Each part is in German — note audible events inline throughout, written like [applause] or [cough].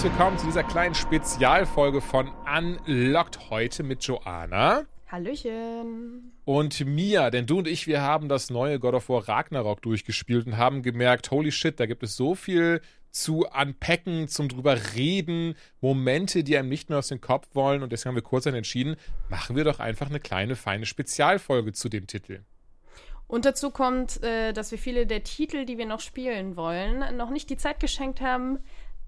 Herzlich willkommen zu dieser kleinen Spezialfolge von Unlocked heute mit Joanna Hallöchen. und Mia. Denn du und ich, wir haben das neue God of War Ragnarok durchgespielt und haben gemerkt, holy shit, da gibt es so viel zu unpacken, zum drüber reden, Momente, die einem nicht mehr aus dem Kopf wollen. Und deswegen haben wir kurz dann entschieden, machen wir doch einfach eine kleine, feine Spezialfolge zu dem Titel. Und dazu kommt, äh, dass wir viele der Titel, die wir noch spielen wollen, noch nicht die Zeit geschenkt haben,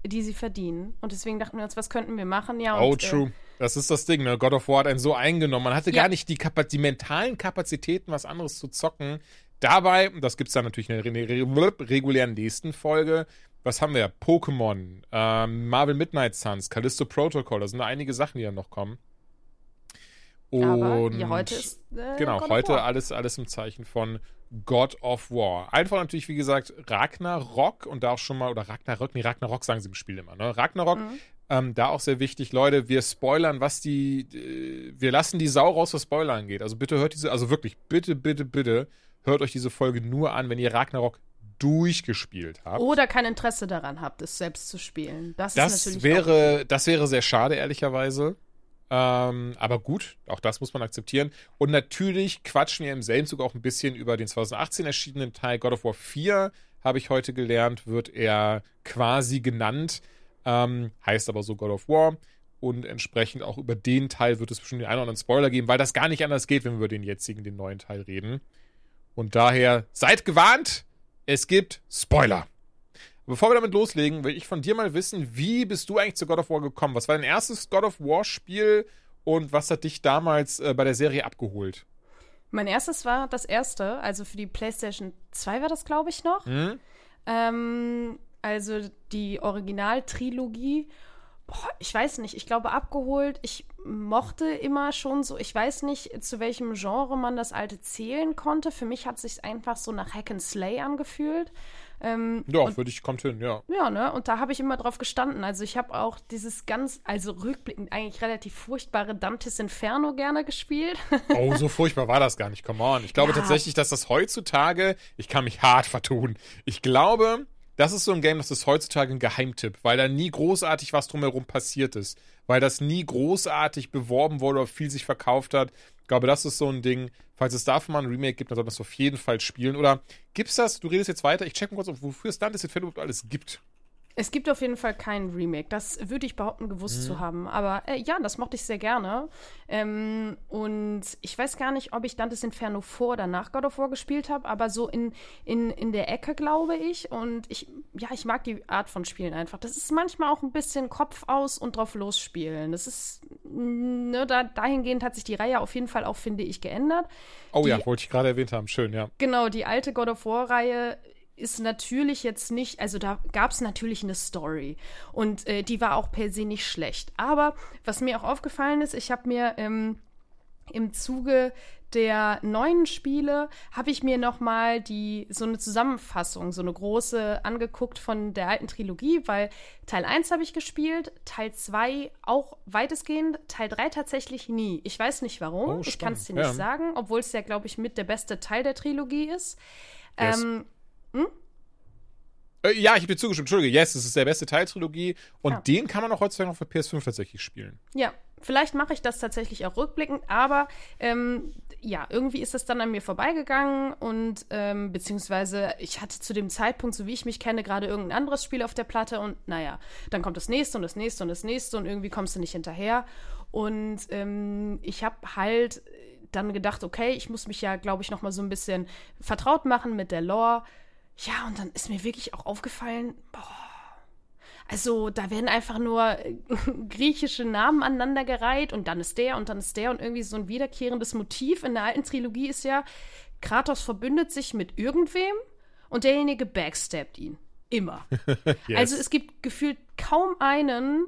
die sie verdienen. Und deswegen dachten wir uns, was könnten wir machen? Ja, Oh, und, true. Das ist das Ding, ne? God of War hat einen so eingenommen. Man hatte Ja. gar nicht die, Kapa die mentalen Kapazitäten, was anderes zu zocken. Dabei, und das gibt's dann natürlich in der re re regulären nächsten Folge, was haben wir? Pokémon, ähm, Marvel Midnight Suns, Callisto Protocol, da sind da einige Sachen, die dann noch kommen. Aber Und ja, heute ist äh, Genau, heute alles, alles im Zeichen von God of War. Einfach natürlich, wie gesagt, Ragnarok und da auch schon mal, oder Ragnarok, nee, Ragnarok sagen sie im Spiel immer, ne? Ragnarok, Mhm. ähm, da auch sehr wichtig, Leute, wir spoilern, was die, äh, wir lassen die Sau raus, was Spoiler angeht. Also bitte hört diese, also wirklich, bitte, bitte, bitte, hört euch diese Folge nur an, wenn ihr Ragnarok durchgespielt habt. Oder kein Interesse daran habt, es selbst zu spielen. Das, ist Das natürlich wäre, das wäre sehr schade, ehrlicherweise. Ähm, aber gut, auch das muss man akzeptieren. Und natürlich quatschen wir im selben Zug auch ein bisschen über den 2018 erschienenen Teil God of War 4, habe ich heute gelernt, wird er quasi genannt. Ähm, heißt aber so God of War. Und entsprechend auch über den Teil wird es bestimmt den einen oder anderen Spoiler geben, weil das gar nicht anders geht, wenn wir über den jetzigen, den neuen Teil reden. Und daher seid gewarnt, es gibt Spoiler. Bevor wir damit loslegen, will ich von dir mal wissen, wie bist du eigentlich zu God of War gekommen? Was war dein erstes God of War Spiel und was hat dich damals äh, bei der Serie abgeholt? Mein erstes war das erste, also für die PlayStation 2 war das, glaube ich, noch. Hm? Ähm, also die Originaltrilogie. Boah, ich weiß nicht, ich glaube abgeholt. Ich mochte immer schon so, ich weiß nicht, zu welchem Genre man das alte zählen konnte. Für mich hat sich einfach so nach Hack and Slay angefühlt. Ähm, Ja, und, für dich kommt hin, ja. ja, ne? Und da habe ich immer drauf gestanden. Also ich habe auch dieses ganz, also rückblickend eigentlich relativ furchtbare Dantes Inferno gerne gespielt. [laughs] Oh, so furchtbar war das gar nicht, come on. Ich glaube Ja. tatsächlich, dass das heutzutage, ich kann mich hart vertun. Ich glaube, das ist so ein Game, das ist heutzutage ein Geheimtipp, weil da nie großartig was drumherum passiert ist. Weil das nie großartig beworben wurde oder viel sich verkauft hat. Glaube, das ist so ein Ding. Falls es davon mal ein Remake gibt, dann soll man es auf jeden Fall spielen. Oder gibt's das? Du redest jetzt weiter. Ich check mal kurz, wofür es Dantes Inferno überhaupt alles gibt. Es gibt auf jeden Fall kein Remake. Das würde ich behaupten, gewusst zu haben. Aber äh, ja, das mochte ich sehr gerne. Ähm, und ich weiß gar nicht, ob ich Dantes Inferno vor oder nach God of War gespielt habe, aber so in, in, in der Ecke, glaube ich. Und ich, ja, ich mag die Art von Spielen einfach. Das ist manchmal auch ein bisschen Kopf aus und drauf losspielen. Das ist, ne, da, dahingehend hat sich die Reihe auf jeden Fall auch, finde ich, geändert. Oh Die- ja, wollte ich gerade erwähnt haben. Schön, ja. Genau, die alte God of War-Reihe ist natürlich jetzt nicht, also da gab es natürlich eine Story und äh, die war auch per se nicht schlecht. Aber was mir auch aufgefallen ist, ich habe mir ähm, im Zuge der neuen Spiele habe ich mir noch mal die so eine Zusammenfassung, so eine große angeguckt von der alten Trilogie, weil Teil 1 habe ich gespielt, Teil 2 auch weitestgehend, Teil 3 tatsächlich nie. Ich weiß nicht warum, Oh, ich kann es dir nicht ja. sagen, obwohl es ja glaube ich mit der beste Teil der Trilogie ist. Yes. Ähm, Äh, ja, ich habe dir zugestimmt. Entschuldige, yes, das ist der beste Teil Trilogie. Und Ja. den kann man auch heutzutage noch für PS5 tatsächlich spielen. Ja, vielleicht mache ich das tatsächlich auch rückblickend, aber ähm, ja, irgendwie ist das dann an mir vorbeigegangen und ähm, beziehungsweise ich hatte zu dem Zeitpunkt, so wie ich mich kenne, gerade irgendein anderes Spiel auf der Platte und naja, dann kommt das nächste und das nächste und das nächste und irgendwie kommst du nicht hinterher. Und ähm, ich habe halt dann gedacht, okay, ich muss mich ja, glaube ich, noch mal so ein bisschen vertraut machen mit der Lore. Ja, und dann ist mir wirklich auch aufgefallen, boah, also da werden einfach nur äh, [laughs] griechische Namen aneinandergereiht und dann ist der und dann ist der und irgendwie so ein wiederkehrendes Motiv in der alten Trilogie ist ja, Kratos verbündet sich mit irgendwem und derjenige backstabbt ihn. Immer. [laughs] Yes. Also es gibt gefühlt kaum einen,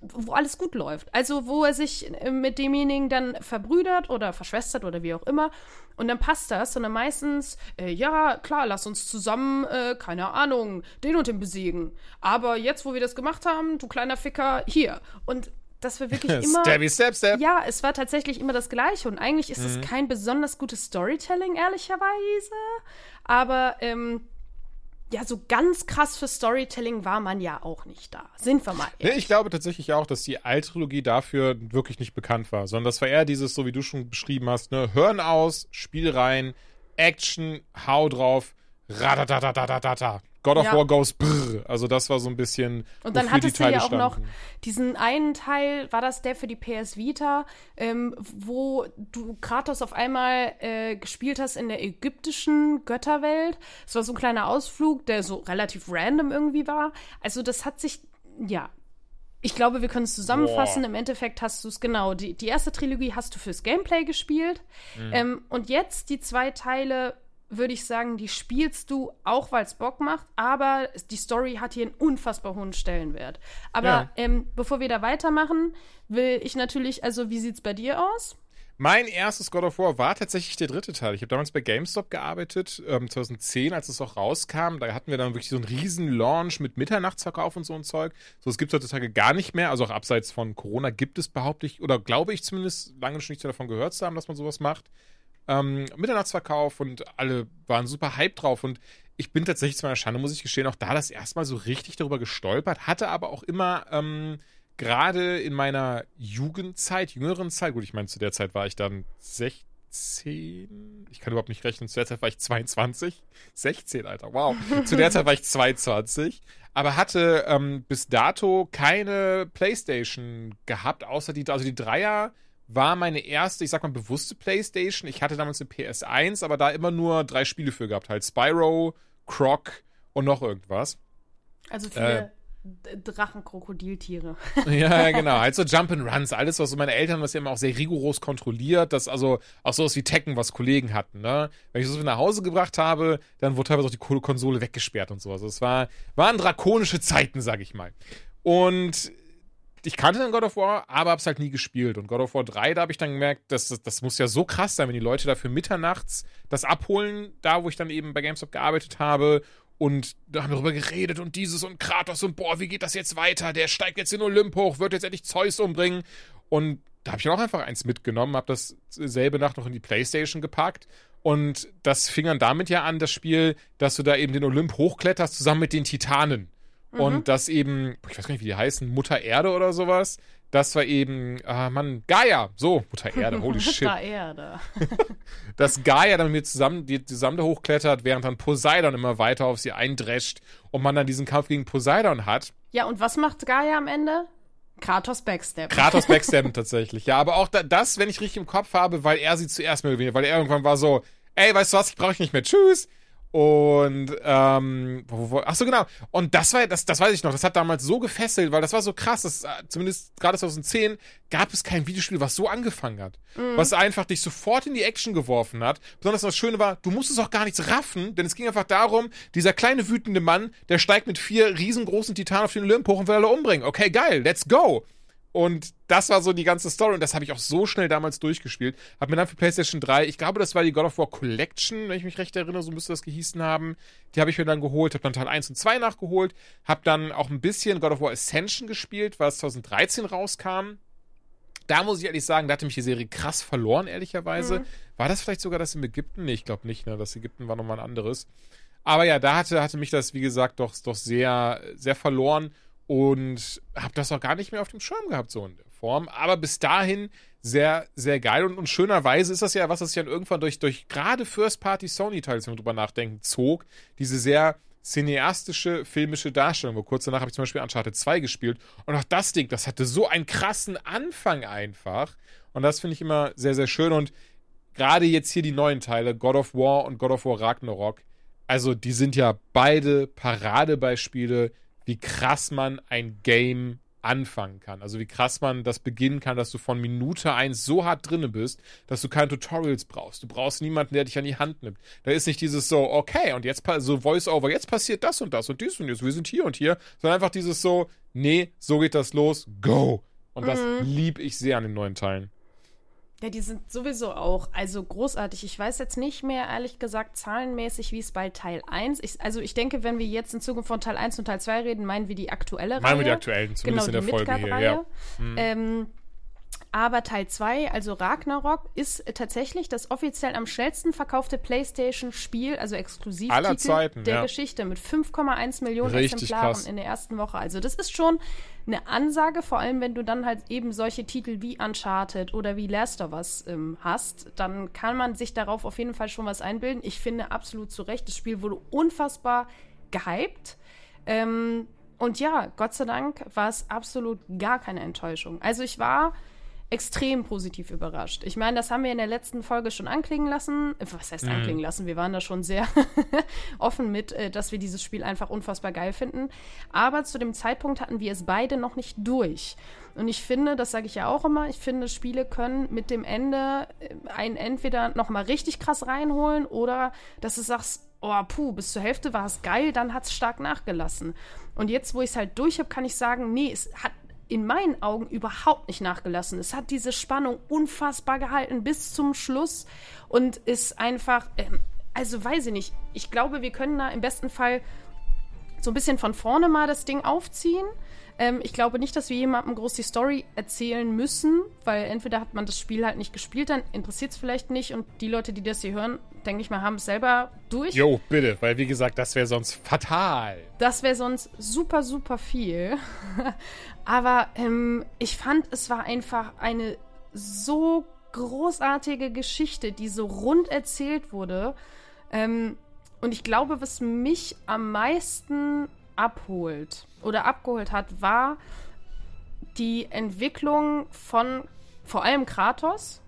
wo alles gut läuft. Also wo er sich äh, mit demjenigen dann verbrüdert oder verschwestert oder wie auch immer. Und dann passt das, sondern meistens, äh, ja, klar, lass uns zusammen, äh, keine Ahnung, den und den besiegen. Aber jetzt, wo wir das gemacht haben, du kleiner Ficker, hier. Und das war wirklich [laughs] immer. Stabby, step, step. Ja, es war tatsächlich immer das Gleiche. Und eigentlich ist es Mhm. kein besonders gutes Storytelling, ehrlicherweise. Aber ähm, ja, so ganz krass für Storytelling war man ja auch nicht da. Sind wir mal Nee, ehrlich. ich glaube tatsächlich auch, dass die Alt-Trilogie dafür wirklich nicht bekannt war, sondern das war eher dieses, so wie du schon beschrieben hast, ne, Hören aus, Spiel rein, Action, hau drauf, radadadadadada. God of Ja. War goes brrr. Also das war so ein bisschen. Und dann wofür die hattest du ja auch noch diesen einen Teil, war das der für die PS Vita, ähm, wo du Kratos auf einmal äh, gespielt hast in der ägyptischen Götterwelt. Es war so ein kleiner Ausflug, der so relativ random irgendwie war. Also das hat sich, ja. Ich glaube, wir können es zusammenfassen. Boah. Im Endeffekt hast du es genau. Die, die erste Trilogie hast du fürs Gameplay gespielt. Mhm. Ähm, und jetzt die zwei Teile, würde ich sagen, die spielst du auch, weil es Bock macht. Aber die Story hat hier einen unfassbar hohen Stellenwert. Aber Ja. ähm, bevor wir da weitermachen, will ich natürlich, also wie sieht's bei dir aus? Mein erstes God of War war tatsächlich der dritte Teil. Ich habe damals bei GameStop gearbeitet, ähm, 2010, als es auch rauskam. Da hatten wir dann wirklich so einen riesen Launch mit Mitternachtsverkauf und so ein Zeug. So, es gibt heutzutage gar nicht mehr. Also auch abseits von Corona gibt es, behaupte ich, oder glaube ich zumindest, lange schon nichts davon gehört zu haben, dass man sowas macht. Ähm, Mitternachtsverkauf und alle waren super hype drauf. Und ich bin tatsächlich zu meiner Schande, muss ich gestehen, auch da das erstmal so richtig darüber gestolpert, hatte aber auch immer ähm, gerade in meiner Jugendzeit, jüngeren Zeit, gut, ich meine, zu der Zeit war ich dann 16, ich kann überhaupt nicht rechnen, zu der Zeit war ich 22, 16, Alter, wow. zu der Zeit war ich 22, aber hatte ähm, bis dato keine Playstation gehabt, außer die, also die Dreier war meine erste, ich sag mal, bewusste Playstation. Ich hatte damals eine PS1, aber da immer nur drei Spiele für gehabt, halt Spyro, Croc und noch irgendwas. Also Äh. viele D- Drachenkrokodiltiere. [laughs] Ja, ja, genau. [laughs] Halt so Jump'n'Runs, alles, was so meine Eltern das ja immer auch sehr rigoros kontrolliert, dass also auch sowas wie Tekken, was Kollegen hatten, ne? Wenn ich das nach Hause gebracht habe, dann wurde teilweise auch die Ko- Konsole weggesperrt und so. Also es war, waren drakonische Zeiten, sag ich mal. Und ich kannte dann God of War, aber hab's halt nie gespielt. Und God of War 3, da habe ich dann gemerkt, das, das muss ja so krass sein, wenn die Leute dafür mitternachts das abholen, da wo ich dann eben bei GameStop gearbeitet habe. Und da haben wir darüber geredet und dieses und Kratos und boah, wie geht das jetzt weiter? Der steigt jetzt in Olymp hoch, wird jetzt endlich Zeus umbringen. Und da habe ich dann auch einfach eins mitgenommen, habe das selbe Nacht noch in die Playstation gepackt. Und das fing dann damit ja an, das Spiel, dass du da eben den Olymp hochkletterst, zusammen mit den Titanen. Und das eben, ich weiß gar nicht, wie die heißen, Mutter Erde oder sowas. Das war eben, ah Mann, Gaia. So, Mutter Erde, [laughs] holy shit. Da Erde. [laughs] Dass Gaia dann mit zusammen, die zusammen da hochklettert, während dann Poseidon immer weiter auf sie eindrescht und man dann diesen Kampf gegen Poseidon hat. Ja, und was macht Gaia am Ende? Kratos Backstep. Kratos [laughs] backstabben tatsächlich, ja. Aber auch da, das, wenn ich richtig im Kopf habe, weil er sie zuerst mehr weil er irgendwann war so, ey, weißt du was, ich brauche nicht mehr, tschüss. Und, ähm, wo, wo, ach so, genau. Und das war, das, das weiß ich noch, das hat damals so gefesselt, weil das war so krass, dass, äh, zumindest gerade 2010 gab es kein Videospiel, was so angefangen hat. Was einfach dich sofort in die Action geworfen hat. Besonders das Schöne war, du musstest auch gar nichts raffen, denn es ging einfach darum, dieser kleine wütende Mann, der steigt mit vier riesengroßen Titanen auf den Olymp hoch und will alle umbringen. Okay, geil, let's go. Und das war so die ganze Story und das habe ich auch so schnell damals durchgespielt. Hab mir dann für PlayStation 3, ich glaube, das war die God of War Collection, wenn ich mich recht erinnere, so müsste das gehießen haben. Die habe ich mir dann geholt, habe dann Teil 1 und 2 nachgeholt, habe dann auch ein bisschen God of War Ascension gespielt, was 2013 rauskam. Da muss ich ehrlich sagen, da hatte mich die Serie krass verloren, ehrlicherweise. War das vielleicht sogar das im Ägypten? Nee, ich glaube nicht, ne? Das Ägypten war nochmal ein anderes. Aber ja, da hatte, hatte mich das, wie gesagt, doch, doch sehr, sehr verloren und habe das auch gar nicht mehr auf dem Schirm gehabt, so in der Form. Aber bis dahin sehr, sehr geil und, und schönerweise ist das ja was, das dann irgendwann durch, durch gerade First-Party-Sony-Teile, wenn man drüber nachdenken, zog. Diese sehr cineastische, filmische Darstellung. Wo kurz danach habe ich zum Beispiel Uncharted 2 gespielt und auch das Ding, das hatte so einen krassen Anfang einfach. Und das finde ich immer sehr, sehr schön und gerade jetzt hier die neuen Teile, God of War und God of War Ragnarok, also die sind ja beide Paradebeispiele, wie krass man ein Game anfangen kann. Also wie krass man das beginnen kann, dass du von Minute eins so hart drinne bist, dass du keine Tutorials brauchst. Du brauchst niemanden, der dich an die Hand nimmt. Da ist nicht dieses so, okay, und jetzt so Voice-Over, jetzt passiert das und das und dies und dies, wir sind hier und hier, sondern einfach dieses so, nee, so geht das los, go. Und das mhm. lieb ich sehr an den neuen Teilen. Ja, die sind sowieso auch, also großartig. Ich weiß jetzt nicht mehr, ehrlich gesagt, zahlenmäßig, wie es bei Teil 1 ist. Also ich denke, wenn wir jetzt in Zukunft von Teil 1 und Teil 2 reden, meinen wir die aktuelle meinen Reihe. Meinen wir die aktuellen, zumindest genau, in der Folge hier, ja. Mhm. Ähm, aber Teil 2, also Ragnarok, ist tatsächlich das offiziell am schnellsten verkaufte PlayStation-Spiel, also exklusiv Aller Zeiten, der ja. Geschichte mit 5,1 Millionen Richtig Exemplaren krass. in der ersten Woche. Also das ist schon eine Ansage, vor allem wenn du dann halt eben solche Titel wie Uncharted oder wie Last of Us ähm, hast, dann kann man sich darauf auf jeden Fall schon was einbilden. Ich finde absolut zu Recht, das Spiel wurde unfassbar gehypt. Ähm, und ja, Gott sei Dank war es absolut gar keine Enttäuschung. Also ich war extrem positiv überrascht. Ich meine, das haben wir in der letzten Folge schon anklingen lassen. Was heißt mhm. anklingen lassen? Wir waren da schon sehr [laughs] offen mit, äh, dass wir dieses Spiel einfach unfassbar geil finden. Aber zu dem Zeitpunkt hatten wir es beide noch nicht durch. Und ich finde, das sage ich ja auch immer, ich finde, Spiele können mit dem Ende äh, einen entweder noch mal richtig krass reinholen oder dass du sagst, oh, puh, bis zur Hälfte war es geil, dann hat es stark nachgelassen. Und jetzt, wo ich es halt durch habe, kann ich sagen, nee, es hat in meinen Augen überhaupt nicht nachgelassen. Es hat diese Spannung unfassbar gehalten bis zum Schluss und ist einfach, ähm, also weiß ich nicht, ich glaube, wir können da im besten Fall so ein bisschen von vorne mal das Ding aufziehen. Ähm, ich glaube nicht, dass wir jemandem groß die Story erzählen müssen, weil entweder hat man das Spiel halt nicht gespielt, dann interessiert es vielleicht nicht und die Leute, die das hier hören, denke ich mal, haben es selber durch. Jo, bitte, weil wie gesagt, das wäre sonst fatal. Das wäre sonst super, super viel. [laughs] Aber ähm, ich fand, es war einfach eine so großartige Geschichte, die so rund erzählt wurde. Ähm, und ich glaube, was mich am meisten abholt oder abgeholt hat, war die Entwicklung von vor allem Kratos.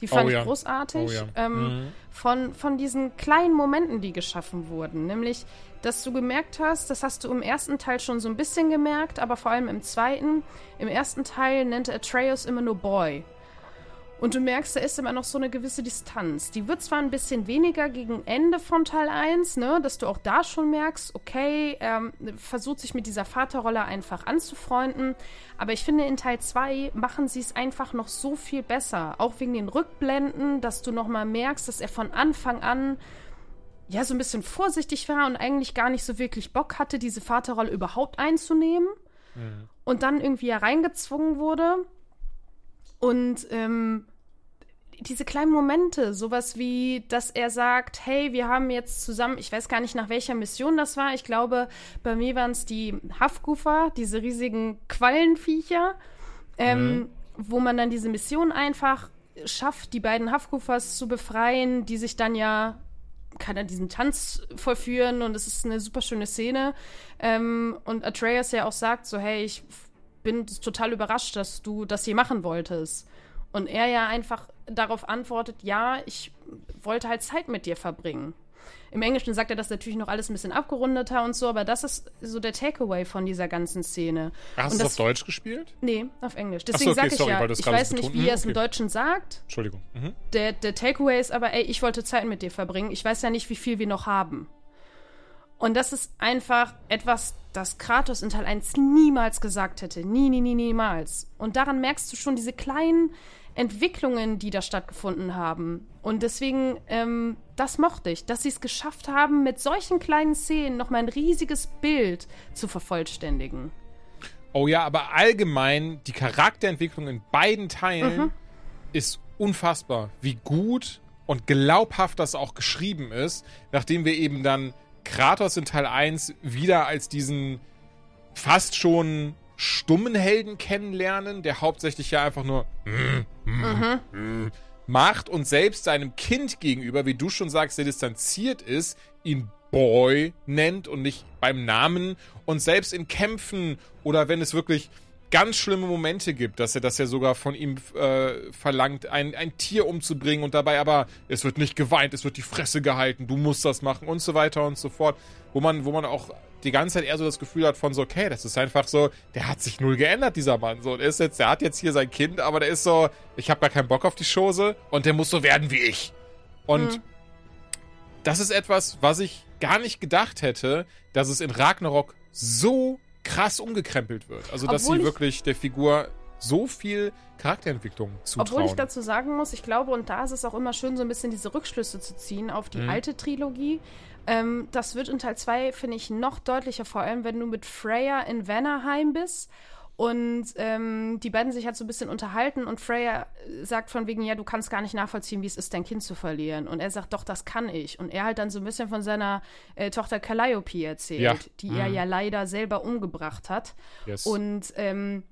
Die fand Oh ja. ich großartig. Oh ja. ähm, Mhm. von, von diesen kleinen Momenten, die geschaffen wurden. Nämlich, dass du gemerkt hast, das hast du im ersten Teil schon so ein bisschen gemerkt, aber vor allem im zweiten. Im ersten Teil nannte Atreus immer nur Boy. Und du merkst, da ist immer noch so eine gewisse Distanz. Die wird zwar ein bisschen weniger gegen Ende von Teil 1, ne, dass du auch da schon merkst, okay, ähm, versucht sich mit dieser Vaterrolle einfach anzufreunden. Aber ich finde, in Teil 2 machen sie es einfach noch so viel besser. Auch wegen den Rückblenden, dass du nochmal merkst, dass er von Anfang an ja so ein bisschen vorsichtig war und eigentlich gar nicht so wirklich Bock hatte, diese Vaterrolle überhaupt einzunehmen. Und dann irgendwie ja reingezwungen wurde. Und ähm, diese kleinen Momente, sowas wie, dass er sagt, hey, wir haben jetzt zusammen, ich weiß gar nicht, nach welcher Mission das war. Ich glaube, bei mir waren es die Hafgufer, diese riesigen Quallenviecher, ähm, wo man dann diese Mission einfach schafft, die beiden Hafgufers zu befreien, die sich dann ja kann er diesen Tanz vollführen und es ist eine super schöne Szene. Ähm, und Atreus ja auch sagt so, hey, ich bin total überrascht, dass du das hier machen wolltest. Und er ja einfach darauf antwortet, ja, ich wollte halt Zeit mit dir verbringen. Im Englischen sagt er das natürlich noch alles ein bisschen abgerundeter und so, aber das ist so der Takeaway von dieser ganzen Szene. Hast Und du es das- auf Deutsch gespielt? Nee, auf Englisch. so, Deswegen okay, sag ich sorry, ja, ich weiß so nicht, betont- wie er es im okay. Deutschen sagt. Entschuldigung. Mhm. Der, der Takeaway ist aber, ey, ich wollte Zeit mit dir verbringen. Ich weiß ja nicht, wie viel wir noch haben. Und das ist einfach etwas, das Kratos in Teil 1 niemals gesagt hätte. Nie, nie, nie, niemals. Und daran merkst du schon diese kleinen Entwicklungen, die da stattgefunden haben. Und deswegen, ähm, das mochte ich, dass sie es geschafft haben, mit solchen kleinen Szenen nochmal ein riesiges Bild zu vervollständigen. Oh ja, aber allgemein die Charakterentwicklung in beiden Teilen Mhm. ist unfassbar, wie gut und glaubhaft das auch geschrieben ist, nachdem wir eben dann Kratos in Teil 1 wieder als diesen fast schon stummen Helden kennenlernen, der hauptsächlich ja einfach nur macht und selbst seinem Kind gegenüber, wie du schon sagst, der distanziert ist, ihn Boy nennt und nicht beim Namen und selbst in Kämpfen oder wenn es wirklich ganz schlimme Momente gibt, dass er das ja sogar von ihm äh, verlangt, ein, ein Tier umzubringen und dabei aber, es wird nicht geweint, es wird die Fresse gehalten, du musst das machen und so weiter und so fort, wo man, wo man auch die ganze Zeit eher so das Gefühl hat von so, okay, das ist einfach so, der hat sich null geändert, dieser Mann. So, der ist jetzt, der hat jetzt hier sein Kind, aber der ist so, ich habe gar keinen Bock auf die Chose und der muss so werden wie ich. Und mhm. das ist etwas, was ich gar nicht gedacht hätte, dass es in Ragnarok so krass umgekrempelt wird. Also, dass Obwohl sie wirklich der Figur so viel Charakterentwicklung zutrauen. Obwohl ich dazu sagen muss, ich glaube, und da ist es auch immer schön, so ein bisschen diese Rückschlüsse zu ziehen auf die mhm. alte Trilogie. Ähm, das wird in Teil 2, finde ich, noch deutlicher, vor allem wenn du mit Freya in Vanaheim bist und ähm, die beiden sich halt so ein bisschen unterhalten und Freya sagt von wegen, ja, du kannst gar nicht nachvollziehen, wie es ist, dein Kind zu verlieren. Und er sagt, doch, das kann ich. Und er halt dann so ein bisschen von seiner äh, Tochter Calliope erzählt, ja. die mhm. er ja leider selber umgebracht hat. Yes. Und ähm,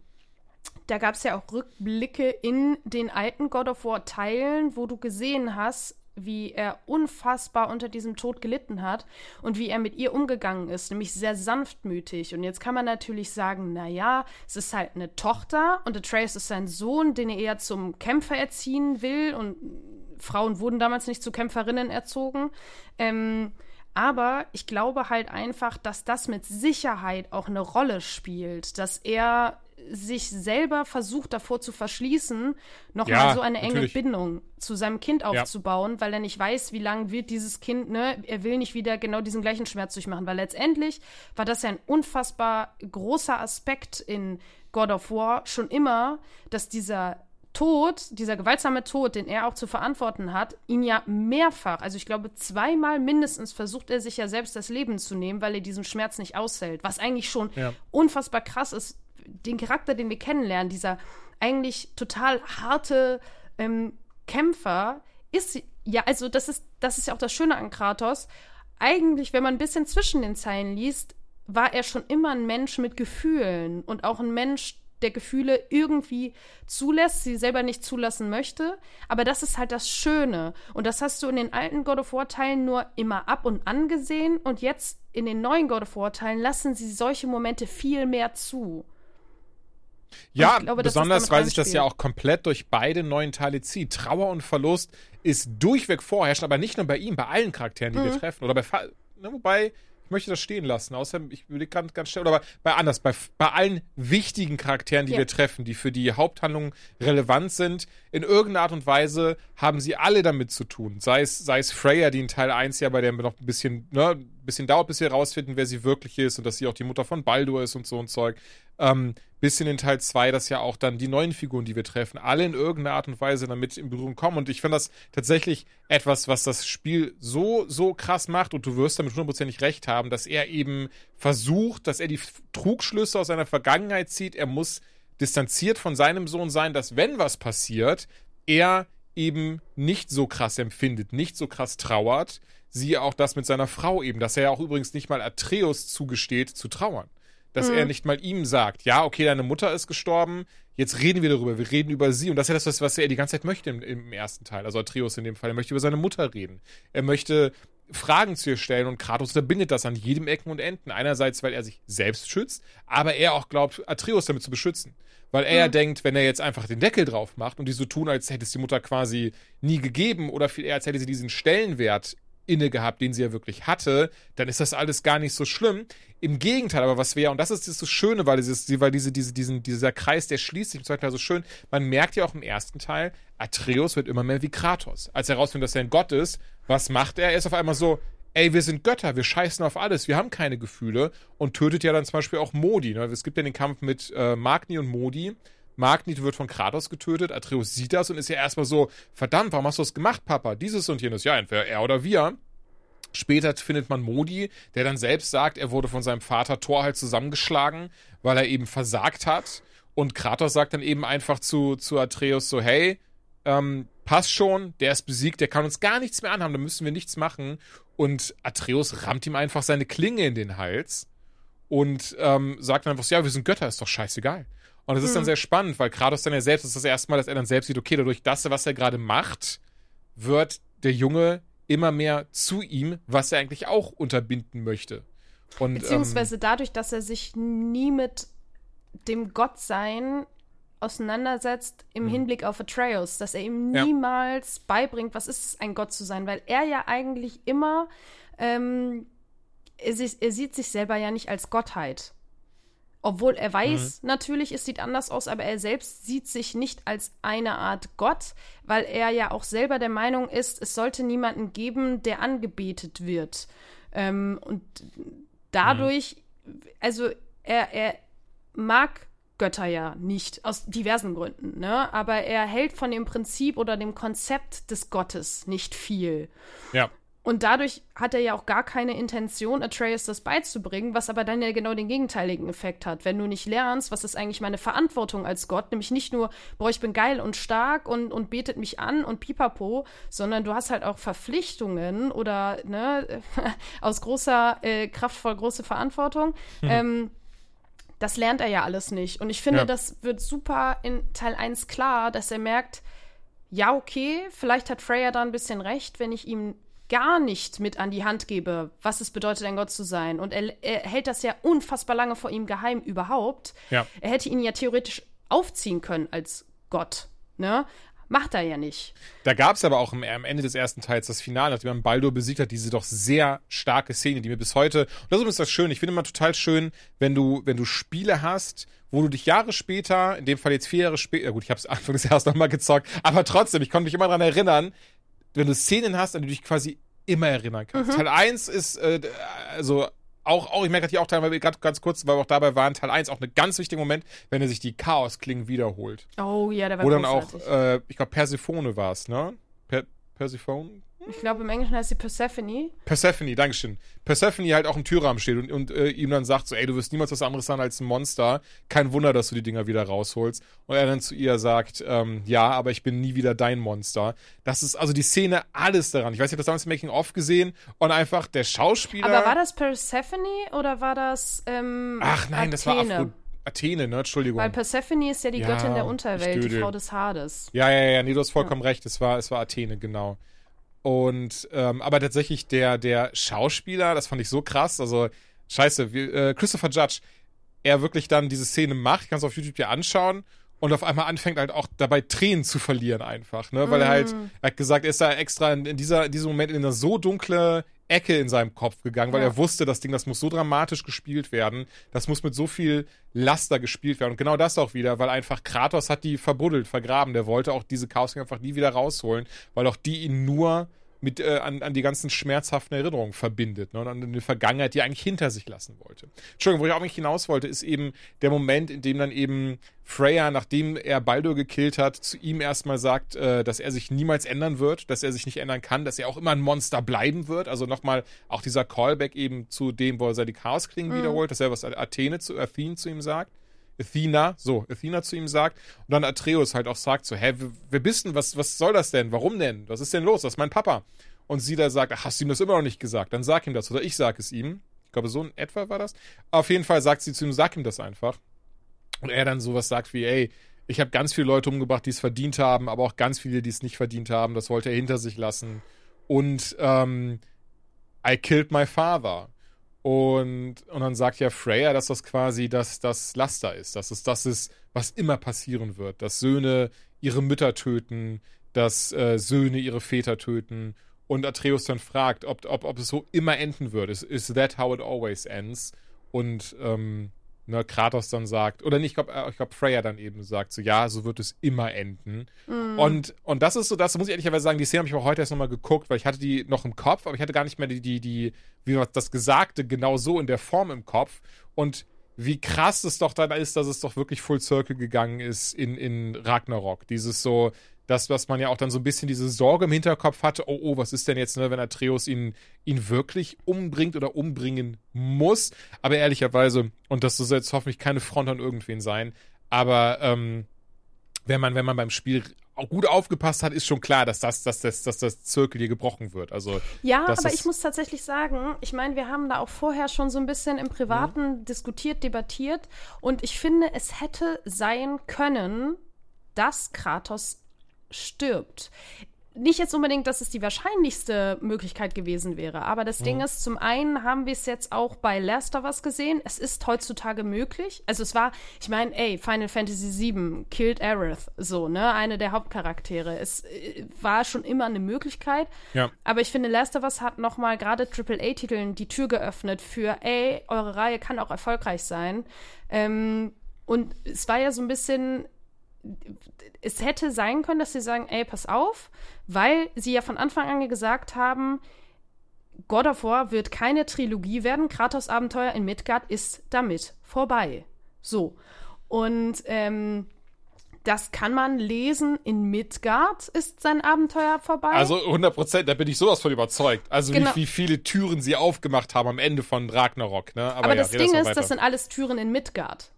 da gab es ja auch Rückblicke in den alten God of War Teilen, wo du gesehen hast, wie er unfassbar unter diesem Tod gelitten hat und wie er mit ihr umgegangen ist, nämlich sehr sanftmütig. Und jetzt kann man natürlich sagen, na ja, es ist halt eine Tochter und Atreus ist sein Sohn, den er eher zum Kämpfer erziehen will und Frauen wurden damals nicht zu Kämpferinnen erzogen. Ähm, aber ich glaube halt einfach, dass das mit Sicherheit auch eine Rolle spielt, dass er sich selber versucht davor zu verschließen, nochmal ja, so eine enge natürlich. Bindung zu seinem Kind aufzubauen, ja. weil er nicht weiß, wie lange wird dieses Kind, ne, er will nicht wieder genau diesen gleichen Schmerz durchmachen, weil letztendlich war das ja ein unfassbar großer Aspekt in God of War schon immer, dass dieser Tod, dieser gewaltsame Tod, den er auch zu verantworten hat, ihn ja mehrfach, also ich glaube zweimal mindestens versucht er sich ja selbst das Leben zu nehmen, weil er diesen Schmerz nicht aushält. Was eigentlich schon ja. unfassbar krass ist, den Charakter, den wir kennenlernen, dieser eigentlich total harte ähm, Kämpfer, ist ja, also das ist, das ist ja auch das Schöne an Kratos. Eigentlich, wenn man ein bisschen zwischen den Zeilen liest, war er schon immer ein Mensch mit Gefühlen und auch ein Mensch, der Gefühle irgendwie zulässt, sie selber nicht zulassen möchte. Aber das ist halt das Schöne. Und das hast du in den alten God of War-Teilen nur immer ab und an gesehen. Und jetzt in den neuen God of War-Teilen lassen sie solche Momente viel mehr zu. Ja, glaube, besonders weil sich das ja auch komplett durch beide neuen Teile zieht. Trauer und Verlust ist durchweg vorherrschend, aber nicht nur bei ihm, bei allen Charakteren, die mhm. wir treffen. Oder bei, ne, wobei, ich möchte das stehen lassen. Außerdem, ich will ganz, ganz schnell, oder bei, bei anders, bei, bei allen wichtigen Charakteren, die ja. wir treffen, die für die Haupthandlung relevant sind, in irgendeiner Art und Weise haben sie alle damit zu tun. Sei es, sei es Freya, die in Teil 1 ja bei der noch ein bisschen, ne, ein bisschen dauert, bis wir herausfinden, wer sie wirklich ist und dass sie auch die Mutter von Baldur ist und so ein Zeug. Ähm, bisschen in Teil 2, dass ja auch dann die neuen Figuren, die wir treffen, alle in irgendeiner Art und Weise damit in Berührung kommen. Und ich finde das tatsächlich etwas, was das Spiel so, so krass macht. Und du wirst damit hundertprozentig recht haben, dass er eben versucht, dass er die Trugschlüsse aus seiner Vergangenheit zieht. Er muss distanziert von seinem Sohn sein, dass wenn was passiert, er eben nicht so krass empfindet, nicht so krass trauert. Siehe auch das mit seiner Frau eben, dass er ja auch übrigens nicht mal Atreus zugesteht zu trauern dass mhm. er nicht mal ihm sagt, ja, okay, deine Mutter ist gestorben, jetzt reden wir darüber, wir reden über sie. Und das ist ja das, was er die ganze Zeit möchte im, im ersten Teil, also Atreus in dem Fall. Er möchte über seine Mutter reden. Er möchte Fragen zu ihr stellen und Kratos verbindet das an jedem Ecken und Enden. Einerseits, weil er sich selbst schützt, aber er auch glaubt, Atreus damit zu beschützen. Weil er ja mhm. denkt, wenn er jetzt einfach den Deckel drauf macht und die so tun, als hätte es die Mutter quasi nie gegeben oder viel eher, als hätte sie diesen Stellenwert inne gehabt, den sie ja wirklich hatte, dann ist das alles gar nicht so schlimm. Im Gegenteil, aber was wäre, und das ist das Schöne, weil, dieses, weil diese, diese, diesen, dieser Kreis, der schließt sich im zweiten Teil so schön, man merkt ja auch im ersten Teil, Atreus wird immer mehr wie Kratos. Als er herausfindet, dass er ein Gott ist, was macht er? Er ist auf einmal so, ey, wir sind Götter, wir scheißen auf alles, wir haben keine Gefühle und tötet ja dann zum Beispiel auch Modi. Ne? Es gibt ja den Kampf mit äh, Magni und Modi, Magnit wird von Kratos getötet. Atreus sieht das und ist ja erstmal so, verdammt, warum hast du das gemacht, Papa? Dieses und jenes. Ja, entweder er oder wir. Später findet man Modi, der dann selbst sagt, er wurde von seinem Vater Thor halt zusammengeschlagen, weil er eben versagt hat. Und Kratos sagt dann eben einfach zu, zu Atreus so, hey, ähm, passt schon, der ist besiegt, der kann uns gar nichts mehr anhaben, da müssen wir nichts machen. Und Atreus rammt ihm einfach seine Klinge in den Hals und ähm, sagt dann einfach so, ja, wir sind Götter, ist doch scheißegal. Und es ist dann hm. sehr spannend, weil Kratos dann ja selbst, das ist das erste Mal, dass er dann selbst sieht, okay, dadurch das, was er gerade macht, wird der Junge immer mehr zu ihm, was er eigentlich auch unterbinden möchte. Und, Beziehungsweise ähm, dadurch, dass er sich nie mit dem Gottsein auseinandersetzt im mhm. Hinblick auf Atreus, dass er ihm niemals ja. beibringt, was ist es, ein Gott zu sein, weil er ja eigentlich immer ähm, er, er sieht sich selber ja nicht als Gottheit. Obwohl er weiß, mhm. natürlich, es sieht anders aus, aber er selbst sieht sich nicht als eine Art Gott, weil er ja auch selber der Meinung ist, es sollte niemanden geben, der angebetet wird. Ähm, und dadurch, mhm. also er, er mag Götter ja nicht, aus diversen Gründen, ne? Aber er hält von dem Prinzip oder dem Konzept des Gottes nicht viel. Ja. Und dadurch hat er ja auch gar keine Intention, Atreus das beizubringen, was aber dann ja genau den gegenteiligen Effekt hat. Wenn du nicht lernst, was ist eigentlich meine Verantwortung als Gott, nämlich nicht nur, boah, ich bin geil und stark und, und betet mich an und pipapo, sondern du hast halt auch Verpflichtungen oder, ne, [laughs] aus großer, äh, kraftvoll große Verantwortung. Mhm. Ähm, das lernt er ja alles nicht. Und ich finde, ja. das wird super in Teil 1 klar, dass er merkt, ja, okay, vielleicht hat Freya da ein bisschen recht, wenn ich ihm gar nicht mit an die Hand gebe, was es bedeutet, ein Gott zu sein. Und er, er hält das ja unfassbar lange vor ihm geheim überhaupt. Ja. Er hätte ihn ja theoretisch aufziehen können als Gott. Ne? Macht er ja nicht. Da gab es aber auch am, am, Ende des ersten Teils das Finale, nachdem man Baldur besiegt hat, diese doch sehr starke Szene, die mir bis heute, und das ist das schön, ich finde immer total schön, wenn du, wenn du Spiele hast, wo du dich Jahre später, in dem Fall jetzt vier Jahre später, gut, ich habe es Anfang des Jahres nochmal gezockt, aber trotzdem, ich konnte mich immer daran erinnern, wenn du Szenen hast, an die du dich quasi immer erinnern kannst. Mhm. Teil 1 ist, äh, also auch, auch, ich merke hier auch teilweise, gerade ganz kurz, weil wir auch dabei waren, Teil 1 auch ein ganz wichtiger Moment, wenn er sich die Chaos-Klingen wiederholt. Oh ja, der war Wo dann auch, äh, ich glaube, Persephone war es, ne? Per Persephone? Ich glaube, im Englischen heißt sie Persephone. Persephone, Dankeschön. Persephone halt auch im Türrahmen steht und, und äh, ihm dann sagt so, ey, du wirst niemals was anderes sein als ein Monster. Kein Wunder, dass du die Dinger wieder rausholst. Und er dann zu ihr sagt, ähm, ja, aber ich bin nie wieder dein Monster. Das ist also die Szene, alles daran. Ich weiß, ich habe das damals im Making-of gesehen und einfach der Schauspieler... Aber war das Persephone oder war das ähm, Ach nein, Athene? das war Afro Athene, ne? Entschuldigung. Weil Persephone ist ja die ja, Göttin der Unterwelt, die Frau des Hades. Ja, ja, ja, nee, du hast vollkommen ja. recht. Es war, es war Athene, genau. Und ähm, aber tatsächlich der, der Schauspieler, das fand ich so krass. Also, scheiße, wie, äh, Christopher Judge, er wirklich dann diese Szene macht, kannst du auf YouTube dir anschauen und auf einmal anfängt halt auch dabei Tränen zu verlieren einfach, ne? Weil mm. er halt, mm. er hat gesagt, er ist da extra in, in, dieser, in diesem Moment in eine so dunkle Ecke in seinem Kopf gegangen, weil ja. er wusste, das Ding, das muss so dramatisch gespielt werden, das muss mit so viel Laster gespielt werden. Und genau das auch wieder, weil einfach Kratos hat die verbuddelt, vergraben. Der wollte auch diese Chaos einfach nie wieder rausholen, weil auch die ihn nur mit äh, an, an die ganzen schmerzhaften Erinnerungen verbindet ne, und an die Vergangenheit, die er eigentlich hinter sich lassen wollte. Entschuldigung, wo ich auch nicht hinaus wollte, ist eben der Moment, in dem dann eben Freya, nachdem er Baldur gekillt hat, zu ihm erstmal sagt, äh, dass er sich niemals ändern wird, dass er sich nicht ändern kann, dass er auch immer ein Monster bleiben wird. Also nochmal auch dieser Callback eben zu dem, wo er seine Chaosklingen mhm. wiederholt, dass er was Athene zu Athene zu ihm sagt. Athena, so, Athena zu ihm sagt. Und dann Atreus halt auch sagt so, hä, wer bist denn? Was, was soll das denn? Warum denn? Was ist denn los? Das ist mein Papa. Und sie da sagt, ach, hast du ihm das immer noch nicht gesagt? Dann sag ihm das. Oder ich sag es ihm. Ich glaube, so in etwa war das. Auf jeden Fall sagt sie zu ihm, sag ihm das einfach. Und er dann sowas sagt wie, ey, ich habe ganz viele Leute umgebracht, die es verdient haben, aber auch ganz viele, die es nicht verdient haben. Das wollte er hinter sich lassen. Und ähm, I killed my father. Und, und dann sagt ja Freya, dass das quasi das, das Laster ist, dass es das ist, was immer passieren wird, dass Söhne ihre Mütter töten, dass äh, Söhne ihre Väter töten. Und Atreus dann fragt, ob, ob, ob es so immer enden wird. Is, is that how it always ends? Und ähm, ne, Kratos dann sagt, oder nicht, ich glaube, äh, ich glaub, Freya dann eben sagt, so ja, so wird es immer enden. Mm. Und, und das ist so, das muss ich ehrlicherweise sagen, die Szene habe ich auch heute erst nochmal geguckt, weil ich hatte die noch im Kopf, aber ich hatte gar nicht mehr die, die, die, wie das Gesagte genau so in der Form im Kopf. Und wie krass es doch dann ist, dass es doch wirklich Full Circle gegangen ist in, in Ragnarok. Dieses so, das, was man ja auch dann so ein bisschen diese Sorge im Hinterkopf hatte, oh, oh, was ist denn jetzt, ne, wenn Atreus ihn, ihn wirklich umbringt oder umbringen muss. Aber ehrlicherweise, und das soll jetzt hoffentlich keine Front an irgendwen sein, aber ähm, wenn man, wenn man beim Spiel auch gut aufgepasst hat, ist schon klar, dass das, dass das, dass das Zirkel hier gebrochen wird. Also ja, aber ich muss tatsächlich sagen, ich meine, wir haben da auch vorher schon so ein bisschen im Privaten mhm. diskutiert, debattiert und ich finde, es hätte sein können, dass Kratos stirbt. nicht jetzt unbedingt, dass es die wahrscheinlichste Möglichkeit gewesen wäre, aber das mhm. Ding ist, zum einen haben wir es jetzt auch bei Last of Us gesehen. Es ist heutzutage möglich. Also es war, ich meine, ey, Final Fantasy VII killed Aerith, so, ne, eine der Hauptcharaktere. Es äh, war schon immer eine Möglichkeit. Ja. Aber ich finde, Last of Us hat noch mal gerade AAA-Titeln die Tür geöffnet für, ey, eure Reihe kann auch erfolgreich sein. Ähm, und es war ja so ein bisschen es hätte sein können, dass sie sagen, ey, pass auf, weil sie ja von Anfang an gesagt haben, God of War wird keine Trilogie werden. Kratos Abenteuer in Midgard ist damit vorbei. So. Und ähm, das kann man lesen. In Midgard ist sein Abenteuer vorbei. Also 100 Prozent, da bin ich sowas von überzeugt. Also genau. wie, wie, viele Türen sie aufgemacht haben am Ende von Ragnarok. Ne? Aber, Aber ja, das Ding ist, das sind alles Türen in Midgard.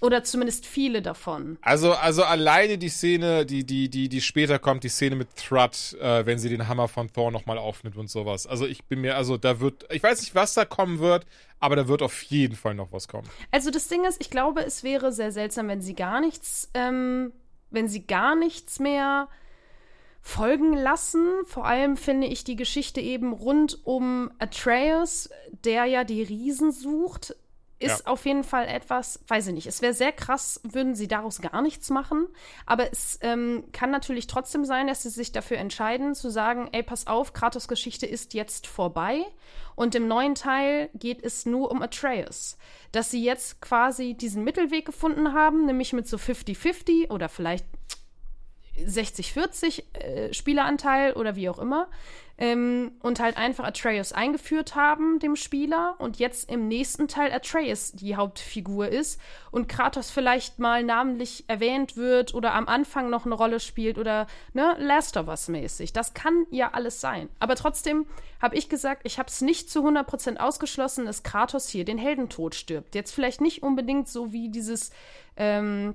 Oder zumindest viele davon. Also, also alleine die Szene, die, die, die, die später kommt, die Szene mit Thrud, äh, wenn sie den Hammer von Thor nochmal aufnimmt und sowas. Also ich bin mir, also da wird, ich weiß nicht, was da kommen wird, aber da wird auf jeden Fall noch was kommen. Also das Ding ist, ich glaube, es wäre sehr seltsam, wenn sie gar nichts, ähm, wenn sie gar nichts mehr folgen lassen. Vor allem finde ich die Geschichte eben rund um Atreus, der ja die Riesen sucht, ist ja. auf jeden Fall etwas, weiß ich nicht, es wäre sehr krass, würden sie daraus gar nichts machen. Aber es ähm, kann natürlich trotzdem sein, dass sie sich dafür entscheiden, zu sagen, ey, pass auf, Kratos Geschichte ist jetzt vorbei. Und im neuen Teil geht es nur um Atreus. Dass sie jetzt quasi diesen Mittelweg gefunden haben, nämlich mit so 50-50 oder vielleicht 60-40 äh, Spieleranteil oder wie auch immer. Ähm, und halt einfach Atreus eingeführt haben, dem Spieler, und jetzt im nächsten Teil Atreus die Hauptfigur ist und Kratos vielleicht mal namentlich erwähnt wird oder am Anfang noch eine Rolle spielt oder ne, Last of Us mäßig. Das kann ja alles sein. Aber trotzdem habe ich gesagt, ich habe es nicht zu 100% ausgeschlossen, dass Kratos hier den Heldentod stirbt. Jetzt vielleicht nicht unbedingt so wie dieses ähm,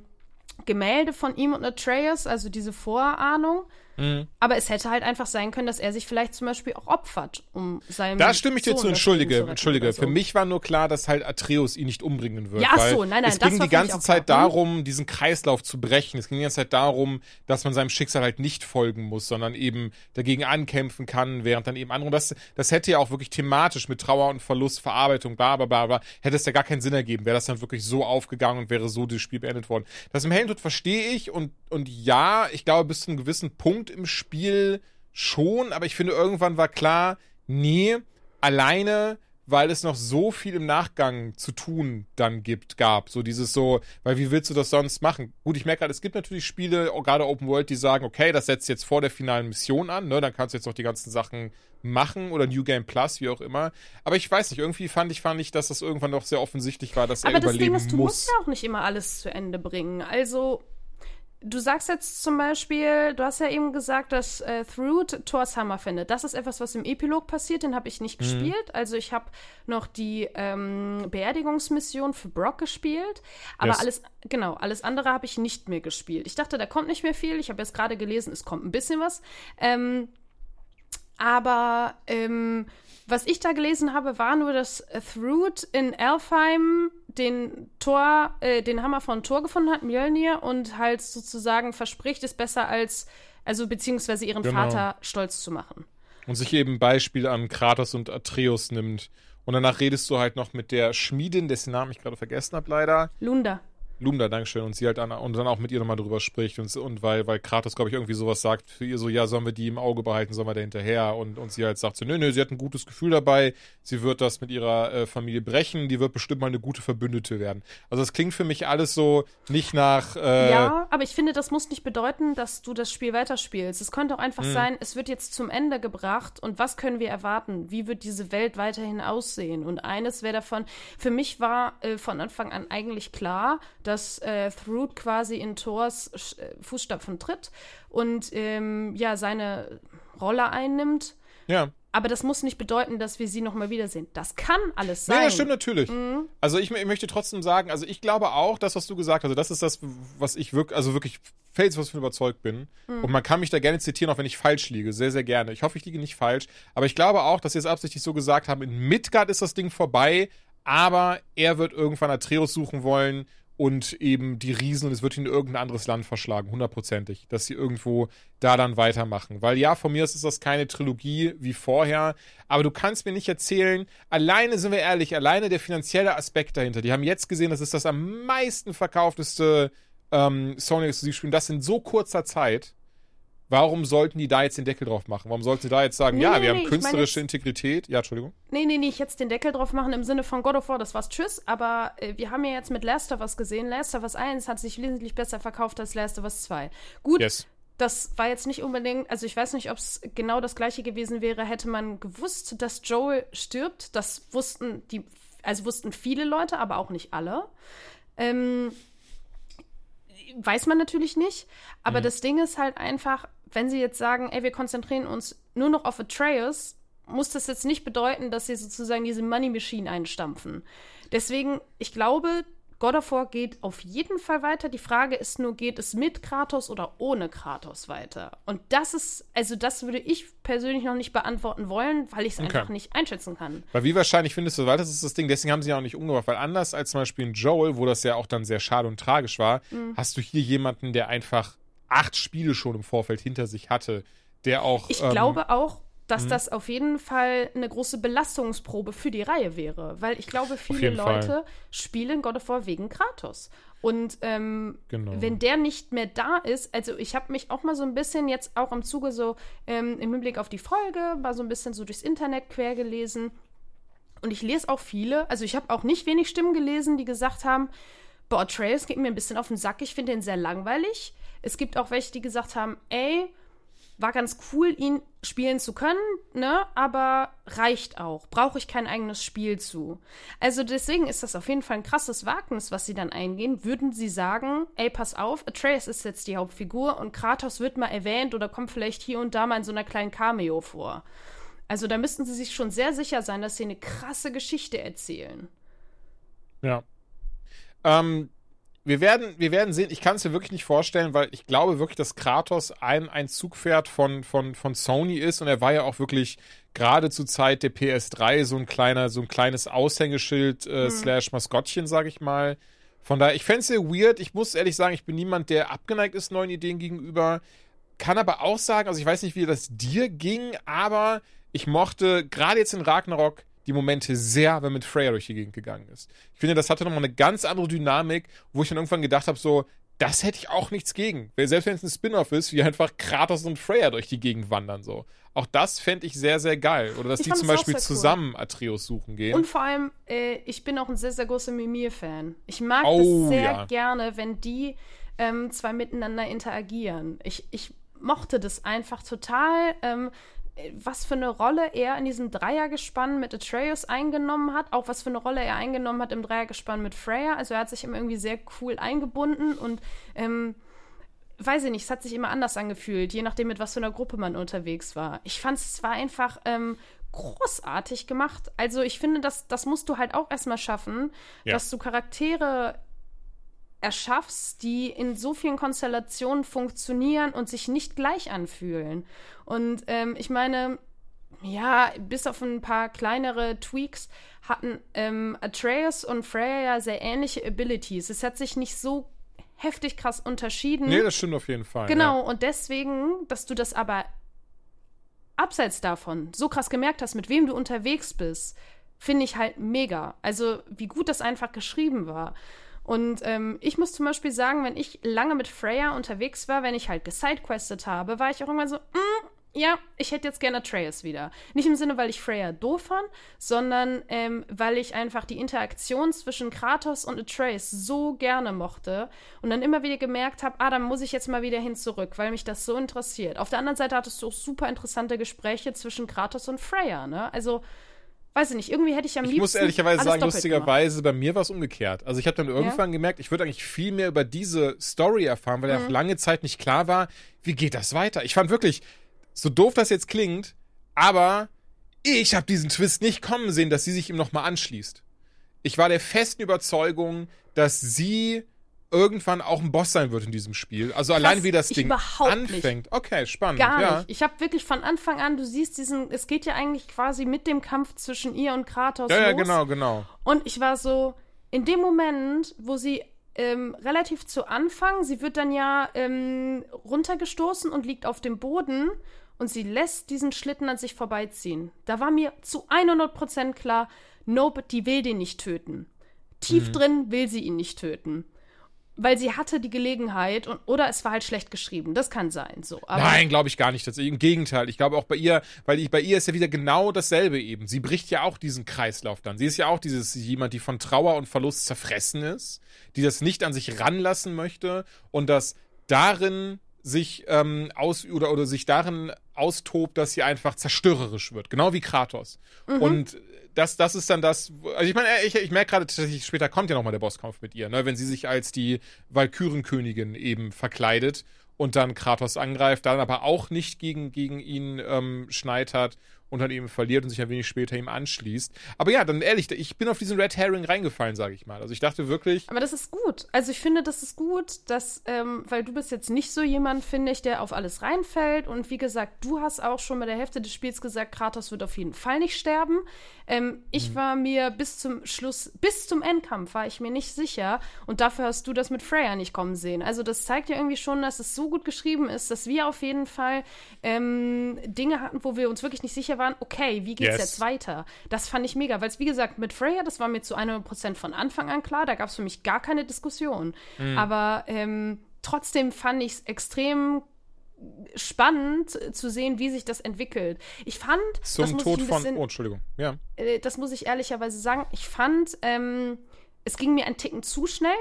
Gemälde von ihm und Atreus, also diese Vorahnung. Mhm. Aber es hätte halt einfach sein können, dass er sich vielleicht zum Beispiel auch opfert, um seinem. Da stimme ich dir zu, entschuldige, entschuldige. So. Für mich war nur klar, dass halt Atreus ihn nicht umbringen wird. Ja, ach so, nein, nein, es ging die ganze Zeit klar. darum, diesen Kreislauf zu brechen. Es ging die ganze Zeit darum, dass man seinem Schicksal halt nicht folgen muss, sondern eben dagegen ankämpfen kann, während dann eben andere. Das, das hätte ja auch wirklich thematisch mit Trauer und Verlust, Verarbeitung, bla bla bla, bla hätte es ja gar keinen Sinn ergeben. Wäre das dann wirklich so aufgegangen und wäre so das Spiel beendet worden. Das im Heldentod verstehe ich und, und ja, ich glaube, bis zu einem gewissen Punkt im Spiel schon, aber ich finde, irgendwann war klar, nee, alleine, weil es noch so viel im Nachgang zu tun dann gibt, gab. So dieses so, weil wie willst du das sonst machen? Gut, ich merke gerade, es gibt natürlich Spiele, gerade Open World, die sagen, okay, das setzt jetzt vor der finalen Mission an, ne, dann kannst du jetzt noch die ganzen Sachen machen oder New Game Plus, wie auch immer. Aber ich weiß nicht, irgendwie fand ich, fand ich, dass das irgendwann noch sehr offensichtlich war, dass Aber er überleben muss. Aber das Ding ist, du musst ja auch nicht immer alles zu Ende bringen. Also Du sagst jetzt zum Beispiel, du hast ja eben gesagt, dass äh, Thrud Thors Hammer findet. Das ist etwas, was im Epilog passiert, den habe ich nicht mhm. gespielt. Also ich habe noch die ähm, Beerdigungsmission für Brock gespielt, aber yes. alles, genau, alles andere habe ich nicht mehr gespielt. Ich dachte, da kommt nicht mehr viel. Ich habe jetzt gerade gelesen, es kommt ein bisschen was. Ähm, aber ähm, was ich da gelesen habe, war nur, dass Thrud in Elfheim den Tor, äh, den Hammer von Thor gefunden hat, Mjölnir, und halt sozusagen verspricht, es besser als, also beziehungsweise ihren genau. Vater stolz zu machen. Und sich eben Beispiel an Kratos und Atreus nimmt. Und danach redest du halt noch mit der Schmiedin, dessen Namen ich gerade vergessen habe, leider. Lunda. Lumda, Dankeschön, und sie halt an, und dann auch mit ihr nochmal drüber spricht und, und weil, weil Kratos, glaube ich, irgendwie sowas sagt für ihr so, ja, sollen wir die im Auge behalten, sollen wir da hinterher und, und sie halt sagt so, nö, nö, sie hat ein gutes Gefühl dabei, sie wird das mit ihrer äh, Familie brechen, die wird bestimmt mal eine gute Verbündete werden. Also es klingt für mich alles so nicht nach. Äh, ja, aber ich finde, das muss nicht bedeuten, dass du das Spiel weiterspielst. Es könnte auch einfach mhm. sein, es wird jetzt zum Ende gebracht und was können wir erwarten? Wie wird diese Welt weiterhin aussehen? Und eines wäre davon, für mich war äh, von Anfang an eigentlich klar, dass äh, Thrud quasi in Thors äh, Fußstapfen tritt und ähm, ja, seine Rolle einnimmt. Ja. Aber das muss nicht bedeuten, dass wir sie nochmal wiedersehen. Das kann alles sein. Ja, das stimmt natürlich. Mhm. Also ich, ich, möchte trotzdem sagen, also ich glaube auch, das, was du gesagt hast, also das ist das, was ich wirklich, also wirklich fels was ich überzeugt bin. Mhm. Und man kann mich da gerne zitieren, auch wenn ich falsch liege. Sehr, sehr gerne. Ich hoffe, ich liege nicht falsch. Aber ich glaube auch, dass sie es absichtlich so gesagt haben, in Midgard ist das Ding vorbei, aber er wird irgendwann Atreus suchen wollen und eben die Riesen und es wird in irgendein anderes Land verschlagen, hundertprozentig, dass sie irgendwo da dann weitermachen. Weil ja, von mir aus ist das keine Trilogie wie vorher, aber du kannst mir nicht erzählen, alleine sind wir ehrlich, alleine der finanzielle Aspekt dahinter. Die haben jetzt gesehen, das ist das am meisten verkaufteste ähm, Sony-Exklusivspiel, das in so kurzer Zeit. Warum sollten die da jetzt den Deckel drauf machen? Warum sollten sie da jetzt sagen, Nee, ja, nee, wir nee, haben ich künstlerische meine Integrität? Ja, Entschuldigung. Nee, nee, nicht jetzt den Deckel drauf machen im Sinne von God of War, das war's, tschüss. Aber äh, wir haben ja jetzt mit Last of Us gesehen. Last of Us 1 hat sich wesentlich besser verkauft als Last of Us 2. Gut, Yes. das war jetzt nicht unbedingt, also ich weiß nicht, ob es genau das gleiche gewesen wäre, hätte man gewusst, dass Joel stirbt. Das wussten die, also wussten viele Leute, aber auch nicht alle. Ähm, weiß man natürlich nicht. Aber das Ding ist halt einfach, wenn sie jetzt sagen, ey, wir konzentrieren uns nur noch auf Atreus, muss das jetzt nicht bedeuten, dass sie sozusagen diese Money Machine einstampfen. Deswegen, ich glaube, God of War geht auf jeden Fall weiter. Die Frage ist nur, geht es mit Kratos oder ohne Kratos weiter? Und das ist, also das würde ich persönlich noch nicht beantworten wollen, weil ich es Okay. einfach nicht einschätzen kann. Weil wie wahrscheinlich findest du, weil das ist das Ding, deswegen haben sie ja auch nicht umgebracht, weil anders als zum Beispiel in Joel, wo das ja auch dann sehr schade und tragisch war, Mhm. hast du hier jemanden, der einfach acht Spiele schon im Vorfeld hinter sich hatte, der auch. Ich ähm, glaube auch, dass das auf jeden Fall eine große Belastungsprobe für die Reihe wäre, weil ich glaube, viele jeden Fall. Leute spielen God of War wegen Kratos. Und ähm, Genau. wenn der nicht mehr da ist, also ich habe mich auch mal so ein bisschen jetzt auch im Zuge so ähm, im Hinblick auf die Folge, mal so ein bisschen so durchs Internet quer gelesen. Und ich lese auch viele, also ich habe auch nicht wenig Stimmen gelesen, die gesagt haben, boah, Trails geht mir ein bisschen auf den Sack, ich finde den sehr langweilig. Es gibt auch welche, die gesagt haben, ey, war ganz cool, ihn spielen zu können, ne? Aber reicht auch. Brauche ich kein eigenes Spiel zu. Also deswegen ist das auf jeden Fall ein krasses Wagnis, was sie dann eingehen. Würden sie sagen, ey, pass auf, Atreus ist jetzt die Hauptfigur und Kratos wird mal erwähnt oder kommt vielleicht hier und da mal in so einer kleinen Cameo vor. Also da müssten sie sich schon sehr sicher sein, dass sie eine krasse Geschichte erzählen. Ja. Ähm, wir werden, wir werden sehen, ich kann es mir wirklich nicht vorstellen, weil ich glaube wirklich, dass Kratos ein, ein Zugpferd von, von, von Sony ist und er war ja auch wirklich gerade zur Zeit der PS3 so ein kleiner, so ein kleines Aushängeschild äh, slash Maskottchen, sag ich mal. Von daher, ich fände es sehr weird. Ich muss ehrlich sagen, ich bin niemand, der abgeneigt ist neuen Ideen gegenüber. Kann aber auch sagen, also ich weiß nicht, wie das dir ging, aber ich mochte gerade jetzt in Ragnarok die Momente sehr, wenn mit Freya durch die Gegend gegangen ist. Ich finde, das hatte nochmal eine ganz andere Dynamik, wo ich dann irgendwann gedacht habe, so, das hätte ich auch nichts gegen. Weil Selbst wenn es ein Spin-off ist, wie einfach Kratos und Freya durch die Gegend wandern, so. Auch das fände ich sehr, sehr geil. Oder dass Ich die zum Beispiel cool. zusammen Atreus suchen gehen. Und vor allem, äh, ich bin auch ein sehr, sehr großer Mimir-Fan. Ich mag Oh, das sehr ja. gerne, wenn die ähm, zwei miteinander interagieren. Ich, ich mochte das einfach total. Ähm, äh, was für eine Rolle er in diesem Dreiergespann mit Atreus eingenommen hat, auch was für eine Rolle er eingenommen hat im Dreiergespann mit Freya. Also er hat sich immer irgendwie sehr cool eingebunden und ähm, weiß ich nicht, es hat sich immer anders angefühlt, je nachdem, mit was für einer Gruppe man unterwegs war. Ich fand es war einfach ähm, großartig gemacht. Also ich finde, das, das musst du halt auch erstmal schaffen, Ja. dass du Charaktere erschaffst, die in so vielen Konstellationen funktionieren und sich nicht gleich anfühlen. Und ähm, ich meine, ja, bis auf ein paar kleinere Tweaks hatten ähm, Atreus und Freya ja sehr ähnliche Abilities. Es hat sich nicht so heftig krass unterschieden. nee, das stimmt auf jeden Fall. Genau, Ja. und deswegen, dass du das aber abseits davon so krass gemerkt hast, mit wem du unterwegs bist, finde ich halt mega. Also, wie gut das einfach geschrieben war. Und ähm, ich muss zum Beispiel sagen, wenn ich lange mit Freya unterwegs war, wenn ich halt gesidequestet habe, war ich auch irgendwann so, mm, ja, ich hätte jetzt gerne Atreus wieder. Nicht im Sinne, weil ich Freya doof fand, sondern ähm, weil ich einfach die Interaktion zwischen Kratos und Atreus so gerne mochte und dann immer wieder gemerkt habe, ah, da muss ich jetzt mal wieder hin zurück, weil mich das so interessiert. Auf der anderen Seite hattest du auch super interessante Gespräche zwischen Kratos und Freya, ne? Also, weiß ich nicht, irgendwie hätte ich am Ich liebsten muss ehrlicherweise sagen, lustigerweise, bei mir war es umgekehrt. Also ich habe dann irgendwann gemerkt, ich würde eigentlich viel mehr über diese Story erfahren, weil ja Mhm. auch lange Zeit nicht klar war, wie geht das weiter. Ich fand wirklich, so doof das jetzt klingt, aber ich habe diesen Twist nicht kommen sehen, dass sie sich ihm nochmal anschließt. Ich war der festen Überzeugung, dass sie irgendwann auch ein Boss sein wird in diesem Spiel. Also allein wie das Ding überhaupt nicht. anfängt. Okay, spannend. Gar ja. nicht. Ich habe wirklich von Anfang an, du siehst diesen, es geht ja eigentlich quasi mit dem Kampf zwischen ihr und Kratos Ja, ja, los. genau, genau. Und ich war so, in dem Moment, wo sie ähm, relativ zu Anfang, sie wird dann ja ähm, runtergestoßen und liegt auf dem Boden und sie lässt diesen Schlitten an sich vorbeiziehen. Da war mir zu 100% klar, nope, die will den nicht töten. Tief mhm. drin will sie ihn nicht töten weil sie hatte die Gelegenheit und oder es war halt schlecht geschrieben. Das kann sein. So. Nein, glaube ich gar nicht. Das, Im Gegenteil. Ich glaube auch bei ihr, weil ich, bei ihr ist ja wieder genau dasselbe eben. Sie bricht ja auch diesen Kreislauf dann. Sie ist ja auch dieses jemand, die von Trauer und Verlust zerfressen ist, die das nicht an sich ranlassen möchte und das darin sich ähm, aus oder oder sich darin austobt, dass sie einfach zerstörerisch wird, genau wie Kratos. Mhm. Und das, das ist dann das. Also ich meine, ich, ich merke gerade tatsächlich, später kommt ja nochmal der Bosskampf mit ihr, ne? Wenn sie sich als die Valkyrenkönigin eben verkleidet und dann Kratos angreift, dann aber auch nicht gegen, gegen ihn ähm, schneitert und dann eben verliert und sich ein wenig später ihm anschließt. Aber ja, dann ehrlich, ich bin auf diesen Red Herring reingefallen, sage ich mal. Also ich dachte wirklich. Aber das ist gut. Also ich finde, das ist gut, dass, ähm, weil du bist jetzt nicht so jemand, finde ich, der auf alles reinfällt. Und wie gesagt, du hast auch schon bei der Hälfte des Spiels gesagt, Kratos wird auf jeden Fall nicht sterben. Ähm, ich mhm. war mir bis zum Schluss, bis zum Endkampf war ich mir nicht sicher. Und dafür hast du das mit Freya nicht kommen sehen. Also das zeigt ja irgendwie schon, dass es so gut geschrieben ist, dass wir auf jeden Fall ähm, Dinge hatten, wo wir uns wirklich nicht sicher waren, okay, wie geht's yes. jetzt weiter? Das fand ich mega, weil es, wie gesagt, mit Freya, das war mir zu 100% von Anfang an klar, da gab es für mich gar keine Diskussion. Mhm. Aber ähm, trotzdem fand ich es extrem spannend zu sehen, wie sich das entwickelt. Ich fand. Zum Tod bisschen, von. Oh, Entschuldigung. Ja. Äh, das muss ich ehrlicherweise sagen. Ich fand, ähm, es ging mir ein Ticken zu schnell.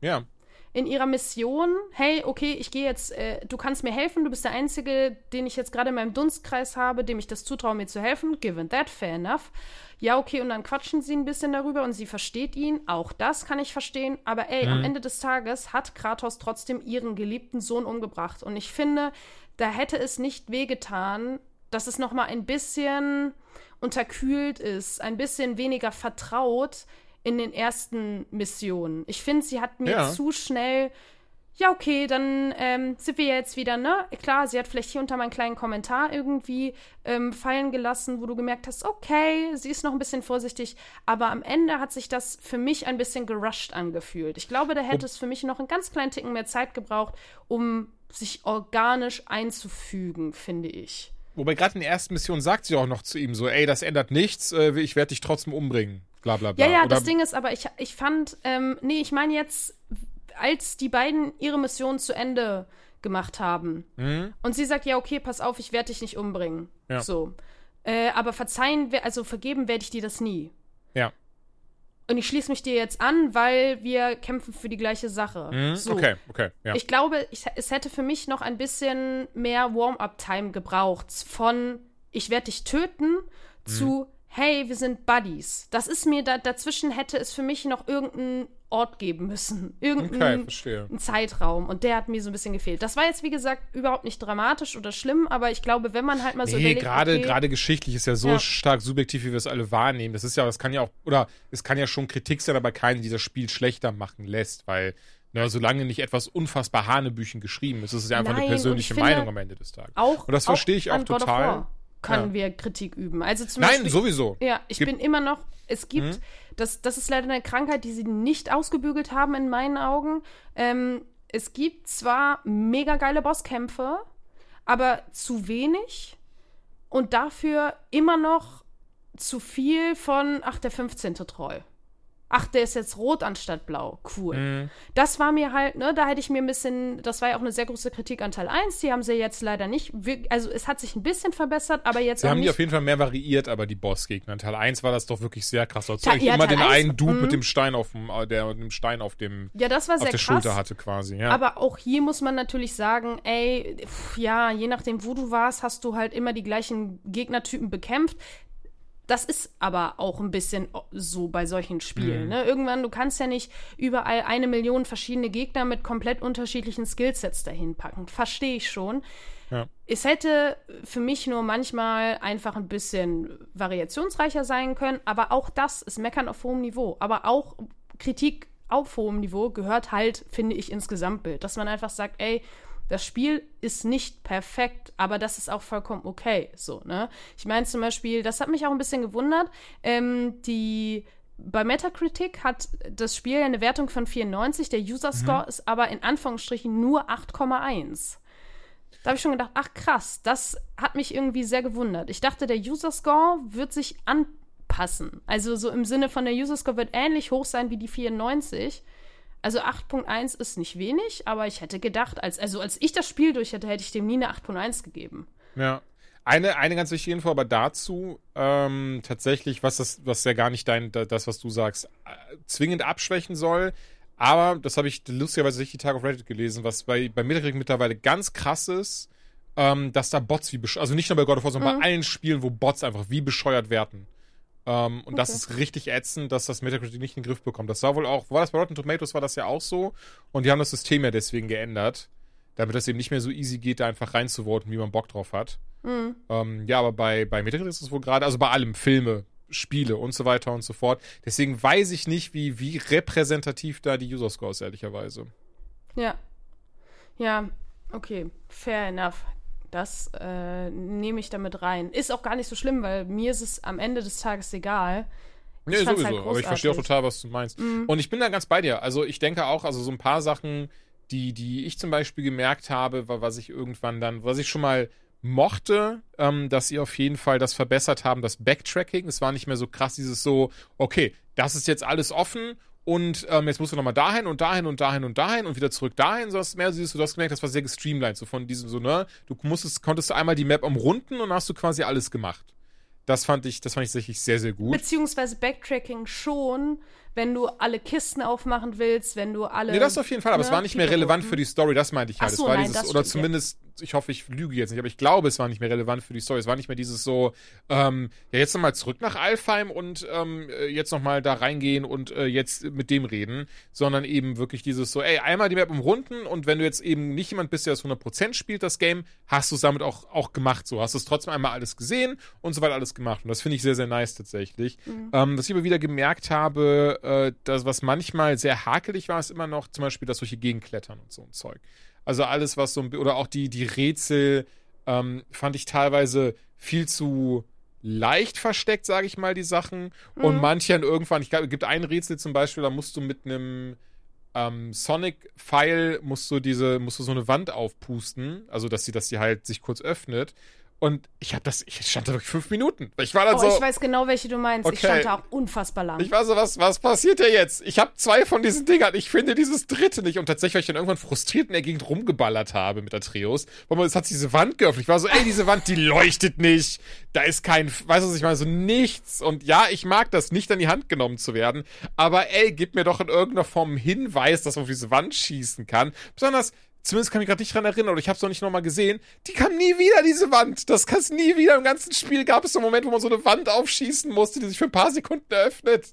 Ja in ihrer Mission, hey, okay, ich gehe jetzt, äh, du kannst mir helfen, du bist der Einzige, den ich jetzt gerade in meinem Dunstkreis habe, dem ich das zutraue, mir zu helfen. Given that, fair enough. Ja, okay, und dann quatschen sie ein bisschen darüber und sie versteht ihn. Auch das kann ich verstehen. Aber ey, mhm. am Ende des Tages hat Kratos trotzdem ihren geliebten Sohn umgebracht. Und ich finde, da hätte es nicht wehgetan, dass es noch mal ein bisschen unterkühlt ist, ein bisschen weniger vertraut, in den ersten Missionen. Ich finde, sie hat mir ja. zu schnell. Ja, okay, dann ähm, sind wir jetzt wieder, ne? Klar, sie hat vielleicht hier unter meinen kleinen Kommentar irgendwie ähm, fallen gelassen, wo du gemerkt hast, okay, sie ist noch ein bisschen vorsichtig, aber am Ende hat sich das für mich ein bisschen gerusht angefühlt. Ich glaube, da hätte es für mich noch einen ganz kleinen Ticken mehr Zeit gebraucht, um sich organisch einzufügen, finde ich. Wobei gerade in der ersten Mission sagt sie auch noch zu ihm so, ey, das ändert nichts, äh, ich werde dich trotzdem umbringen bla bla bla. Ja, ja, Oder das Ding ist aber, ich, ich fand, ähm, nee, ich meine jetzt, als die beiden ihre Mission zu Ende gemacht haben mhm. und sie sagt, ja, okay, pass auf, ich werde dich nicht umbringen. Ja. So. Äh, aber verzeihen, also vergeben werde ich dir das nie. Ja. Und ich schließe mich dir jetzt an, weil wir kämpfen für die gleiche Sache. Mhm, so. Okay, okay. Ja. Ich glaube, ich, es hätte für mich noch ein bisschen mehr Warm-up-Time gebraucht. Von ich werde dich töten mhm. zu hey, wir sind Buddies. Das ist mir, da, dazwischen hätte es für mich noch irgendeinen Ort geben müssen. Irgendeinen okay, Zeitraum. Und der hat mir so ein bisschen gefehlt. Das war jetzt, wie gesagt, überhaupt nicht dramatisch oder schlimm, aber ich glaube, wenn man halt mal so nee. Gerade, okay, gerade geschichtlich ist ja so ja. stark subjektiv, wie wir es alle wahrnehmen. Das ist ja, das kann ja auch, oder es kann ja schon Kritik sein, aber keinen, die das Spiel schlechter machen lässt, weil. Na, solange nicht etwas unfassbar Hanebüchen geschrieben ist, ist es ja einfach Nein, eine persönliche Meinung am Ende des Tages. Auch, und das verstehe ich auch total können ja. wir Kritik üben. Also zum Nein, Beispiel, sowieso. Ja, ich gibt, bin immer noch, es gibt, mhm. das, das ist leider eine Krankheit, die sie nicht ausgebügelt haben in meinen Augen. Ähm, es gibt zwar mega geile Bosskämpfe, aber zu wenig und dafür immer noch zu viel von, ach, der 15. Troll ach, der ist jetzt rot anstatt blau. Cool. Mhm. Das war mir halt, ne, da hätte ich mir ein bisschen, das war ja auch eine sehr große Kritik an Teil 1, die haben sie jetzt leider nicht, also es hat sich ein bisschen verbessert, aber jetzt Sie haben die auf jeden Fall mehr variiert, aber die Bossgegner. In Teil 1 war das doch wirklich sehr krass. Da hatte ja, immer Teil den 1, einen Dude mit mhm. dem Stein auf dem, äh, der mit dem Stein auf dem, ja, das war auf sehr der krass, Schulter hatte quasi, ja. Aber auch hier muss man natürlich sagen, ey, pff, ja, je nachdem, wo du warst, hast du halt immer die gleichen Gegnertypen bekämpft. Das ist aber auch ein bisschen so bei solchen Spielen. Mhm. Ne? Irgendwann, du kannst ja nicht überall eine Million verschiedene Gegner mit komplett unterschiedlichen Skillsets dahin packen. Verstehe ich schon. Ja. Es hätte für mich nur manchmal einfach ein bisschen variationsreicher sein können, aber auch das ist Meckern auf hohem Niveau. Aber auch Kritik auf hohem Niveau gehört halt, finde ich, ins Gesamtbild. Dass man einfach sagt, ey, das Spiel ist nicht perfekt, aber das ist auch vollkommen okay. So, ne? Ich meine zum Beispiel, das hat mich auch ein bisschen gewundert, ähm, die bei Metacritic hat das Spiel eine Wertung von 94, der User Score Mhm. ist aber in Anführungsstrichen nur 8,1. Da habe ich schon gedacht, ach krass, das hat mich irgendwie sehr gewundert. Ich dachte, der User Score wird sich anpassen. Also so im Sinne von der User Score wird ähnlich hoch sein wie die 94. Also 8.1 ist nicht wenig, aber ich hätte gedacht, als, also als ich das Spiel durch hätte, hätte ich dem nie eine 8.1 gegeben. Ja. Eine, eine ganz wichtige Info aber dazu, ähm, tatsächlich, was das, was ja gar nicht dein, da- das, was du sagst, äh, zwingend abschwächen soll. Aber, das habe ich lustigerweise nicht die Tage auf Reddit gelesen, was bei, bei Metacritic mittlerweile ganz krass ist, ähm, dass da Bots wie bescheuert, also nicht nur bei God of War, sondern bei allen Spielen, wo Bots einfach wie bescheuert werten. Ähm, und das Okay. ist richtig ätzend, dass das Metacritic nicht in den Griff bekommt. Das war wohl auch, war das bei Rotten Tomatoes, war das ja auch so. Und die haben das System ja deswegen geändert, damit das eben nicht mehr so easy geht, da einfach reinzuvoten, wie man Bock drauf hat. Mhm. Ähm, ja, aber bei, bei Metacritic ist es wohl gerade, also bei allem, Filme, Spiele und so weiter und so fort. Deswegen weiß ich nicht, wie, wie repräsentativ da die User Scores ehrlicherweise. Ja. Ja, okay, fair enough. Das äh, nehme ich damit rein. Ist auch gar nicht so schlimm, weil mir ist es am Ende des Tages egal. Nee, Ich fand's sowieso. halt aber ich verstehe auch total, was du meinst. Und ich bin da ganz bei dir. Also ich denke auch, also so ein paar Sachen, die, die ich zum Beispiel gemerkt habe, war, was ich irgendwann dann, was ich schon mal mochte, ähm, dass sie auf jeden Fall das verbessert haben, das Backtracking. Es war nicht mehr so krass, dieses so, okay, das ist jetzt alles offen und ähm, jetzt musst du nochmal dahin und dahin und dahin und dahin und wieder zurück dahin, so hast mehr siehst du, du hast gemerkt, das war sehr gestreamlined, so von diesem so, ne, du musstest, konntest du einmal die Map umrunden und hast du quasi alles gemacht. Das fand ich, das fand ich tatsächlich sehr, sehr gut. Beziehungsweise Backtracking schon, wenn du alle Kisten aufmachen willst, wenn du alle. Nee, das auf jeden Fall, aber es ne, war nicht mehr relevant für die Story, das meinte ich halt. Ach so, es war nein, dieses, das oder zumindest, ich hoffe, ich lüge jetzt nicht, aber ich glaube, es war nicht mehr relevant für die Story. Es war nicht mehr dieses so, ähm, ja, jetzt nochmal zurück nach Alfheim und ähm, äh, jetzt nochmal da reingehen und äh, jetzt mit dem reden, sondern eben wirklich dieses so, ey, einmal die Map umrunden und wenn du jetzt eben nicht jemand bist, der das 100% spielt, das Game, hast du es damit auch, auch gemacht. So, hast du es trotzdem einmal alles gesehen und so weiter alles gemacht. Und das finde ich sehr, sehr nice tatsächlich. Ähm, was ich aber wieder gemerkt habe, äh, das, was manchmal sehr hakelig war, ist immer noch zum Beispiel das solche Gegenklettern und so ein Zeug. Also alles, was so ein, oder auch die, die Rätsel, ähm, fand ich teilweise viel zu leicht versteckt, sage ich mal, die Sachen. Und manche dann irgendwann, ich glaube, es gibt ein Rätsel zum Beispiel, da musst du mit einem ähm, Sonic-Pfeil musst du diese, musst du so eine Wand aufpusten, also dass sie, dass sie halt sich kurz öffnet. Und ich habe das, ich stand da wirklich fünf Minuten. Ich war dann Oh, so. ich weiß genau, welche du meinst. Ich Okay. stand da auch unfassbar lang. Ich war so, was, was passiert hier jetzt? Ich habe zwei von diesen Dingern, ich finde dieses dritte nicht. Und tatsächlich, weil ich dann irgendwann frustriert in der Gegend rumgeballert habe mit Atreus, weil man, es hat diese Wand geöffnet. Ich war so, ey, diese Wand, die leuchtet nicht. Da ist kein, weißt du, was ich meine? So nichts. Und ja, ich mag das, nicht an die Hand genommen zu werden. Aber ey, gib mir doch in irgendeiner Form einen Hinweis, dass man auf diese Wand schießen kann. Besonders, Zumindest kann ich mich gerade nicht dran erinnern oder ich habe es noch nicht nochmal gesehen. Die kam nie wieder, diese Wand. Das kann nie wieder. Im ganzen Spiel gab es so einen Moment, wo man so eine Wand aufschießen musste, die sich für ein paar Sekunden öffnet. Ja,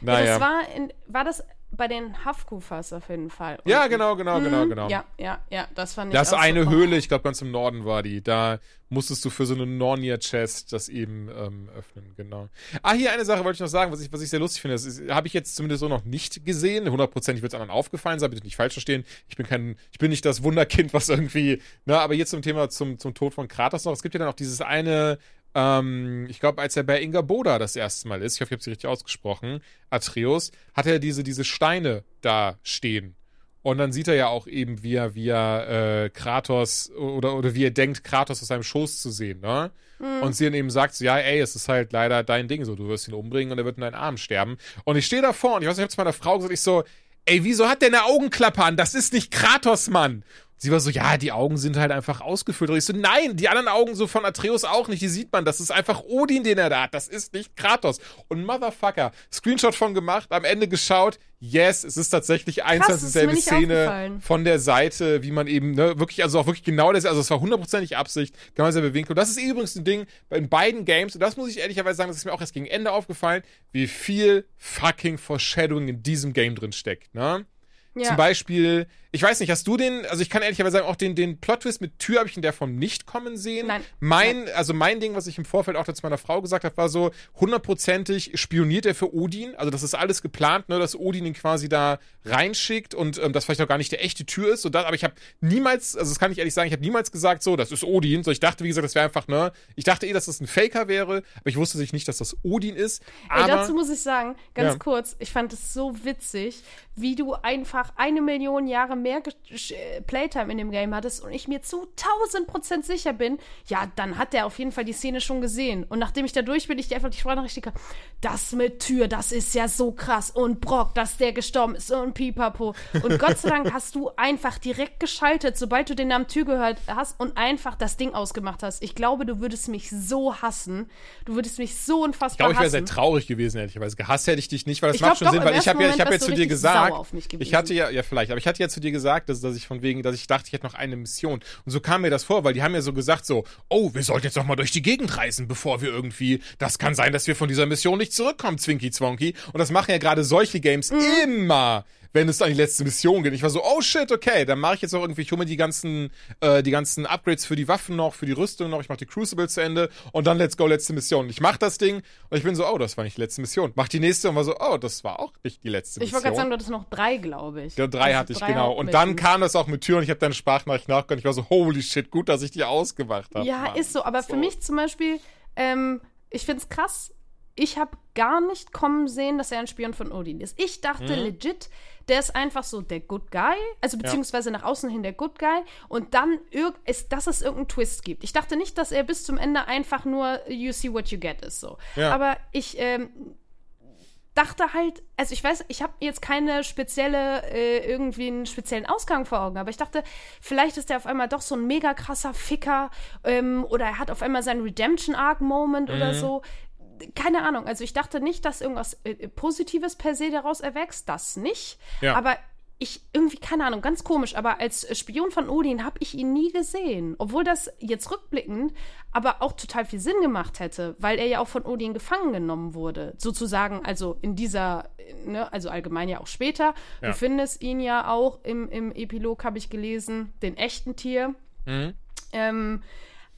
Naja. das war, in, war das bei den Hafkufas auf jeden Fall. Ja, unten. genau, genau, genau, Mhm. genau. Ja, ja, ja, das fand ich Das eine so, Höhle, ich glaube ganz im Norden war die. Da musstest du für so eine Nornia-Chest das eben ähm, öffnen, genau. Ah, hier eine Sache wollte ich noch sagen, was ich, was ich sehr lustig finde. Das habe ich jetzt zumindest so noch nicht gesehen. Hundertprozentig wird es anderen aufgefallen sein, bitte nicht falsch verstehen. Ich bin kein, ich bin nicht das Wunderkind, was irgendwie, ne, aber jetzt zum Thema zum, zum Tod von Kratos noch. Es gibt ja dann auch dieses eine, ähm, ich glaube, als er bei Inga Boda das erste Mal ist, ich hoffe, ich habe sie richtig ausgesprochen, Atreus, hat er diese, diese Steine da stehen. Und dann sieht er ja auch eben, wie er, wie er äh, Kratos oder, oder wie er denkt, Kratos aus seinem Schoß zu sehen, ne? Und sie dann eben sagt so, ja, ey, es ist halt leider dein Ding, so, du wirst ihn umbringen und er wird in deinen Armen sterben. Und ich stehe davor und ich weiß nicht, ich habe zu meiner Frau gesagt, ich so, ey, wieso hat der eine Augenklappe an? Das ist nicht Kratos, Mann. Sie war so, ja, die Augen sind halt einfach ausgefüllt. Und ich so, nein, die anderen Augen so von Atreus auch nicht, die sieht man. Das ist einfach Odin, den er da hat. Das ist nicht Kratos. Und Motherfucker, Screenshot von gemacht, am Ende geschaut, yes, es ist tatsächlich eins und dieselbe Szene von der Seite, wie man eben, ne, wirklich, also auch wirklich genau das, also es war hundertprozentig Absicht, genau selbe Winkel. Und das ist übrigens ein Ding in beiden Games, und das muss ich ehrlicherweise sagen, das ist mir auch erst gegen Ende aufgefallen, wie viel fucking Foreshadowing in diesem Game drin steckt, ne? Ja. Zum Beispiel, ich weiß nicht, hast du den, also ich kann ehrlicherweise sagen, auch den, den Plot-Twist mit Tür habe ich in der Form nicht kommen sehen. Nein. Mein, also mein Ding, was ich im Vorfeld auch zu meiner Frau gesagt habe, war so, hundertprozentig spioniert er für Odin. Also das ist alles geplant, ne, dass Odin ihn quasi da reinschickt und ähm, das vielleicht auch gar nicht der echte Tür ist. Und das, aber ich habe niemals, also das kann ich ehrlich sagen, ich habe niemals gesagt, so, das ist Odin. So, ich dachte, wie gesagt, das wäre einfach, ne, ich dachte eh, dass das ein Faker wäre, aber ich wusste sich nicht, dass das Odin ist. Ey, Aber, dazu muss ich sagen, ganz Ja. kurz, ich fand es so witzig, wie du einfach eine Million Jahre mehr äh, Playtime in dem Game hattest und ich mir zu 1000 Prozent sicher bin, ja, dann hat der auf jeden Fall die Szene schon gesehen. Und nachdem ich da durch bin, ich dir einfach die Sprachnachricht habe, das mit Tür, das ist ja so krass. Und Brock, dass der gestorben ist und pipapo. Und Gott sei Dank hast du einfach direkt geschaltet, sobald du den Namen Tür gehört hast und einfach das Ding ausgemacht hast. Ich glaube, du würdest mich so hassen. Du würdest mich so ich unfassbar glaube, ich wäre sehr hassen. traurig gewesen, ehrlicherweise. Gehasst hätte ich dich nicht, weil das Ich macht glaub schon doch, Sinn, weil ich habe ja, ich habe ja zu dir gesagt, ich hatte ja, ja vielleicht, aber ich hatte ja zu dir gesagt, dass, dass ich von wegen, dass ich dachte, ich hätte noch eine Mission. Und so kam mir das vor, weil die haben ja so gesagt so, oh, wir sollten jetzt noch mal durch die Gegend reisen, bevor wir irgendwie, das kann sein, dass wir von dieser Mission nicht zurückkommen, Zwinky Zwonky. Und das machen ja gerade solche Games Mhm. immer wenn es an die letzte Mission geht. Ich war so, oh shit, okay, dann mache ich jetzt noch irgendwie, ich hole mir die ganzen, äh, die ganzen Upgrades für die Waffen noch, für die Rüstung noch, ich mache die Crucible zu Ende und dann let's go, letzte Mission. Ich mach das Ding und ich bin so, oh, das war nicht die letzte Mission. Mach die nächste und war so, oh, das war auch nicht die letzte Ich Mission. wollte gerade sagen, du hattest noch drei, glaube ich. Ja, drei Also hatte ich, drei genau. Und dann kam das auch mit Tür und ich habe deine Sprachnachricht nachgehört. Ich war so, holy shit, gut, dass ich die ausgemacht habe. Ja, Mann. ist so. Aber für So. mich zum Beispiel, ähm, ich finde es krass. Ich habe gar nicht kommen sehen, dass er ein Spion von Odin ist. Ich dachte Mhm. legit, der ist einfach so der Good Guy, also beziehungsweise nach außen hin der Good Guy und dann ist, dass es irgendeinen Twist gibt. Ich dachte nicht, dass er bis zum Ende einfach nur you see what you get ist so. Ja. Aber ich ähm, dachte halt, also ich weiß, ich habe jetzt keine spezielle, äh, irgendwie einen speziellen Ausgang vor Augen, aber ich dachte, vielleicht ist der auf einmal doch so ein mega krasser Ficker ähm, oder er hat auf einmal seinen Redemption-Arc-Moment Mhm. oder so. Keine Ahnung, also ich dachte nicht, dass irgendwas äh, Positives per se daraus erwächst, das nicht. Ja. Aber ich irgendwie, keine Ahnung, ganz komisch, aber als Spion von Odin habe ich ihn nie gesehen. Obwohl das jetzt rückblickend aber auch total viel Sinn gemacht hätte, weil er ja auch von Odin gefangen genommen wurde. Sozusagen, also in dieser, ne, also allgemein ja auch später. Ja. Du findest ihn ja auch im, im Epilog, habe ich gelesen, den echten Tier. Mhm. Ähm,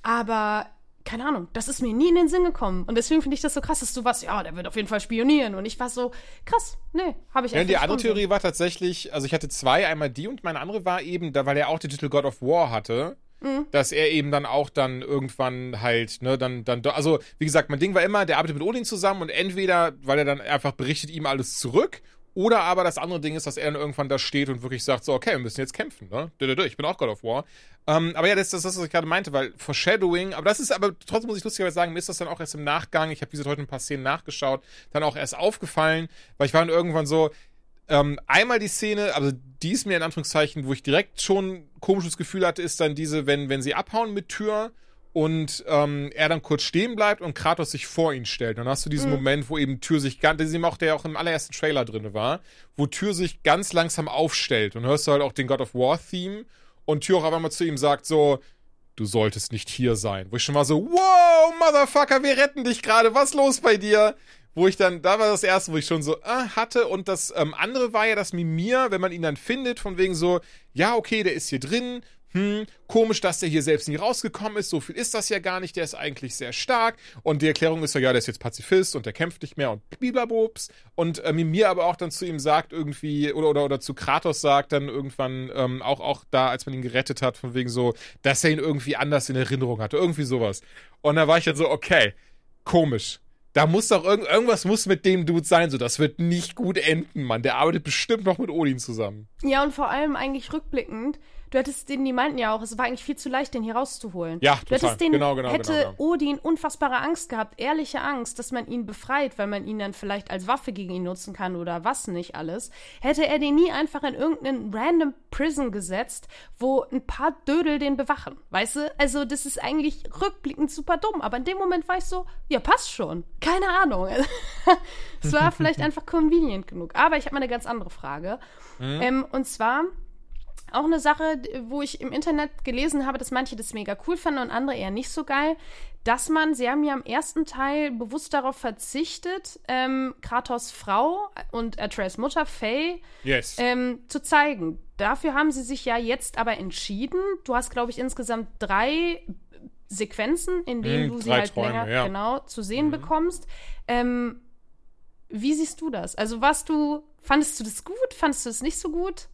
aber keine Ahnung, das ist mir nie in den Sinn gekommen. Und deswegen finde ich das so krass, dass du warst, ja, der wird auf jeden Fall spionieren. Und ich war so, krass, nee, habe ich Ja, einfach und die andere. Theorie war tatsächlich, also ich hatte zwei, einmal die und meine andere war eben, da weil er auch den Titel God of War hatte, Mhm. dass er eben dann auch dann irgendwann halt, ne, dann, dann, also wie gesagt, mein Ding war immer, der arbeitet mit Odin zusammen und entweder, weil er dann einfach berichtet ihm alles zurück, oder aber das andere Ding ist, dass er dann irgendwann da steht und wirklich sagt, so, okay, wir müssen jetzt kämpfen, ne? Ich bin auch God of War. Ähm, aber ja, das, ist das, was ich gerade meinte, weil Foreshadowing, aber das ist, aber trotzdem muss ich lustigerweise sagen, mir ist das dann auch erst im Nachgang, ich habe gesagt heute ein paar Szenen nachgeschaut, dann auch erst aufgefallen, weil ich war dann irgendwann so, ähm, einmal die Szene, also die ist mir in Anführungszeichen, wo ich direkt schon ein komisches Gefühl hatte, ist dann diese, wenn, wenn sie abhauen mit Tür und ähm, er dann kurz stehen bleibt und Kratos sich vor ihn stellt. Dann hast du diesen Moment, wo eben Tür sich ganz, das ist eben auch der auch im allerersten Trailer drin war, wo Tür sich ganz langsam aufstellt und hörst du halt auch den God of War Theme und Tür auf einmal zu ihm sagt so, du solltest nicht hier sein. Wo ich schon mal so, wow, Motherfucker, wir retten dich gerade, was los bei dir? Wo ich dann, da war das erste, wo ich schon so äh, hatte. Und das ähm, andere war ja das Mimir, wenn man ihn dann findet, von wegen so, ja, okay, der ist hier drin. Hm, komisch, dass der hier selbst nie rausgekommen ist. So viel ist das ja gar nicht. Der ist eigentlich sehr stark. Und die Erklärung ist ja, ja, der ist jetzt Pazifist und der kämpft nicht mehr und blablabobs. Und äh, Mimir aber auch dann zu ihm sagt irgendwie, oder, oder, oder zu Kratos sagt dann irgendwann, ähm, auch, auch da, als man ihn gerettet hat, von wegen so, dass er ihn irgendwie anders in Erinnerung hatte. Irgendwie sowas. Und da war ich dann so, okay, komisch. Da muss doch irgend, irgendwas muss mit dem Dude sein, so das wird nicht gut enden, Mann. Der arbeitet bestimmt noch mit Odin zusammen. Ja, und vor allem eigentlich rückblickend, du hättest den, die meinten ja auch, es war eigentlich viel zu leicht, den hier rauszuholen. Ja, du hättest total. den, Genau, genau, hätte genau, genau. Odin unfassbare Angst gehabt, ehrliche Angst, dass man ihn befreit, weil man ihn dann vielleicht als Waffe gegen ihn nutzen kann oder was nicht alles. Hätte er den nie einfach in irgendeinen random Prison gesetzt, wo ein paar Dödel den bewachen, weißt du? Also das ist eigentlich rückblickend super dumm, aber in dem Moment war ich so, ja, passt schon. Keine Ahnung. [laughs] Es war [laughs] vielleicht einfach convenient genug. Aber ich habe mal eine ganz andere Frage. Mhm. Ähm, und zwar auch eine Sache, wo ich im Internet gelesen habe, dass manche das mega cool fanden und andere eher nicht so geil, dass man, sie haben ja im ersten Teil bewusst darauf verzichtet, ähm, Kratos Frau und Atreus Mutter, Faye, Yes. ähm, zu zeigen. Dafür haben sie sich ja jetzt aber entschieden. Du hast, glaube ich, insgesamt drei Sequenzen, in denen Hm, du sie halt Träume, länger ja. genau zu sehen bekommst. Ähm, wie siehst du das? Also warst du, fandest du das gut? Fandest du es nicht so gut?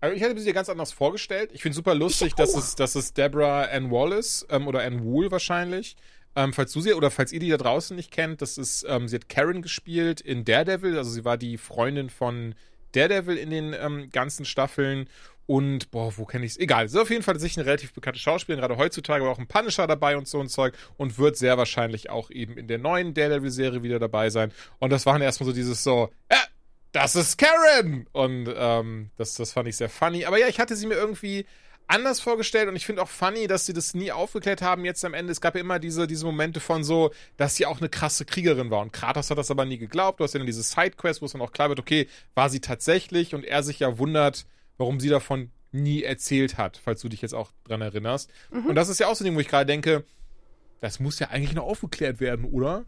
Also ich hätte sie ganz anders vorgestellt. Ich finde super lustig, dass es, dass es Deborah Ann Wallace ähm, oder Ann Wool wahrscheinlich. Ähm, falls du sie oder falls ihr die da draußen nicht kennt, das ist, ähm, sie hat Karen gespielt in Daredevil, also sie war die Freundin von Daredevil in den ähm, ganzen Staffeln. Und, boah, wo kenne ich es? Egal. Sie ist auf jeden Fall sicher eine relativ bekannte Schauspielerin, gerade heutzutage war auch ein Punisher dabei und so ein Zeug und wird sehr wahrscheinlich auch eben in der neuen Daredevil-Serie wieder dabei sein. Und das waren erstmal so dieses so, äh, das ist Karen! Und ähm, das, das fand ich sehr funny. Aber ja, ich hatte sie mir irgendwie anders vorgestellt und ich finde auch funny, dass sie das nie aufgeklärt haben jetzt am Ende. Es gab ja immer diese, diese Momente von so, dass sie auch eine krasse Kriegerin war. Und Kratos hat das aber nie geglaubt. Du hast ja dann diese Sidequest, wo es dann auch klar wird, okay, war sie tatsächlich und er sich ja wundert, warum sie davon nie erzählt hat, falls du dich jetzt auch dran erinnerst. Und das ist ja auch so ein Ding, wo ich gerade denke, das muss ja eigentlich noch aufgeklärt werden, oder?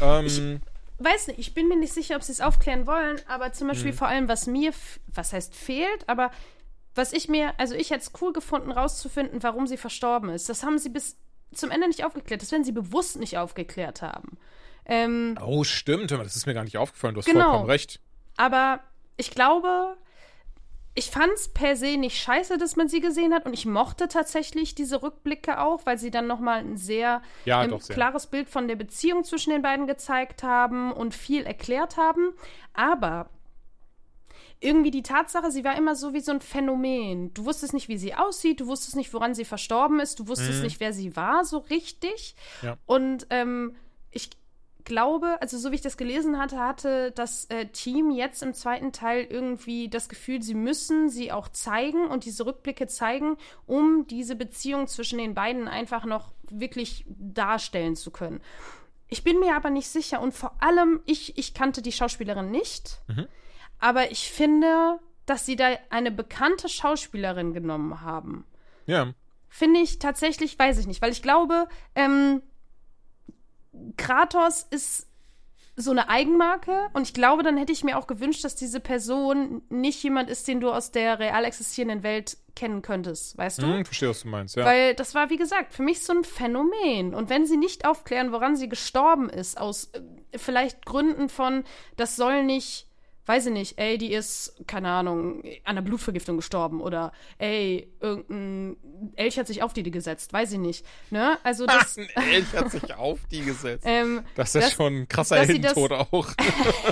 Ähm, Weiß nicht, ich bin mir nicht sicher, ob sie es aufklären wollen, aber zum Mhm. Beispiel vor allem, was mir, was heißt fehlt, aber was ich mir, also ich hätte es cool gefunden, rauszufinden, warum sie verstorben ist. Das haben sie bis zum Ende nicht aufgeklärt. Das werden sie bewusst nicht aufgeklärt haben. Ähm, oh, stimmt. Das ist mir gar nicht aufgefallen. Du hast Genau. vollkommen recht. Aber ich glaube, ich fand es per se nicht scheiße, dass man sie gesehen hat. Und ich mochte tatsächlich diese Rückblicke auch, weil sie dann nochmal ein sehr, Ja, ähm, sehr. klares Bild von der Beziehung zwischen den beiden gezeigt haben und viel erklärt haben. Aber irgendwie die Tatsache, sie war immer so wie so ein Phänomen. Du wusstest nicht, wie sie aussieht, du wusstest nicht, woran sie verstorben ist, du wusstest nicht, wer sie war, so richtig. Ja. Und ähm, ich glaube, also so wie ich das gelesen hatte, hatte das äh, Team jetzt im zweiten Teil irgendwie das Gefühl, sie müssen sie auch zeigen und diese Rückblicke zeigen, um diese Beziehung zwischen den beiden einfach noch wirklich darstellen zu können. Ich bin mir aber nicht sicher und vor allem, ich, ich kannte die Schauspielerin nicht, aber ich finde, dass sie da eine bekannte Schauspielerin genommen haben. Ja. Finde ich tatsächlich, weiß ich nicht, weil ich glaube, ähm, Kratos ist so eine Eigenmarke und ich glaube, dann hätte ich mir auch gewünscht, dass diese Person nicht jemand ist, den du aus der real existierenden Welt kennen könntest, weißt du? Hm, verstehe, was du meinst, ja. Weil das war, wie gesagt, für mich so ein Phänomen. Und wenn sie nicht aufklären, woran sie gestorben ist, aus äh, vielleicht Gründen von, das soll nicht, weiß ich nicht, ey, die ist, keine Ahnung, an einer Blutvergiftung gestorben oder ey, irgendein Elch hat sich auf die gesetzt, weiß ich nicht. Ne? Also das. ein Elch hat sich auf die gesetzt. [laughs] ähm, das ist das- schon ein krasser dass Heldentod auch.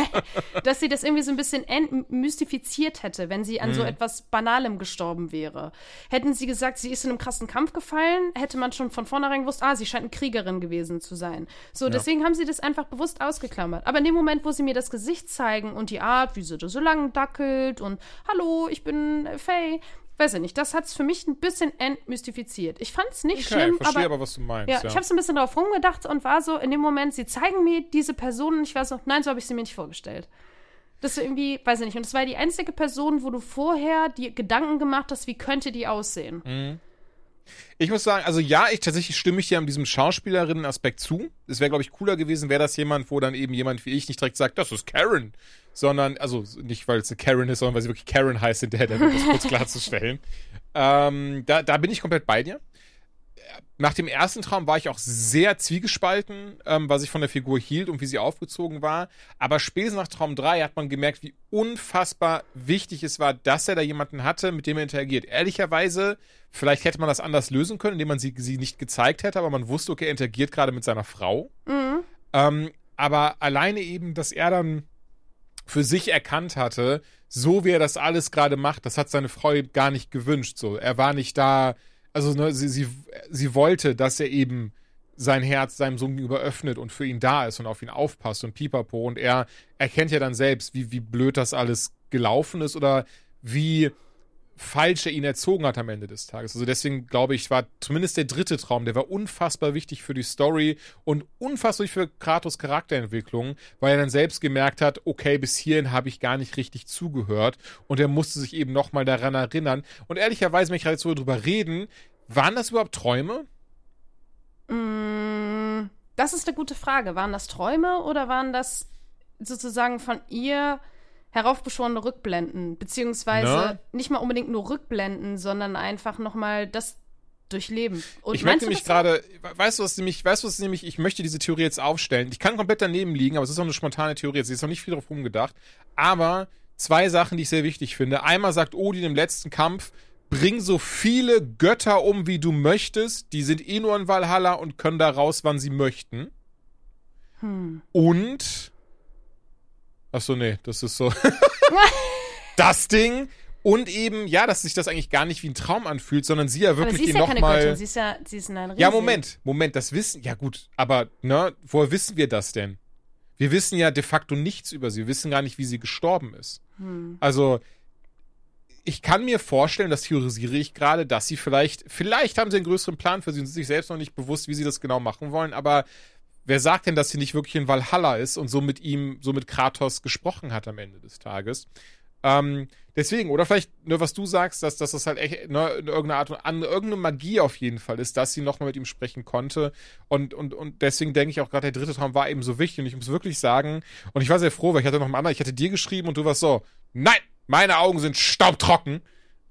[laughs] dass sie das irgendwie so ein bisschen entmystifiziert hätte, wenn sie an Mhm. so etwas Banalem gestorben wäre. Hätten sie gesagt, sie ist in einem krassen Kampf gefallen, hätte man schon von vornherein gewusst, ah, sie scheint eine Kriegerin gewesen zu sein. So, deswegen haben sie das einfach bewusst ausgeklammert. Aber in dem Moment, wo sie mir das Gesicht zeigen und die Art, wie sie da so lang dackelt und hallo, ich bin äh, Faye, weiß ich nicht, das hat es für mich ein bisschen entmystifiziert. Ich fand es nicht Okay, schlimm, verstehe aber aber, was du meinst. ja, Ja, ich habe so ein bisschen drauf rumgedacht und war so in dem Moment, sie zeigen mir diese Person und ich war so, nein, so habe ich sie mir nicht vorgestellt. Das irgendwie, weiß ich nicht. Und es war die einzige Person, wo du vorher die Gedanken gemacht hast, wie könnte die aussehen. Mhm. Ich muss sagen, also ja, ich tatsächlich stimme ich dir an diesem Schauspielerinnen-Aspekt zu. Es wäre, glaube ich, cooler gewesen, wäre das jemand, wo dann eben jemand wie ich nicht direkt sagt, das ist Karen. Sondern, also nicht, weil es eine Karen ist, sondern weil sie wirklich Karen heißt in der, um das kurz [laughs] klarzustellen. Ähm, da, da bin ich komplett bei dir. Nach dem ersten Traum war ich auch sehr zwiegespalten, ähm, was ich von der Figur hielt und wie sie aufgezogen war. Aber spätestens nach Traum 3 hat man gemerkt, wie unfassbar wichtig es war, dass er da jemanden hatte, mit dem er interagiert. Ehrlicherweise, vielleicht hätte man das anders lösen können, indem man sie, sie nicht gezeigt hätte, aber man wusste, okay, er interagiert gerade mit seiner Frau. Ähm, aber alleine eben, dass er dann für sich erkannt hatte, so wie er das alles gerade macht, das hat seine Frau gar nicht gewünscht. So, er war nicht da, also ne, sie, sie, sie wollte, dass er eben sein Herz seinem Sohn gegenüber öffnet und für ihn da ist und auf ihn aufpasst und pipapo. Und er erkennt ja dann selbst, wie, wie blöd das alles gelaufen ist oder wie falsch er ihn erzogen hat am Ende des Tages. Also deswegen glaube ich, war zumindest der dritte Traum, der war unfassbar wichtig für die Story und unfassbar wichtig für Kratos Charakterentwicklung, weil er dann selbst gemerkt hat, okay, bis hierhin habe ich gar nicht richtig zugehört und er musste sich eben nochmal daran erinnern. Und ehrlicherweise, wenn ich gerade so drüber reden, waren das überhaupt Träume? Mm, das ist eine gute Frage. Waren das Träume oder waren das sozusagen von ihr heraufbeschworene Rückblenden? Beziehungsweise Na? nicht mal unbedingt nur Rückblenden, sondern einfach nochmal das durchleben. Und ich nämlich das auch? gerade, weißt du was nämlich, weißt du was nämlich, ich möchte diese Theorie jetzt aufstellen. Ich kann komplett daneben liegen, aber es ist auch eine spontane Theorie, es ist noch nicht viel drauf rumgedacht. Aber zwei Sachen, die ich sehr wichtig finde. Einmal sagt Odin im letzten Kampf, bring so viele Götter um, wie du möchtest. Die sind eh nur in Valhalla und können da raus, wann sie möchten. Hm. Und. Achso, nee, das ist so. [laughs] [laughs] das Ding. Und eben, ja, dass sich das eigentlich gar nicht wie ein Traum anfühlt, sondern sie ja Aber wirklich sie ist ihn ja keine nochmal. Göttin, sie ist ja, sie ist ein. Ja, Moment, Moment, das wissen, ja gut, aber, ne, woher wissen wir das denn? Wir wissen ja de facto nichts über sie, wir wissen gar nicht, wie sie gestorben ist. Hm. Also, ich kann mir vorstellen, das theorisiere ich gerade, dass sie vielleicht, vielleicht haben sie einen größeren Plan für sie und sind sich selbst noch nicht bewusst, wie sie das genau machen wollen, aber wer sagt denn, dass sie nicht wirklich in Valhalla ist und so mit ihm, so mit Kratos gesprochen hat am Ende des Tages? Ähm, deswegen, oder vielleicht, nur was du sagst, dass, dass das halt echt ne, in irgendeiner Art und an irgendeine Magie auf jeden Fall ist, dass sie nochmal mit ihm sprechen konnte. Und, und, und deswegen denke ich auch gerade, der dritte Traum war eben so wichtig. Und ich muss wirklich sagen, und ich war sehr froh, weil ich hatte noch einen anderen, ich hatte dir geschrieben und du warst so, nein, meine Augen sind staubtrocken.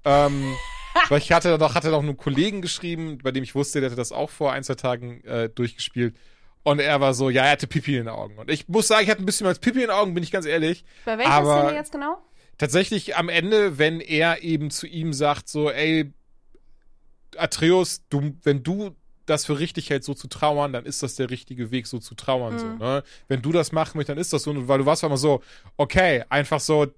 Ähm, [laughs] weil ich hatte noch, hatte noch einen Kollegen geschrieben, bei dem ich wusste, der hatte das auch vor ein, zwei Tagen äh, durchgespielt. Und er war so, ja, er hatte Pipi in den Augen. Und ich muss sagen, ich hatte ein bisschen als Pipi in den Augen, bin ich ganz ehrlich. Bei welcher aber- Szene jetzt genau? Tatsächlich am Ende, wenn er eben zu ihm sagt, so, ey, Atreus, du, wenn du das für richtig hältst, so zu trauern, dann ist das der richtige Weg, so zu trauern, so, ne? Wenn du das machen möchtest, dann ist das so, Und weil du warst immer so, okay, einfach so,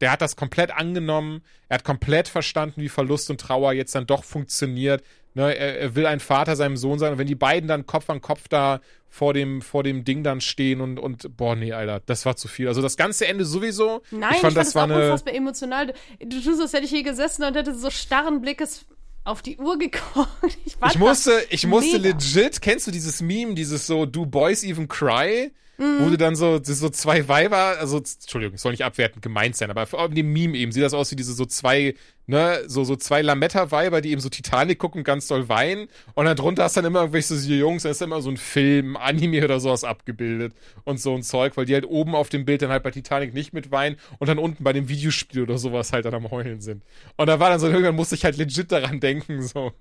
der hat das komplett angenommen, er hat komplett verstanden, wie Verlust und Trauer jetzt dann doch funktioniert. Ne, er, er will ein Vater seinem Sohn sein und wenn die beiden dann Kopf an Kopf da vor dem, vor dem Ding dann stehen und, und boah, nee, Alter, das war zu viel. Also das ganze Ende sowieso. Nein, ich fand, das, war auch eine. unfassbar emotional. Du, tust, als hätte ich hier gesessen und hätte so starren Blickes auf die Uhr geguckt. [laughs] Ich, war Ich musste, ich musste mega. legit, kennst du dieses Meme, dieses so, do boys even cry? Mhm. Wo du dann so, so zwei Weiber, also, Entschuldigung, soll nicht abwertend gemeint sein, aber vor allem in dem Meme eben sieht das aus wie diese so zwei, ne, so, so zwei Lametta-Weiber, die eben so Titanic gucken, ganz doll weinen. Und dann drunter hast dann immer irgendwelche so Jungs, da ist immer so ein Film, Anime oder sowas abgebildet und so ein Zeug, weil die halt oben auf dem Bild dann halt bei Titanic nicht mit weinen und dann unten bei dem Videospiel oder sowas halt dann am Heulen sind. Und da war dann so, irgendwann musste ich halt legit daran denken, so.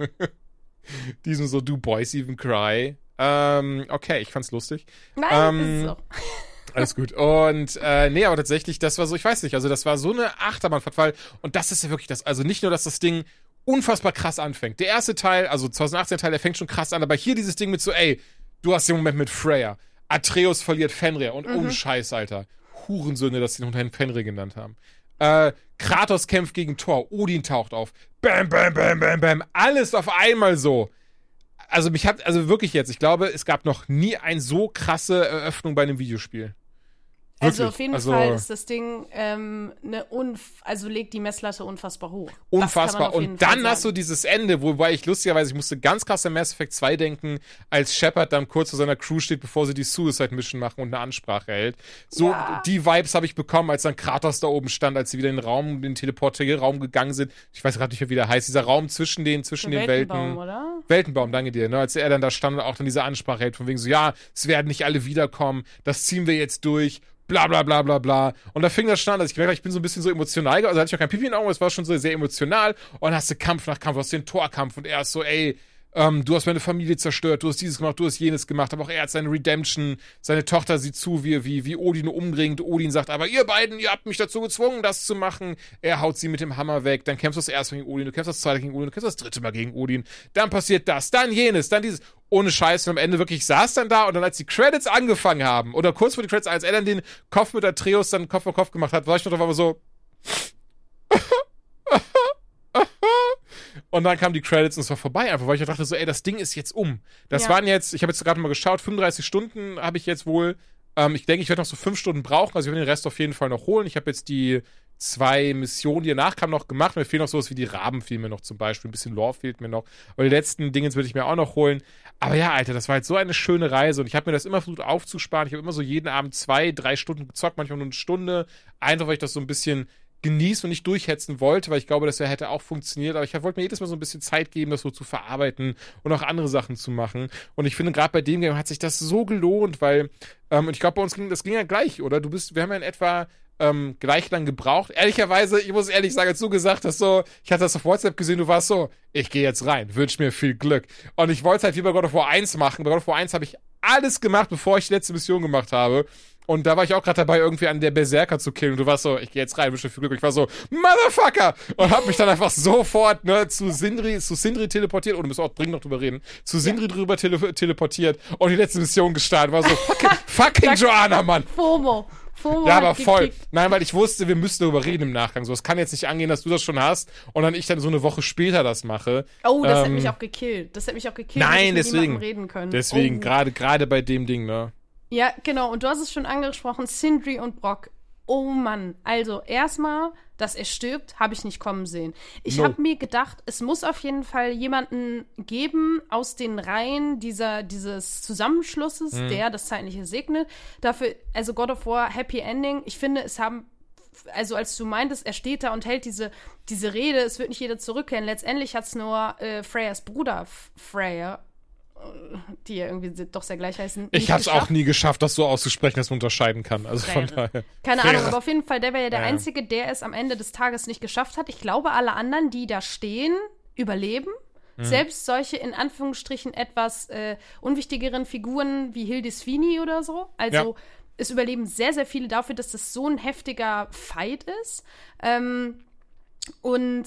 [laughs] Diesem so, do boys even cry? Ähm, okay, ich fand's lustig. Nein, ähm, ist auch. [laughs] Alles gut. Und äh, nee, aber tatsächlich, das war so, ich weiß nicht, also das war so eine Achterbahnfahrt, weil, und das ist ja wirklich das, also nicht nur, dass das Ding unfassbar krass anfängt. Der erste Teil, also 2018 Teil, der fängt schon krass an, aber hier dieses Ding mit so, ey, du hast den Moment mit Freya, Atreus verliert Fenrir und oh Scheiß, Alter. Hurensöhne, dass sie den Fenrir genannt haben. Äh, Kratos kämpft gegen Thor, Odin taucht auf. Bam, bam, bam, bam, bam. Alles auf einmal so. Also mich hat, also wirklich jetzt, ich glaube, es gab noch nie eine so krasse Eröffnung bei einem Videospiel. Also auf jeden Also- Fall ist das Ding ähm, eine unf also legt die Messlatte unfassbar hoch. Unfassbar. Und dann hast du dieses Ende, wobei ich lustigerweise, ich musste ganz krass an Mass Effect 2 denken, als Shepard dann kurz vor seiner Crew steht, bevor sie die Suicide Mission machen und eine Ansprache hält. So, Ja. die Vibes habe ich bekommen, als dann Kratos da oben stand, als sie wieder in den Raum, den Teleportierraum gegangen sind. Ich weiß gerade nicht mehr, wie der heißt. Dieser Raum zwischen den, zwischen Der den Weltenbaum, Welten. oder? Weltenbaum, danke dir. Ne? Als er dann da stand und auch dann diese Ansprache hält, von wegen so, ja, es werden nicht alle wiederkommen, das ziehen wir jetzt durch, bla bla bla bla bla. Und da fing das schon an, dass ich gemerkt habe, ich bin so ein bisschen so emotional, also hatte ich auch kein Pipi in den Augen, es war schon so sehr emotional. Und hast du Kampf nach Kampf, hast den Torkampf und er ist so, ey, ähm, du hast meine Familie zerstört, du hast dieses gemacht, du hast jenes gemacht, aber auch er hat seine Redemption, seine Tochter sieht zu, wie, wie, wie Odin umbringt. Odin sagt, aber ihr beiden, ihr habt mich dazu gezwungen, das zu machen. Er haut sie mit dem Hammer weg, dann kämpfst du das erste Mal gegen Odin, du kämpfst das zweite gegen Odin, du kämpfst das dritte Mal gegen Odin, dann passiert das, dann jenes, dann dieses. Ohne Scheiß, und am Ende wirklich saß dann da und dann als die Credits angefangen haben, oder kurz vor die Credits, als er dann den Kopf mit Atreus dann Kopf vor Kopf gemacht hat, war ich noch drauf so, [laughs] Und dann kamen die Credits und es war vorbei, einfach weil ich dachte so, ey, das Ding ist jetzt um. Das Ja. waren jetzt, ich habe jetzt gerade mal geschaut, 35 Stunden habe ich jetzt wohl. Ähm, ich denke, ich werde noch so fünf Stunden brauchen, also ich werde den Rest auf jeden Fall noch holen. Ich habe jetzt die zwei Missionen, die danach kamen, noch gemacht. Mir fehlen noch sowas wie die Rabenfilme noch zum Beispiel. Ein bisschen Lore fehlt mir noch. Aber die letzten Dinge würde ich mir auch noch holen. Aber ja, Alter, das war halt so eine schöne Reise und ich habe mir das immer versucht aufzusparen. Ich habe immer so jeden Abend zwei, drei Stunden gezockt, manchmal nur eine Stunde. Einfach, weil ich das so ein bisschen genießen und nicht durchhetzen wollte, weil ich glaube, das hätte auch funktioniert. Aber ich wollte mir jedes Mal so ein bisschen Zeit geben, das so zu verarbeiten und auch andere Sachen zu machen. Und ich finde, gerade bei dem Game hat sich das so gelohnt, weil, ähm, und ich glaube, bei uns ging das ging ja gleich, oder? Du bist, wir haben ja in etwa ähm, gleich lang gebraucht. Ehrlicherweise, ich muss ehrlich sagen, als du gesagt hast, so, ich hatte das auf WhatsApp gesehen, du warst so, ich gehe jetzt rein, wünsch mir viel Glück. Und ich wollte halt wie bei God of War 1 machen. Bei God of War 1 habe ich alles gemacht, bevor ich die letzte Mission gemacht habe. Und da war ich auch gerade dabei, irgendwie an der Berserker zu killen. Und du warst so, ich gehe jetzt rein, wünsche viel Glück. Ich war so, Motherfucker! Und hab mich dann einfach sofort ne, zu Sindri, zu Sindri teleportiert. Und du musst auch dringend noch drüber reden. Zu Sindri drüber tele teleportiert und die letzte Mission gestartet. War so, [laughs] fucking, fucking Joanna, Mann! FOMO. FOMO ja, aber voll. Gekickt. Nein, weil ich wusste, wir müssen darüber reden im Nachgang. So, es kann jetzt nicht angehen, dass du das schon hast und dann ich dann so eine Woche später das mache. Oh, das ähm, hat mich auch gekillt. Das hat mich auch gekillt. Nein, deswegen. Reden können. Deswegen, oh. gerade gerade bei dem Ding, ne? Ja, genau. Und du hast es schon angesprochen, Sindri und Brock. Oh Mann. Also, erstmal, dass er stirbt, habe ich nicht kommen sehen. Ich no. habe mir gedacht, es muss auf jeden Fall jemanden geben aus den Reihen dieser, dieses Zusammenschlusses, mhm. der das Zeitliche segnet. Dafür, also God of War, Happy Ending. Ich finde, es haben also als du meintest, er steht da und hält diese, diese Rede, es wird nicht jeder zurückkehren. Letztendlich hat es nur äh, Freyas Bruder Freya die ja irgendwie doch sehr gleich heißen. Ich habe es auch nie geschafft, das so auszusprechen, dass man unterscheiden kann. Also von daher. Keine Ahnung, aber auf jeden Fall, der wäre ja der ja. Einzige, der es am Ende des Tages nicht geschafft hat. Ich glaube, alle anderen, die da stehen, überleben. Mhm. Selbst solche in Anführungsstrichen etwas äh, unwichtigeren Figuren wie Hildisvini oder so. Also ja. es überleben sehr, sehr viele dafür, dass das so ein heftiger Fight ist. Ähm, und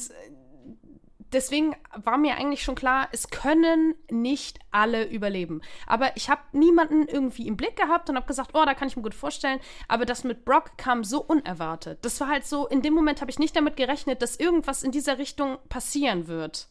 deswegen war mir eigentlich schon klar, es können nicht alle überleben. Aber ich habe niemanden irgendwie im Blick gehabt und habe gesagt, oh, da kann ich mir gut vorstellen. Aber das mit Brock kam so unerwartet. Das war halt so, in dem Moment habe ich nicht damit gerechnet, dass irgendwas in dieser Richtung passieren wird.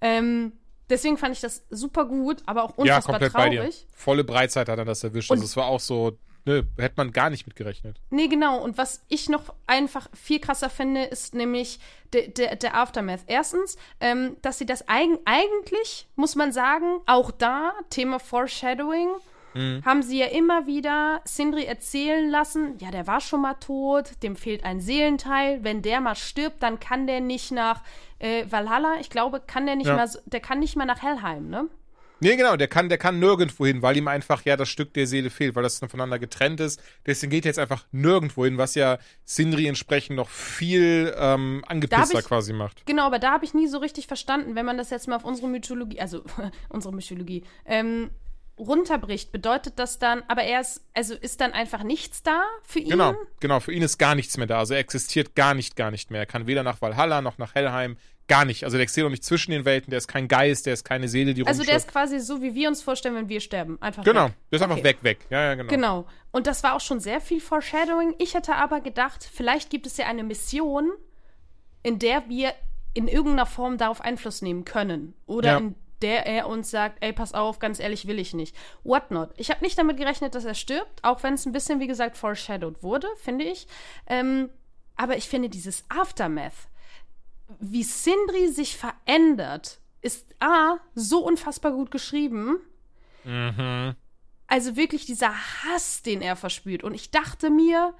Ähm, deswegen fand ich das super gut, aber auch unfassbar ja, komplett traurig. Bei dir. Volle Breitseite hat er das erwischt. Und also es war auch so, ne, hätte man gar nicht mitgerechnet. Nee, genau. Und was ich noch einfach viel krasser finde, ist nämlich der, der, der Aftermath. Erstens, ähm, dass sie das eigen, eigentlich, muss man sagen, auch da, Thema Foreshadowing, mhm. haben sie ja immer wieder Sindri erzählen lassen, ja, der war schon mal tot, dem fehlt ein Seelenteil. Wenn der mal stirbt, dann kann der nicht nach äh, Valhalla, ich glaube, kann der nicht ja. mal, der kann nicht mal nach Helheim, ne? Nee, genau, der kann, der kann nirgendwo hin, weil ihm einfach ja das Stück der Seele fehlt, weil das voneinander getrennt ist. Deswegen geht er jetzt einfach nirgendwo hin, was ja Sindri entsprechend noch viel ähm, angepisster ich, quasi macht. Genau, aber da habe ich nie so richtig verstanden, wenn man das jetzt mal auf unsere Mythologie, also [laughs] unsere Mythologie, ähm, runterbricht, bedeutet das dann, aber er ist, also ist dann einfach nichts da für ihn? Genau, genau, für ihn ist gar nichts mehr da. Also er existiert gar nicht, gar nicht mehr. Er kann weder nach Valhalla noch nach Helheim, Gar nicht. Also der existiert auch nicht zwischen den Welten, der ist kein Geist, der ist keine Seele, die Also der ist quasi so, wie wir uns vorstellen, wenn wir sterben. Einfach Genau, weg. der ist okay. einfach weg, weg. Ja, ja, genau. Genau. Und das war auch schon sehr viel Foreshadowing. Ich hätte aber gedacht, vielleicht gibt es ja eine Mission, in der wir in irgendeiner Form darauf Einfluss nehmen können. Oder ja. in der er uns sagt, ey, pass auf, ganz ehrlich will ich nicht. What not? Ich habe nicht damit gerechnet, dass er stirbt, auch wenn es ein bisschen, wie gesagt, foreshadowed wurde, finde ich. Ähm, aber ich finde dieses Aftermath, wie Sindri sich verändert, ist A, so unfassbar gut geschrieben. Mhm. Also wirklich dieser Hass, den er verspürt. Und ich dachte mir,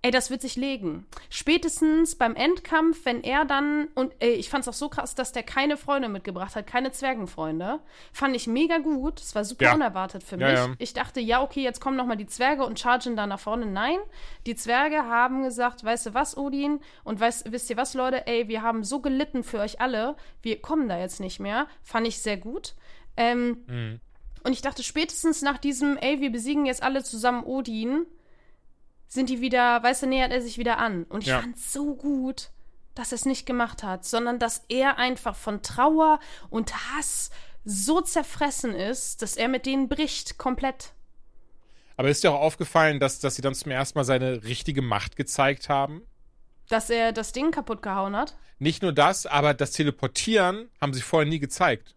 Ey, das wird sich legen. Spätestens beim Endkampf, wenn er dann, und ey, ich fand's auch so krass, dass der keine Freunde mitgebracht hat, keine Zwergenfreunde. Fand ich mega gut. Das war super ja. unerwartet für mich. Ja. Ich dachte, ja, okay, jetzt kommen nochmal die Zwerge und chargen da nach vorne. Nein, die Zwerge haben gesagt, weißt du was, Odin? Und weißt, wisst ihr was, Leute? Ey, wir haben so gelitten für euch alle. Wir kommen da jetzt nicht mehr. Fand ich sehr gut. Ähm, mhm. Und ich dachte, spätestens nach diesem, ey, wir besiegen jetzt alle zusammen Odin, sind die wieder, weißt du, nähert er sich wieder an. Und ich ja. fand so gut, dass er es nicht gemacht hat, sondern dass er einfach von Trauer und Hass so zerfressen ist, dass er mit denen bricht, komplett. Aber ist dir auch aufgefallen, dass, dass sie dann zum ersten Mal seine richtige Macht gezeigt haben? Dass er das Ding kaputt gehauen hat? Nicht nur das, aber das Teleportieren haben sie vorher nie gezeigt.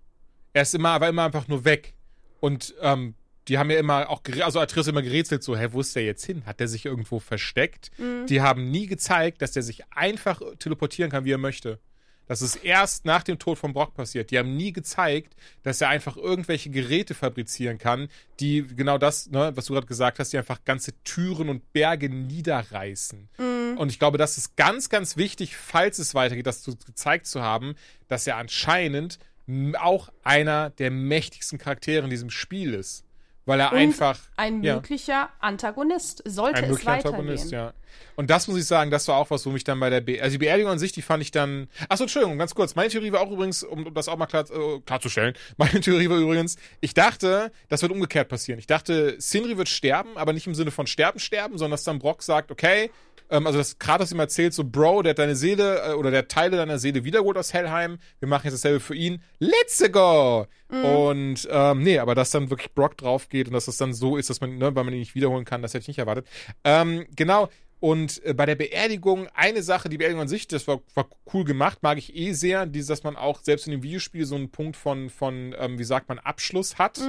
Er ist immer, aber immer einfach nur weg. Und ähm, die haben ja immer auch, also Atreus immer gerätselt, so, hä, wo ist der jetzt hin? Hat der sich irgendwo versteckt? Mhm. Die haben nie gezeigt, dass der sich einfach teleportieren kann, wie er möchte. Das ist erst nach dem Tod von Brock passiert. Die haben nie gezeigt, dass er einfach irgendwelche Geräte fabrizieren kann, die genau das, ne, was du gerade gesagt hast, die einfach ganze Türen und Berge niederreißen. Und ich glaube, das ist ganz, ganz wichtig, falls es weitergeht, das zu, gezeigt zu haben, dass er anscheinend auch einer der mächtigsten Charaktere in diesem Spiel ist. Weil er Und einfach. Ein ja. möglicher Antagonist. Sollte Ein es möglicher weitergehen. Antagonist, ja. Und das muss ich sagen, das war auch was, wo mich dann bei der Be also die Beerdigung an sich, die fand ich dann. Achso, Entschuldigung, ganz kurz. Meine Theorie war auch übrigens, um, das auch mal klar, äh, klarzustellen, [laughs] meine Theorie war übrigens, ich dachte, das wird umgekehrt passieren. Ich dachte, Sindri wird sterben, aber nicht im Sinne von sterben, sterben, sondern dass dann Brock sagt, okay, ähm, also dass Kratos ihm erzählt, so, Bro, der hat deine Seele äh, oder der Teile deiner Seele wiederholt aus Helheim, wir machen jetzt dasselbe für ihn. Let's go! Und ähm, nee, aber dass dann wirklich Brock drauf geht und dass das dann so ist, dass man, ne, weil man ihn nicht wiederholen kann, das hätte ich nicht erwartet. Ähm, genau. Und äh, bei der Beerdigung, eine Sache, die Beerdigung an sich, das war, war cool gemacht, mag ich eh sehr, dieses, dass man auch selbst in dem Videospiel so einen Punkt von, von ähm, wie sagt man, Abschluss hat.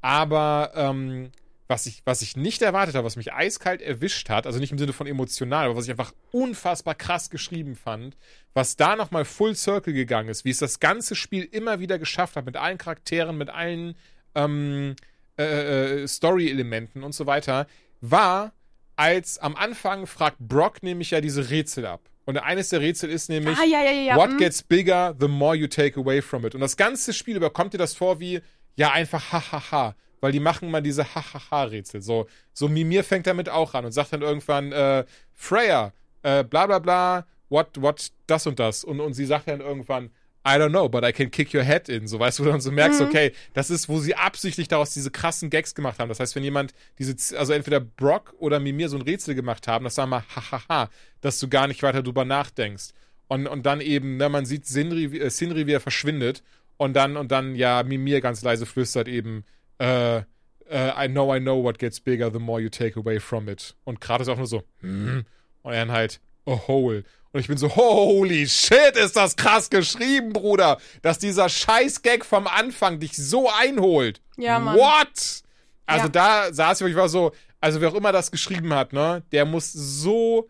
Aber ähm, was, ich, was ich nicht erwartet habe, was mich eiskalt erwischt hat, also nicht im Sinne von emotional, aber was ich einfach unfassbar krass geschrieben fand, was da nochmal Full Circle gegangen ist, wie es das ganze Spiel immer wieder geschafft hat, mit allen Charakteren, mit allen ähm, äh, äh, Story-Elementen und so weiter, war, als am Anfang fragt Brock nämlich ja diese Rätsel ab. Und eines der Rätsel ist nämlich, Ah, ja, ja, ja. What mm. gets bigger, the more you take away from it. Und das ganze Spiel über kommt dir das vor wie, ja, einfach hahaha. Weil die machen mal diese hahaha-Rätsel. So, so Mimir fängt damit auch an und sagt dann irgendwann, äh, Freya, äh, bla bla bla, what, what, das und das. Und, und sie sagt dann irgendwann, I don't know, but I can kick your head in. So, weißt du, wo du dann so merkst, okay, das ist, wo sie absichtlich daraus diese krassen Gags gemacht haben. Das heißt, wenn jemand diese, also entweder Brock oder Mimir so ein Rätsel gemacht haben, das sagen wir hahaha, dass du gar nicht weiter drüber nachdenkst. Und, und dann eben, ne, man sieht Sinri, äh, Sinri, wie er verschwindet. Und dann, und dann, ja, Mimir ganz leise flüstert eben, äh, äh, I know, I know what gets bigger the more you take away from it. Und Kratos auch nur so, hm. Und er dann halt, a hole. Und ich bin so, holy shit, ist das krass geschrieben, Bruder, dass dieser scheiß Gag vom Anfang dich so einholt. Ja, Mann. What? Also Ja. da saß ich, ich war so, also wer auch immer das geschrieben hat, ne, der muss so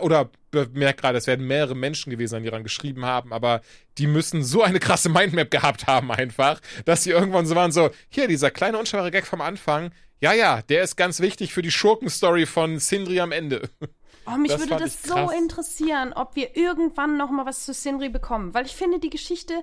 oder bemerkt gerade, es werden mehrere Menschen gewesen sein, die daran geschrieben haben, aber die müssen so eine krasse Mindmap gehabt haben einfach, dass sie irgendwann so waren, so, hier, dieser kleine unscheinbare Gag vom Anfang, ja, ja, der ist ganz wichtig für die Schurkenstory von Sindri am Ende. Oh, mich Das würde das so interessieren, ob wir irgendwann noch mal was zu Sindri bekommen, weil ich finde, die Geschichte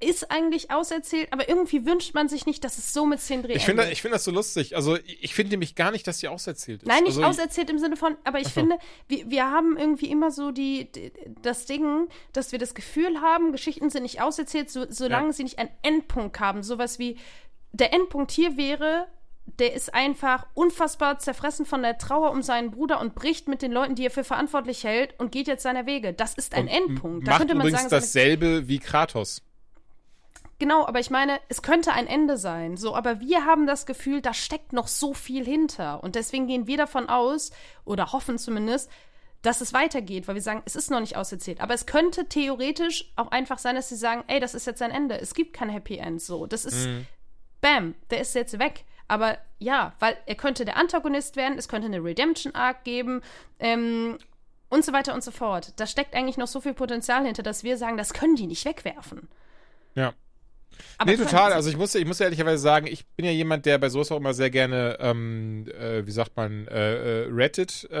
ist eigentlich auserzählt, aber irgendwie wünscht man sich nicht, dass es so mit Sindri Ich finde ich finde das so lustig. Also, ich finde nämlich gar nicht, dass sie auserzählt ist. Nein, nicht also, auserzählt im Sinne von, aber ich finde, wir, wir haben irgendwie immer so die, die, das Ding, dass wir das Gefühl haben, Geschichten sind nicht auserzählt, so, solange Ja. sie nicht einen Endpunkt haben. Sowas wie, der Endpunkt hier wäre, der ist einfach unfassbar zerfressen von der Trauer um seinen Bruder und bricht mit den Leuten, die er für verantwortlich hält und geht jetzt seiner Wege. Das ist ein und Endpunkt. Da Macht könnte man übrigens sagen, dasselbe wie Kratos. Genau, aber ich meine, es könnte ein Ende sein. So, aber wir haben das Gefühl, da steckt noch so viel hinter. Und deswegen gehen wir davon aus, oder hoffen zumindest, dass es weitergeht, weil wir sagen, es ist noch nicht auserzählt. Aber es könnte theoretisch auch einfach sein, dass sie sagen, ey, das ist jetzt ein Ende. Es gibt kein Happy End. So, das ist, bam, der ist jetzt weg. Aber ja, weil er könnte der Antagonist werden, es könnte eine Redemption Arc geben, ähm, und so weiter und so fort. Da steckt eigentlich noch so viel Potenzial hinter, dass wir sagen, das können die nicht wegwerfen. Ja. Aber nee, total. Also ich muss, ich muss ehrlicherweise sagen, ich bin ja jemand, der bei sowas auch immer sehr gerne, ähm, äh, wie sagt man, äh, äh, Reddit äh,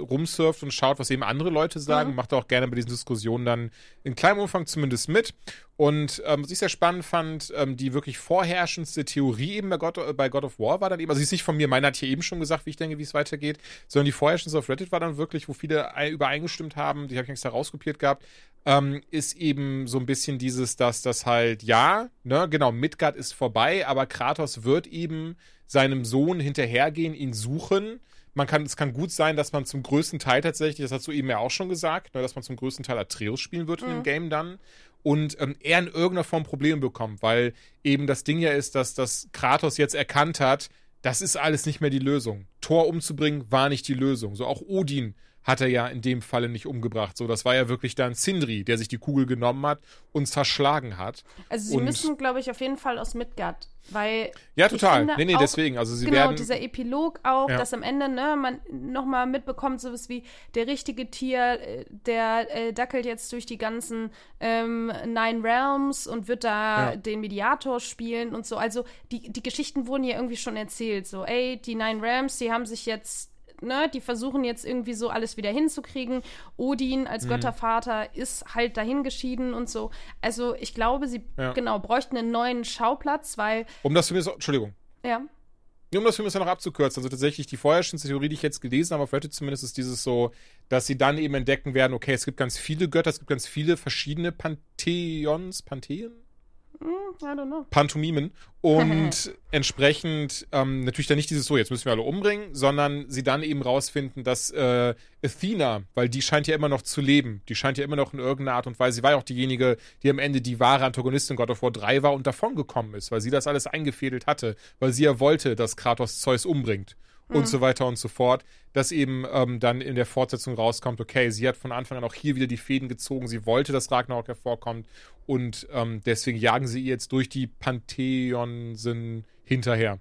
rumsurft und schaut, was eben andere Leute sagen. Macht auch gerne bei diesen Diskussionen dann in kleinem Umfang zumindest mit. Und ähm, was ich sehr spannend fand, ähm, die wirklich vorherrschendste Theorie eben bei God, äh, bei God of War war dann eben, also sie ist nicht von mir, meine hat hier eben schon gesagt, wie ich denke, wie es weitergeht, sondern die vorherrschendste auf Reddit war dann wirklich, wo viele ei- übereingestimmt haben, die habe ich extra rauskopiert gehabt, ähm, ist eben so ein bisschen dieses, dass das halt, ja, ne, genau, Midgard ist vorbei, aber Kratos wird eben seinem Sohn hinterhergehen, ihn suchen. Man kann, es kann gut sein, dass man zum größten Teil tatsächlich, das hast du eben ja auch schon gesagt, ne, dass man zum größten Teil Atreus spielen wird in dem Game dann und ähm, er in irgendeiner Form Probleme bekommt, weil eben das Ding ja ist, dass das Kratos jetzt erkannt hat, das ist alles nicht mehr die Lösung. Thor umzubringen war nicht die Lösung. So auch Odin hat er ja in dem Falle nicht umgebracht. So, das war ja wirklich dann Sindri, der sich die Kugel genommen hat und zerschlagen hat. Also sie und müssen, glaube ich, auf jeden Fall aus Midgard, weil ja, total. finde Nee, nee, auch- deswegen. Also sie genau, werden. dieser Epilog auch, Ja. dass am Ende, ne, man nochmal mitbekommt, sowas wie der richtige Tier, äh, der äh, dackelt jetzt durch die ganzen ähm, Nine Realms und wird da Ja. den Mediator spielen und so. Also die, die Geschichten wurden ja irgendwie schon erzählt. So, ey, die Nine Realms, die haben sich jetzt Ne, die versuchen jetzt irgendwie so alles wieder hinzukriegen. Odin Mhm. als Göttervater ist halt dahin geschieden und so. Also ich glaube, sie Ja. genau bräuchten einen neuen Schauplatz, weil um das so, Entschuldigung. ja, Nur um das mich noch abzukürzen, also tatsächlich die vorherrschende Theorie, die ich jetzt gelesen habe, auf Reddit zumindest, ist dieses so, dass sie dann eben entdecken werden, okay, es gibt ganz viele Götter, es gibt ganz viele verschiedene Pantheons, Pantheen? I don't know. Pantomimen und [laughs] entsprechend ähm, natürlich dann nicht dieses so, jetzt müssen wir alle umbringen, sondern sie dann eben rausfinden, dass äh, Athena, weil die scheint ja immer noch zu leben, die scheint ja immer noch in irgendeiner Art und Weise, sie war ja auch diejenige, die am Ende die wahre Antagonistin God of War 3 war und davongekommen ist, weil sie das alles eingefädelt hatte, weil sie ja wollte, dass Kratos Zeus umbringt und so weiter und so fort, dass eben ähm, dann in der Fortsetzung rauskommt, okay, sie hat von Anfang an auch hier wieder die Fäden gezogen, sie wollte, dass Ragnarok hervorkommt und ähm, deswegen jagen sie ihr jetzt durch die Pantheonsen hinterher.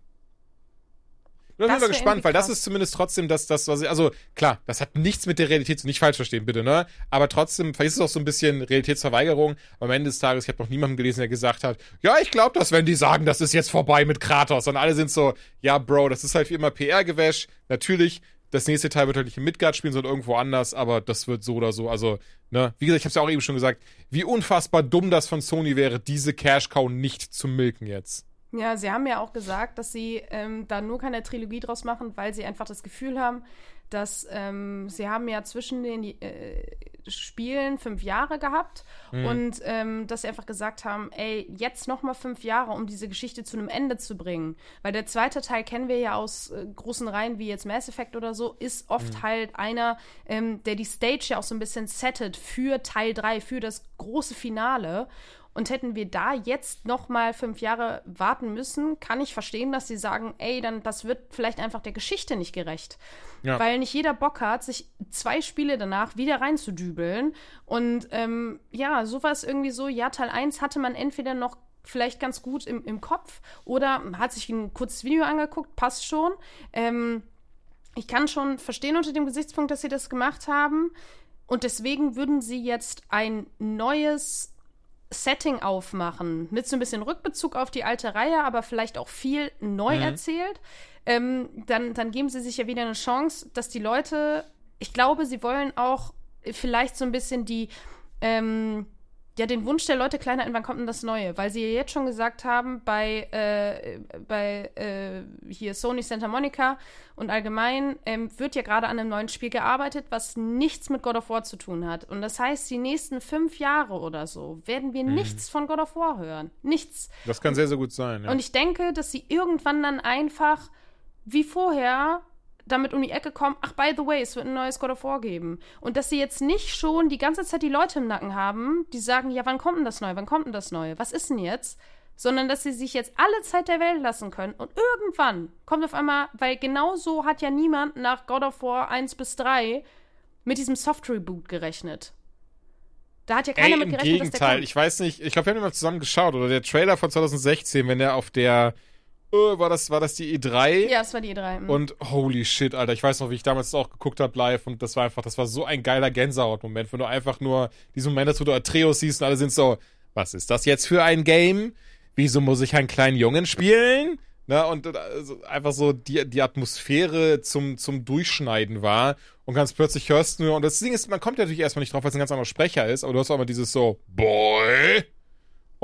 Bin Das mal wär gespannt, weil das ist zumindest trotzdem das, das, was ich, also klar, das hat nichts mit der Realität zu, nicht falsch verstehen, bitte, ne? Aber trotzdem, vielleicht ist es auch so ein bisschen Realitätsverweigerung. Am Ende des Tages, ich habe noch niemanden gelesen, der gesagt hat, ja, ich glaube das, wenn die sagen, das ist jetzt vorbei mit Kratos. Und alle sind so, ja, Bro, das ist halt wie immer PR-Gewäsch. Natürlich, das nächste Teil wird halt nicht in Midgard spielen, sondern irgendwo anders, aber das wird so oder so. Also, ne, wie gesagt, ich habe es ja auch eben schon gesagt, wie unfassbar dumm das von Sony wäre, diese Cash-Cow nicht zu milken jetzt. Ja, sie haben ja auch gesagt, dass sie ähm, da nur keine Trilogie draus machen, weil sie einfach das Gefühl haben, dass ähm, sie haben ja zwischen den äh, Spielen fünf Jahre gehabt und ähm, dass sie einfach gesagt haben, ey, jetzt noch mal fünf Jahre, um diese Geschichte zu einem Ende zu bringen. Weil der zweite Teil kennen wir ja aus äh, großen Reihen wie jetzt Mass Effect oder so, ist oft halt einer, ähm, der die Stage ja auch so ein bisschen settet für Teil 3, für das große Finale. Und hätten wir da jetzt noch mal fünf Jahre warten müssen, kann ich verstehen, dass sie sagen, ey, dann das wird vielleicht einfach der Geschichte nicht gerecht. Ja. Weil nicht jeder Bock hat, sich zwei Spiele danach wieder reinzudübeln. Und ähm, ja, so war es irgendwie so, ja, Teil 1 hatte man entweder noch vielleicht ganz gut im, im Kopf oder hat sich ein kurzes Video angeguckt, passt schon. Ähm, ich kann schon verstehen unter dem Gesichtspunkt, dass sie das gemacht haben. Und deswegen würden sie jetzt ein neues Setting aufmachen, mit so ein bisschen Rückbezug auf die alte Reihe, aber vielleicht auch viel neu erzählt, ähm, dann, dann geben sie sich ja wieder eine Chance, dass die Leute, ich glaube, sie wollen auch vielleicht so ein bisschen die, ähm, ja, den Wunsch der Leute kleiner, wann kommt denn das Neue? Weil sie ja jetzt schon gesagt haben, bei, äh, bei äh, hier Sony Santa Monica und allgemein ähm, wird ja gerade an einem neuen Spiel gearbeitet, was nichts mit God of War zu tun hat. Und das heißt, die nächsten fünf Jahre oder so werden wir nichts von God of War hören. Nichts. Das kann sehr, sehr gut sein, ja. Und ich denke, dass sie irgendwann dann einfach wie vorher damit um die Ecke kommen, ach, by the way, es wird ein neues God of War geben. Und dass sie jetzt nicht schon die ganze Zeit die Leute im Nacken haben, die sagen, ja, wann kommt denn das Neue, wann kommt denn das Neue, was ist denn jetzt? Sondern dass sie sich jetzt alle Zeit der Welt lassen können und irgendwann kommt auf einmal, weil genau so hat ja niemand nach God of War 1 bis 3 mit diesem Soft-Reboot gerechnet. Da hat ja keiner Ey, mit im gerechnet, dass der Gegenteil. Ich weiß nicht, ich glaube, wir haben mal zusammen geschaut, oder der Trailer von 2016, wenn der auf der, war das, war das die E3? ja, es war die E3. mhm. Und holy shit, Alter, ich weiß noch, wie ich damals auch geguckt habe live und das war einfach, das war so ein geiler Gänsehaut-Moment, wenn du einfach nur diesen Moment hast, wo du Atreus siehst und alle sind so, was ist das jetzt für ein Game? Wieso muss ich einen kleinen Jungen spielen? Na, und äh, also einfach so die, die Atmosphäre zum, zum Durchschneiden war. Und ganz plötzlich hörst du nur, und das Ding ist, man kommt ja natürlich erstmal nicht drauf, weil es ein ganz anderer Sprecher ist, aber du hast auch immer dieses so, Boy.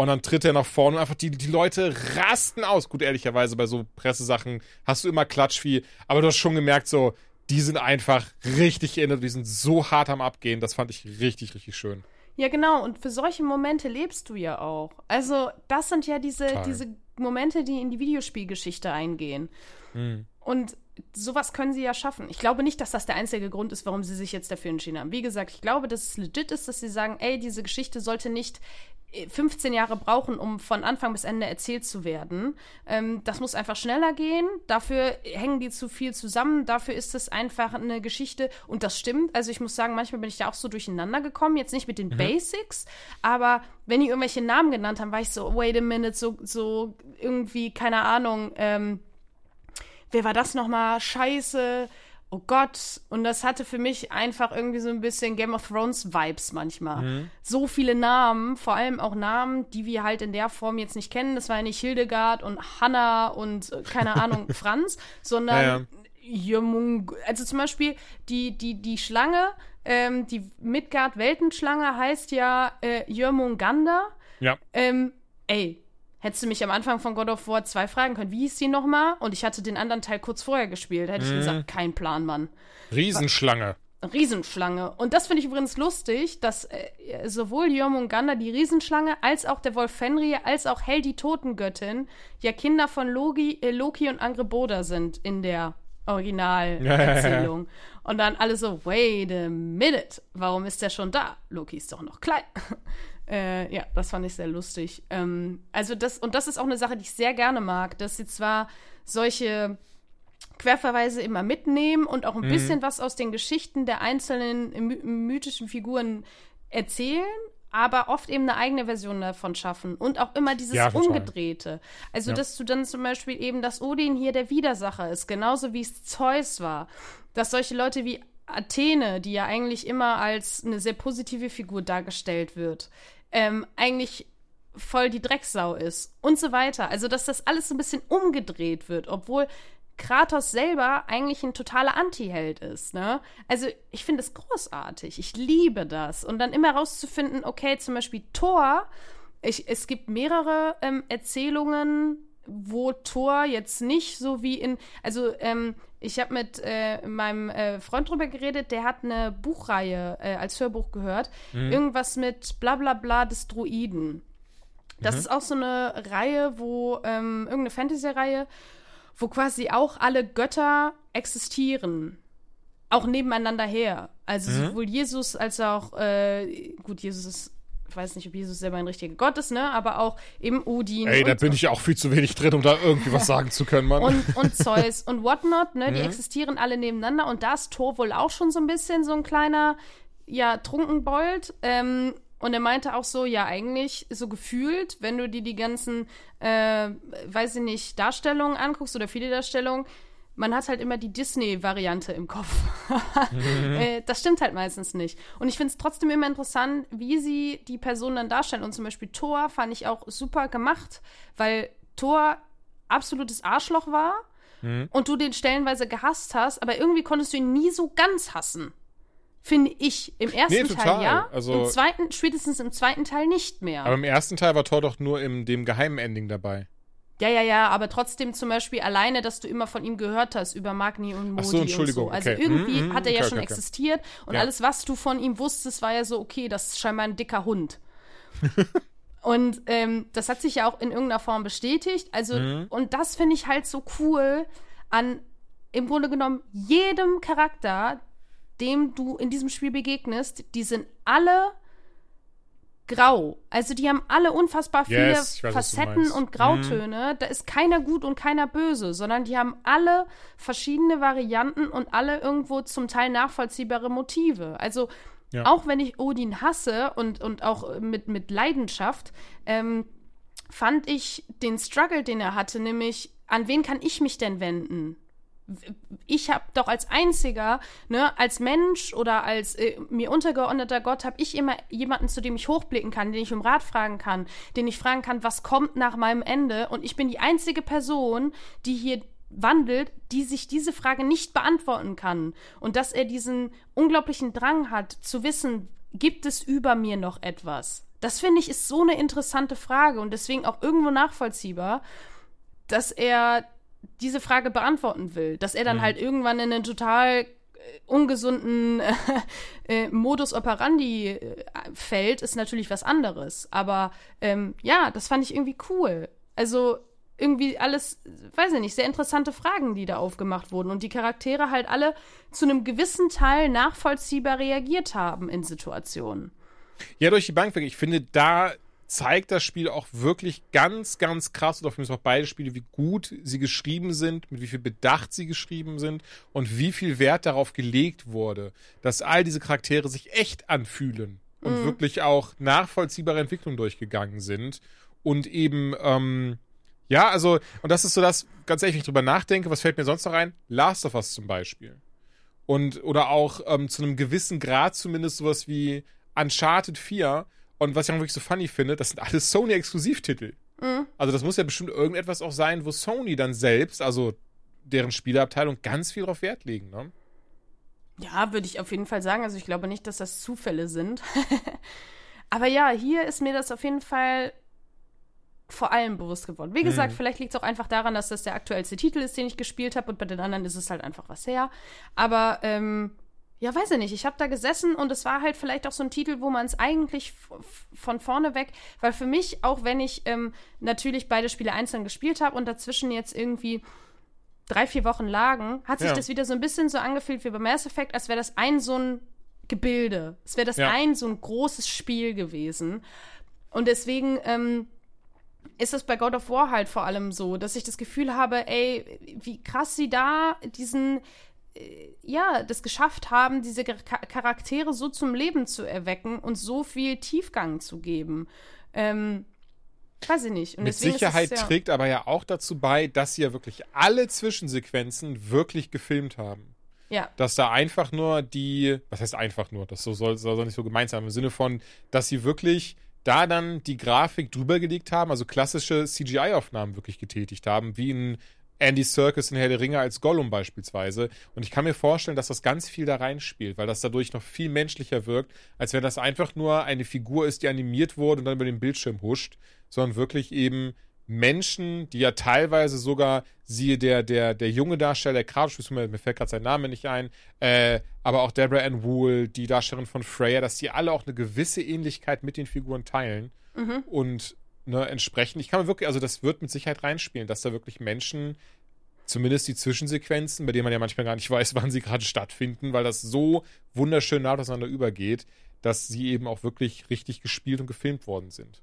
Und dann tritt er nach vorne und einfach die, die Leute rasten aus. Gut, ehrlicherweise bei so Pressesachen hast du immer Klatschvieh, aber du hast schon gemerkt, so, die sind einfach richtig erinnert, die sind so hart am Abgehen. Das fand ich richtig, richtig schön. Ja, genau. Und für solche Momente lebst du ja auch. Also, das sind ja diese, Total. diese Momente, die in die Videospielgeschichte eingehen. Und sowas können sie ja schaffen. Ich glaube nicht, dass das der einzige Grund ist, warum sie sich jetzt dafür entschieden haben. Wie gesagt, ich glaube, dass es legit ist, dass sie sagen, ey, diese Geschichte sollte nicht 15 Jahre brauchen, um von Anfang bis Ende erzählt zu werden. Ähm, das muss einfach schneller gehen. Dafür hängen die zu viel zusammen. Dafür ist es einfach eine Geschichte. Und das stimmt. Also ich muss sagen, manchmal bin ich da auch so durcheinander gekommen. Jetzt nicht mit den mhm. Basics, aber wenn die irgendwelche Namen genannt haben, war ich so, wait a minute, so, so irgendwie, keine Ahnung, ähm, wer war das nochmal? Scheiße oh Gott. Und das hatte für mich einfach irgendwie so ein bisschen Game of Thrones Vibes manchmal. Mhm. So viele Namen, vor allem auch Namen, die wir halt in der Form jetzt nicht kennen. Das war ja nicht Hildegard und Hannah und äh, keine Ahnung, [laughs] Franz, sondern ja, ja. Jörmung, also zum Beispiel die, die, die Schlange, ähm, die Midgard-Weltenschlange heißt ja äh, Jörmungandr. Ja. Ähm, ey, hättest du mich am Anfang von God of War 2 fragen können, wie hieß die nochmal? Und ich hatte den anderen Teil kurz vorher gespielt. Hätte ich mhm. gesagt, kein Plan, Mann. Riesenschlange. Riesenschlange. Und das finde ich übrigens lustig, dass äh, sowohl Jormungandr, die Riesenschlange, als auch der Wolf Fenrir, als auch Hel, die Totengöttin, ja Kinder von Loki, äh, Loki und Angreboda sind in der Originalerzählung. [laughs] Und dann alle so, wait a minute, warum ist der schon da? Loki ist doch noch klein. Äh, ja, das fand ich sehr lustig. Ähm, also das, und das ist auch eine Sache, die ich sehr gerne mag, dass sie zwar solche Querverweise immer mitnehmen und auch ein mhm. bisschen was aus den Geschichten der einzelnen my mythischen Figuren erzählen, aber oft eben eine eigene Version davon schaffen und auch immer dieses ja, Umgedrehte. Also, ja. dass du dann zum Beispiel eben, dass Odin hier der Widersacher ist, genauso wie es Zeus war. Dass solche Leute wie Athene, die ja eigentlich immer als eine sehr positive Figur dargestellt wird, ähm, eigentlich voll die Drecksau ist und so weiter. Also, dass das alles so ein bisschen umgedreht wird, obwohl Kratos selber eigentlich ein totaler Anti-Held ist, ne? Also, ich finde es großartig. Ich liebe das. Und dann immer rauszufinden, okay, zum Beispiel Thor, ich, es gibt mehrere ähm, Erzählungen, wo Thor jetzt nicht so wie in, also ähm, ich habe mit äh, meinem äh, Freund drüber geredet, der hat eine Buchreihe äh, als Hörbuch gehört. Mhm. Irgendwas mit bla bla bla des Druiden. Das mhm. ist auch so eine Reihe, wo, ähm, irgendeine Fantasy-Reihe, wo quasi auch alle Götter existieren. Auch nebeneinander her. Also mhm. sowohl Jesus als auch, äh, gut, Jesus ist ich weiß nicht, ob Jesus selber ein richtiger Gott ist, ne? Aber auch eben Odin. Ey, da bin ich ja auch viel zu wenig drin, um da irgendwie was [laughs] sagen zu können, Mann. Und, und Zeus und whatnot, ne? Die mhm. existieren alle nebeneinander und da ist Thor wohl auch schon so ein bisschen so ein kleiner, ja, Trunkenbold. Ähm, und er meinte auch so, ja, eigentlich so gefühlt, wenn du dir die ganzen, äh, weiß ich nicht, Darstellungen anguckst oder viele Darstellungen, man hat halt immer die Disney-Variante im Kopf. [laughs] mhm. äh, das stimmt halt meistens nicht. Und ich finde es trotzdem immer interessant, wie sie die Person dann darstellen. Und zum Beispiel Thor fand ich auch super gemacht, weil Thor absolutes Arschloch war mhm. und du den stellenweise gehasst hast, aber irgendwie konntest du ihn nie so ganz hassen. Finde ich. Im ersten nee, Teil ja. Also, Im zweiten, spätestens im zweiten Teil nicht mehr. Aber im ersten Teil war Thor doch nur in dem geheimen Ending dabei. Ja, ja, ja, aber trotzdem zum Beispiel alleine, dass du immer von ihm gehört hast über Magni und Modi Ach so, Entschuldigung, und so. Also okay. irgendwie mm, hat er ja okay, schon okay. existiert und ja. alles, was du von ihm wusstest, war ja so, okay, das ist scheinbar ein dicker Hund. [laughs] und ähm, das hat sich ja auch in irgendeiner Form bestätigt. Also, mm. und das finde ich halt so cool an im Grunde genommen jedem Charakter, dem du in diesem Spiel begegnest, die sind alle grau. Also die haben alle unfassbar viele yes, weiß, Facetten und Grautöne. Mhm. Da ist keiner gut und keiner böse, sondern die haben alle verschiedene Varianten und alle irgendwo zum Teil nachvollziehbare Motive. Also ja. auch wenn ich Odin hasse und, und auch mit, mit Leidenschaft, ähm, fand ich den Struggle, den er hatte, nämlich an wen kann ich mich denn wenden? Ich habe doch als einziger, ne, als Mensch oder als äh, mir untergeordneter Gott, habe ich immer jemanden, zu dem ich hochblicken kann, den ich um Rat fragen kann, den ich fragen kann, was kommt nach meinem Ende. Und ich bin die einzige Person, die hier wandelt, die sich diese Frage nicht beantworten kann. Und dass er diesen unglaublichen Drang hat, zu wissen, gibt es über mir noch etwas? Das finde ich ist so eine interessante Frage und deswegen auch irgendwo nachvollziehbar, dass er diese Frage beantworten will. Dass er dann mhm. halt irgendwann in einen total äh, ungesunden [laughs] äh, Modus operandi äh, fällt, ist natürlich was anderes. Aber ähm, ja, das fand ich irgendwie cool. Also irgendwie alles, weiß ich nicht, sehr interessante Fragen, die da aufgemacht wurden und die Charaktere halt alle zu einem gewissen Teil nachvollziehbar reagiert haben in Situationen. Ja, durch die Bank weg. Ich finde, da zeigt das Spiel auch wirklich ganz, ganz krass, oder mich auch beide Spiele, wie gut sie geschrieben sind, mit wie viel Bedacht sie geschrieben sind und wie viel Wert darauf gelegt wurde, dass all diese Charaktere sich echt anfühlen und Mhm. wirklich auch nachvollziehbare Entwicklungen durchgegangen sind und eben, ähm, ja, also, und das ist so das, ganz ehrlich, wenn ich drüber nachdenke, was fällt mir sonst noch ein? Last of Us zum Beispiel. Und, oder auch ähm, zu einem gewissen Grad zumindest sowas wie Uncharted 4. Und was ich auch wirklich so funny finde, das sind alles Sony-Exklusivtitel. Mhm. Also das muss ja bestimmt irgendetwas auch sein, wo Sony dann selbst, also deren Spieleabteilung, ganz viel drauf Wert legen, ne? Ja, würde ich auf jeden Fall sagen. Also ich glaube nicht, dass das Zufälle sind. [laughs] Aber ja, hier ist mir das auf jeden Fall vor allem bewusst geworden. Wie gesagt, Mhm. vielleicht liegt es auch einfach daran, dass das der aktuellste Titel ist, den ich gespielt habe und bei den anderen ist es halt einfach was her. Aber ähm, ja, weiß ich nicht. Ich habe da gesessen und es war halt vielleicht auch so ein Titel, wo man es eigentlich von vorne weg, weil für mich, auch wenn ich ähm, natürlich beide Spiele einzeln gespielt habe und dazwischen jetzt irgendwie drei, vier Wochen lagen, hat sich Ja. das wieder so ein bisschen so angefühlt wie bei Mass Effect, als wäre das ein so ein Gebilde. Es wäre das Ja. ein so ein großes Spiel gewesen. Und deswegen ähm, ist es bei God of War halt vor allem so, dass ich das Gefühl habe, ey, wie krass sie da diesen, ja, das geschafft haben, diese Char- Charaktere so zum Leben zu erwecken und so viel Tiefgang zu geben. Ähm, weiß ich nicht. Und Mit Sicherheit es, ja, trägt aber ja auch dazu bei, dass sie ja wirklich alle Zwischensequenzen wirklich gefilmt haben. Ja, dass da einfach nur die, was heißt einfach nur, das so soll, soll nicht so gemeint sein, im Sinne von, dass sie wirklich da dann die Grafik drüber gelegt haben, also klassische CGI-Aufnahmen wirklich getätigt haben, wie in Andy Serkis in Herr der Ringe als Gollum beispielsweise. Und ich kann mir vorstellen, dass das ganz viel da reinspielt, weil das dadurch noch viel menschlicher wirkt, als wenn das einfach nur eine Figur ist, die animiert wurde und dann über den Bildschirm huscht, sondern wirklich eben Menschen, die ja teilweise sogar, siehe der, der, der junge Darsteller, der Kratos, mir, mir fällt gerade sein Name nicht ein, äh, aber auch Deborah Ann Wool, die Darstellerin von Freya, dass die alle auch eine gewisse Ähnlichkeit mit den Figuren teilen. Und ne, entsprechend, ich kann mir wirklich, also das wird mit Sicherheit reinspielen, dass da wirklich Menschen, zumindest die Zwischensequenzen, bei denen man ja manchmal gar nicht weiß, [laughs] wann sie gerade stattfinden, weil das so wunderschön nah auseinander übergeht, dass sie eben auch wirklich richtig gespielt und gefilmt worden sind.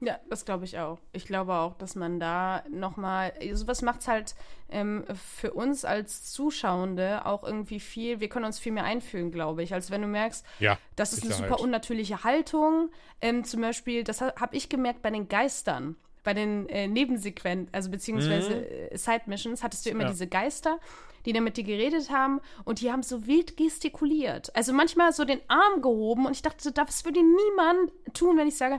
Ja, das glaube ich auch. Ich glaube auch, dass man da nochmal, sowas macht es halt ähm, für uns als Zuschauende auch irgendwie viel, wir können uns viel mehr einfühlen, glaube ich, als wenn du merkst, Ja, das ist eine Sicherheit. super unnatürliche Haltung. Ähm, zum Beispiel, das ha habe ich gemerkt bei den Geistern, bei den äh, Nebensequenzen, also beziehungsweise äh, Side-Missions, hattest du immer Ja. diese Geister, die dann mit dir geredet haben und die haben so wild gestikuliert. Also manchmal so den Arm gehoben und ich dachte, das würde niemand tun, wenn ich sage,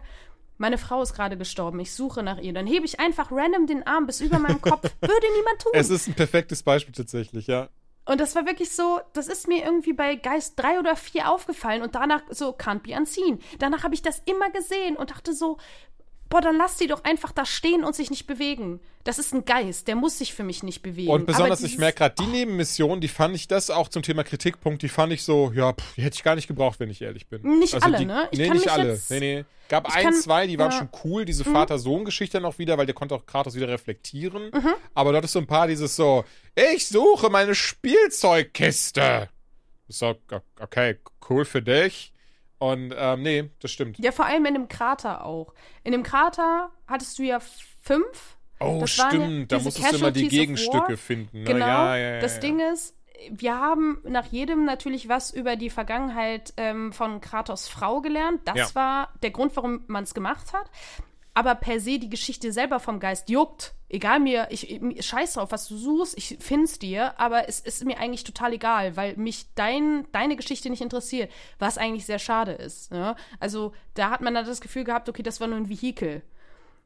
meine Frau ist gerade gestorben, ich suche nach ihr. Dann hebe ich einfach random den Arm bis über meinem Kopf. [laughs] Würde niemand tun. Es ist ein perfektes Beispiel tatsächlich, ja. Und das war wirklich so, das ist mir irgendwie bei Geist 3 oder 4 aufgefallen und danach so, can't be unseen. Danach habe ich das immer gesehen und dachte so, boah, dann lass die doch einfach da stehen und sich nicht bewegen. Das ist ein Geist, der muss sich für mich nicht bewegen. Und besonders, Aber ich dieses- merke gerade, die Nebenmission, die fand ich das auch zum Thema Kritikpunkt, die fand ich so, ja, pff, die hätte ich gar nicht gebraucht, wenn ich ehrlich bin. Also Nicht alle, die, ne? Ich nee, kann nicht alle. jetzt- nee, nee. Gab ein, kann- zwei, die waren ja. schon cool, diese Mhm. Vater-Sohn-Geschichte dann auch wieder, weil der konnte auch Kratos wieder reflektieren. Aber dort ist so ein paar dieses so, ich suche meine Spielzeugkiste. So, okay, cool für dich. Und ähm, nee, das stimmt. Ja, vor allem in dem Krater auch. In dem Krater hattest du ja fünf. Oh, Das waren ja stimmt. da musstest du immer die Gegenstücke finden. Ne? Genau. Ja, ja, das. Ding ist, wir haben nach jedem natürlich was über die Vergangenheit ähm, von Kratos Frau gelernt. Das Ja. war der Grund, warum man es gemacht hat. Aber per se die Geschichte selber vom Geist juckt. Egal mir, ich, ich scheiß drauf, was du suchst, ich find's dir, aber es ist mir eigentlich total egal, weil mich dein, deine Geschichte nicht interessiert, was eigentlich sehr schade ist. Ne? Also da hat man dann das Gefühl gehabt, okay, das war nur ein Vehikel.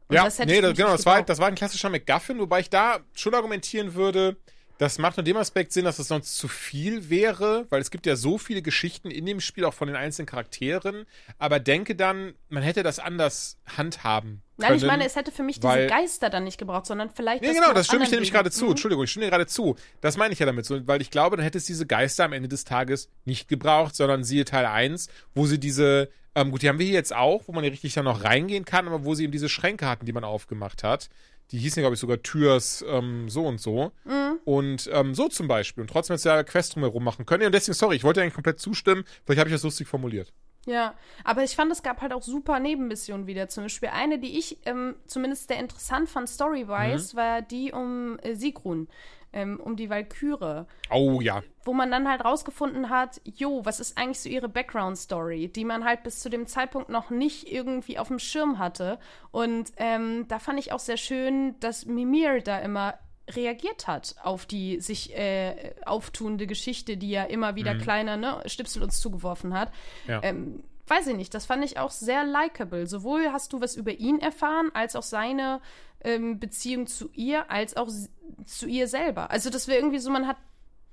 Und Ja, das hätte nee, das, genau, das war, das war ein klassischer MacGuffin, wobei ich da schon argumentieren würde, das macht nur dem Aspekt Sinn, dass es sonst zu viel wäre, weil es gibt ja so viele Geschichten in dem Spiel, auch von den einzelnen Charakteren, aber denke dann, man hätte das anders handhaben können. Nein, ich meine, es hätte für mich weil- diese Geister dann nicht gebraucht, sondern vielleicht. Nee, dass genau, das stimme ich dir nämlich gerade zu. Mhm. Entschuldigung, ich stimme dir gerade zu. Das meine ich ja damit so, weil ich glaube, dann hätte es diese Geister am Ende des Tages nicht gebraucht, sondern siehe Teil 1, wo sie diese, ähm, gut, die haben wir hier jetzt auch, wo man ja richtig dann noch reingehen kann, aber wo sie eben diese Schränke hatten, die man aufgemacht hat. Die hießen ja, glaube ich, sogar Türs ähm, so und so. Mhm. Und ähm, so zum Beispiel. Und trotzdem jetzt ja Quest drumherum machen können. Und deswegen, sorry, ich wollte eigentlich komplett zustimmen. Vielleicht habe ich das lustig formuliert. Ja, aber ich fand, es gab halt auch super Nebenmissionen wieder. Zum Beispiel eine, die ich ähm, zumindest sehr interessant fand, story-wise, mhm. war die um äh, Sigrun, ähm, um die Valkyrie. Oh ja. Wo man dann halt rausgefunden hat, jo, was ist eigentlich so ihre Background-Story, die man halt bis zu dem Zeitpunkt noch nicht irgendwie auf dem Schirm hatte. Und ähm, da fand ich auch sehr schön, dass Mimir da immer reagiert hat auf die sich äh, auftuende Geschichte, die ja immer wieder mhm. kleiner ne, Stipsel uns zugeworfen hat. Ja. Ähm, weiß ich nicht, das fand ich auch sehr likable. Sowohl hast du was über ihn erfahren, als auch seine ähm, Beziehung zu ihr, als auch zu ihr selber. Also das wäre irgendwie so, man hat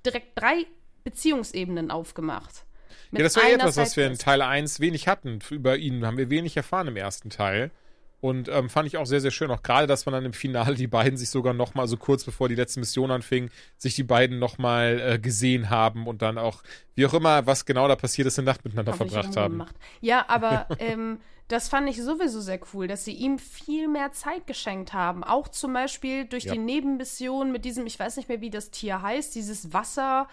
direkt drei Beziehungsebenen aufgemacht. Ja, das war etwas, was wir in Teil 1 wenig hatten. Über ihn haben wir wenig erfahren im ersten Teil. Und ähm, fand ich auch sehr, sehr schön. Auch gerade, dass man dann im Finale die beiden sich sogar noch mal so kurz bevor die letzte Mission anfing, sich die beiden noch mal äh, gesehen haben und dann auch, wie auch immer, was genau da passiert ist, eine Nacht miteinander Hab verbracht haben. Gemacht. Ja, aber [laughs] ähm, das fand ich sowieso sehr cool, dass sie ihm viel mehr Zeit geschenkt haben. Auch zum Beispiel durch ja. die Nebenmission mit diesem, ich weiß nicht mehr, wie das Tier heißt, dieses Wasser.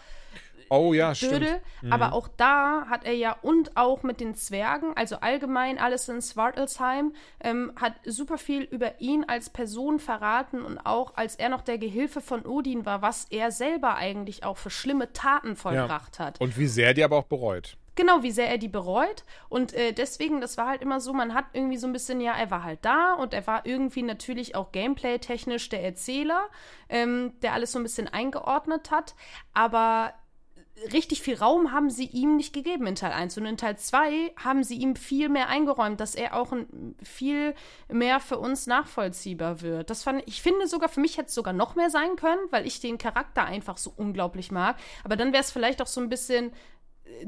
Oh ja, Dödel. stimmt. Mhm. Aber auch da hat er ja und auch mit den Zwergen, also allgemein alles in Svartelsheim, ähm, hat super viel über ihn als Person verraten und auch als er noch der Gehilfe von Odin war, was er selber eigentlich auch für schlimme Taten vollbracht ja. hat. Und wie sehr die aber auch bereut. Genau, wie sehr er die bereut. Und äh, deswegen, das war halt immer so, man hat irgendwie so ein bisschen, ja, er war halt da und er war irgendwie natürlich auch gameplay-technisch der Erzähler, ähm, der alles so ein bisschen eingeordnet hat. Aber richtig viel Raum haben sie ihm nicht gegeben in Teil 1. Und in Teil 2 haben sie ihm viel mehr eingeräumt, dass er auch ein, viel mehr für uns nachvollziehbar wird. Das fand ich finde sogar, für mich hätte es sogar noch mehr sein können, weil ich den Charakter einfach so unglaublich mag. Aber dann wäre es vielleicht auch so ein bisschen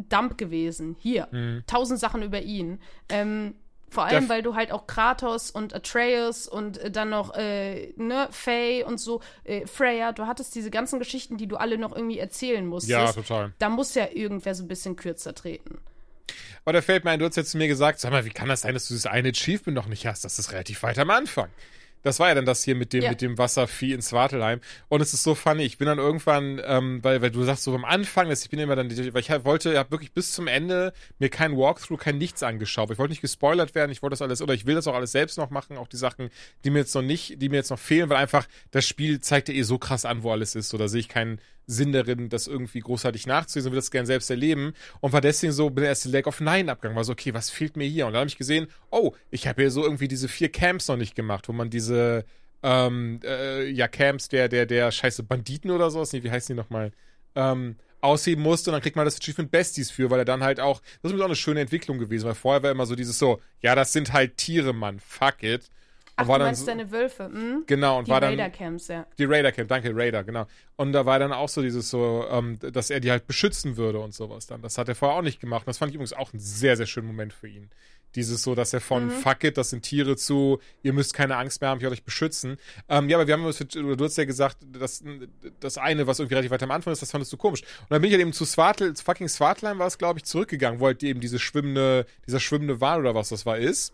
Dump gewesen. Hier, mhm. tausend Sachen über ihn. Ähm, vor allem, Der weil du halt auch Kratos und Atreus und äh, dann noch, äh, ne, Faye und so, äh, Freya, du hattest diese ganzen Geschichten, die du alle noch irgendwie erzählen musstest. Ja, total. Da muss ja irgendwer so ein bisschen kürzer treten. Aber da fällt mir ein, du hast jetzt zu mir gesagt, sag mal, wie kann das sein, dass du das eine Achievement noch nicht hast? Das ist relativ weit am Anfang. Das war ja dann das hier mit dem, ja. mit dem Wasservieh in Swartelheim. Und es ist so funny. Ich bin dann irgendwann, ähm, weil, weil du sagst so am Anfang, dass ich bin immer dann, weil ich wollte, ich habe wirklich bis zum Ende mir kein Walkthrough, kein nichts angeschaut. Ich wollte nicht gespoilert werden. Ich wollte das alles, oder ich will das auch alles selbst noch machen. Auch die Sachen, die mir jetzt noch nicht, die mir jetzt noch fehlen, weil einfach das Spiel zeigt ja eh so krass an, wo alles ist. Oder sehe ich keinen, Sinn darin, das irgendwie großartig nachzulesen will das gerne selbst erleben. Und war deswegen so, bin der erste Leg of Nine abgegangen, war so, okay, was fehlt mir hier? Und dann habe ich gesehen, oh, ich habe hier so irgendwie diese vier Camps noch nicht gemacht, wo man diese, ähm, äh, ja, Camps der, der, der scheiße Banditen oder sowas, nee, wie heißen die nochmal? Ähm, ausheben musste und dann kriegt man das Achievement Besties für, weil er dann halt auch, das ist auch eine schöne Entwicklung gewesen, weil vorher war immer so dieses so, ja, das sind halt Tiere, Mann, fuck it. Ach, war du meinst so, deine Wölfe, hm? Genau, und die war dann. Die Raider-Camps, ja. Die Raider-Camp, danke, Raider, genau. Und da war dann auch so dieses so, ähm, dass er die halt beschützen würde und sowas dann. Das hat er vorher auch nicht gemacht. Und das fand ich übrigens auch ein sehr, sehr schöner Moment für ihn. Dieses so, dass er von mhm. fuck it, das sind Tiere zu, ihr müsst keine Angst mehr haben, ich werde euch beschützen. Ähm, ja, aber wir haben uns, du hast ja gesagt, dass das eine, was irgendwie relativ weit am Anfang ist, das fandest du komisch. Und dann bin ich halt eben zu Swartel, fucking Swartline war es, glaube ich, zurückgegangen, wo halt eben diese schwimmende, dieser schwimmende Wal oder was das war ist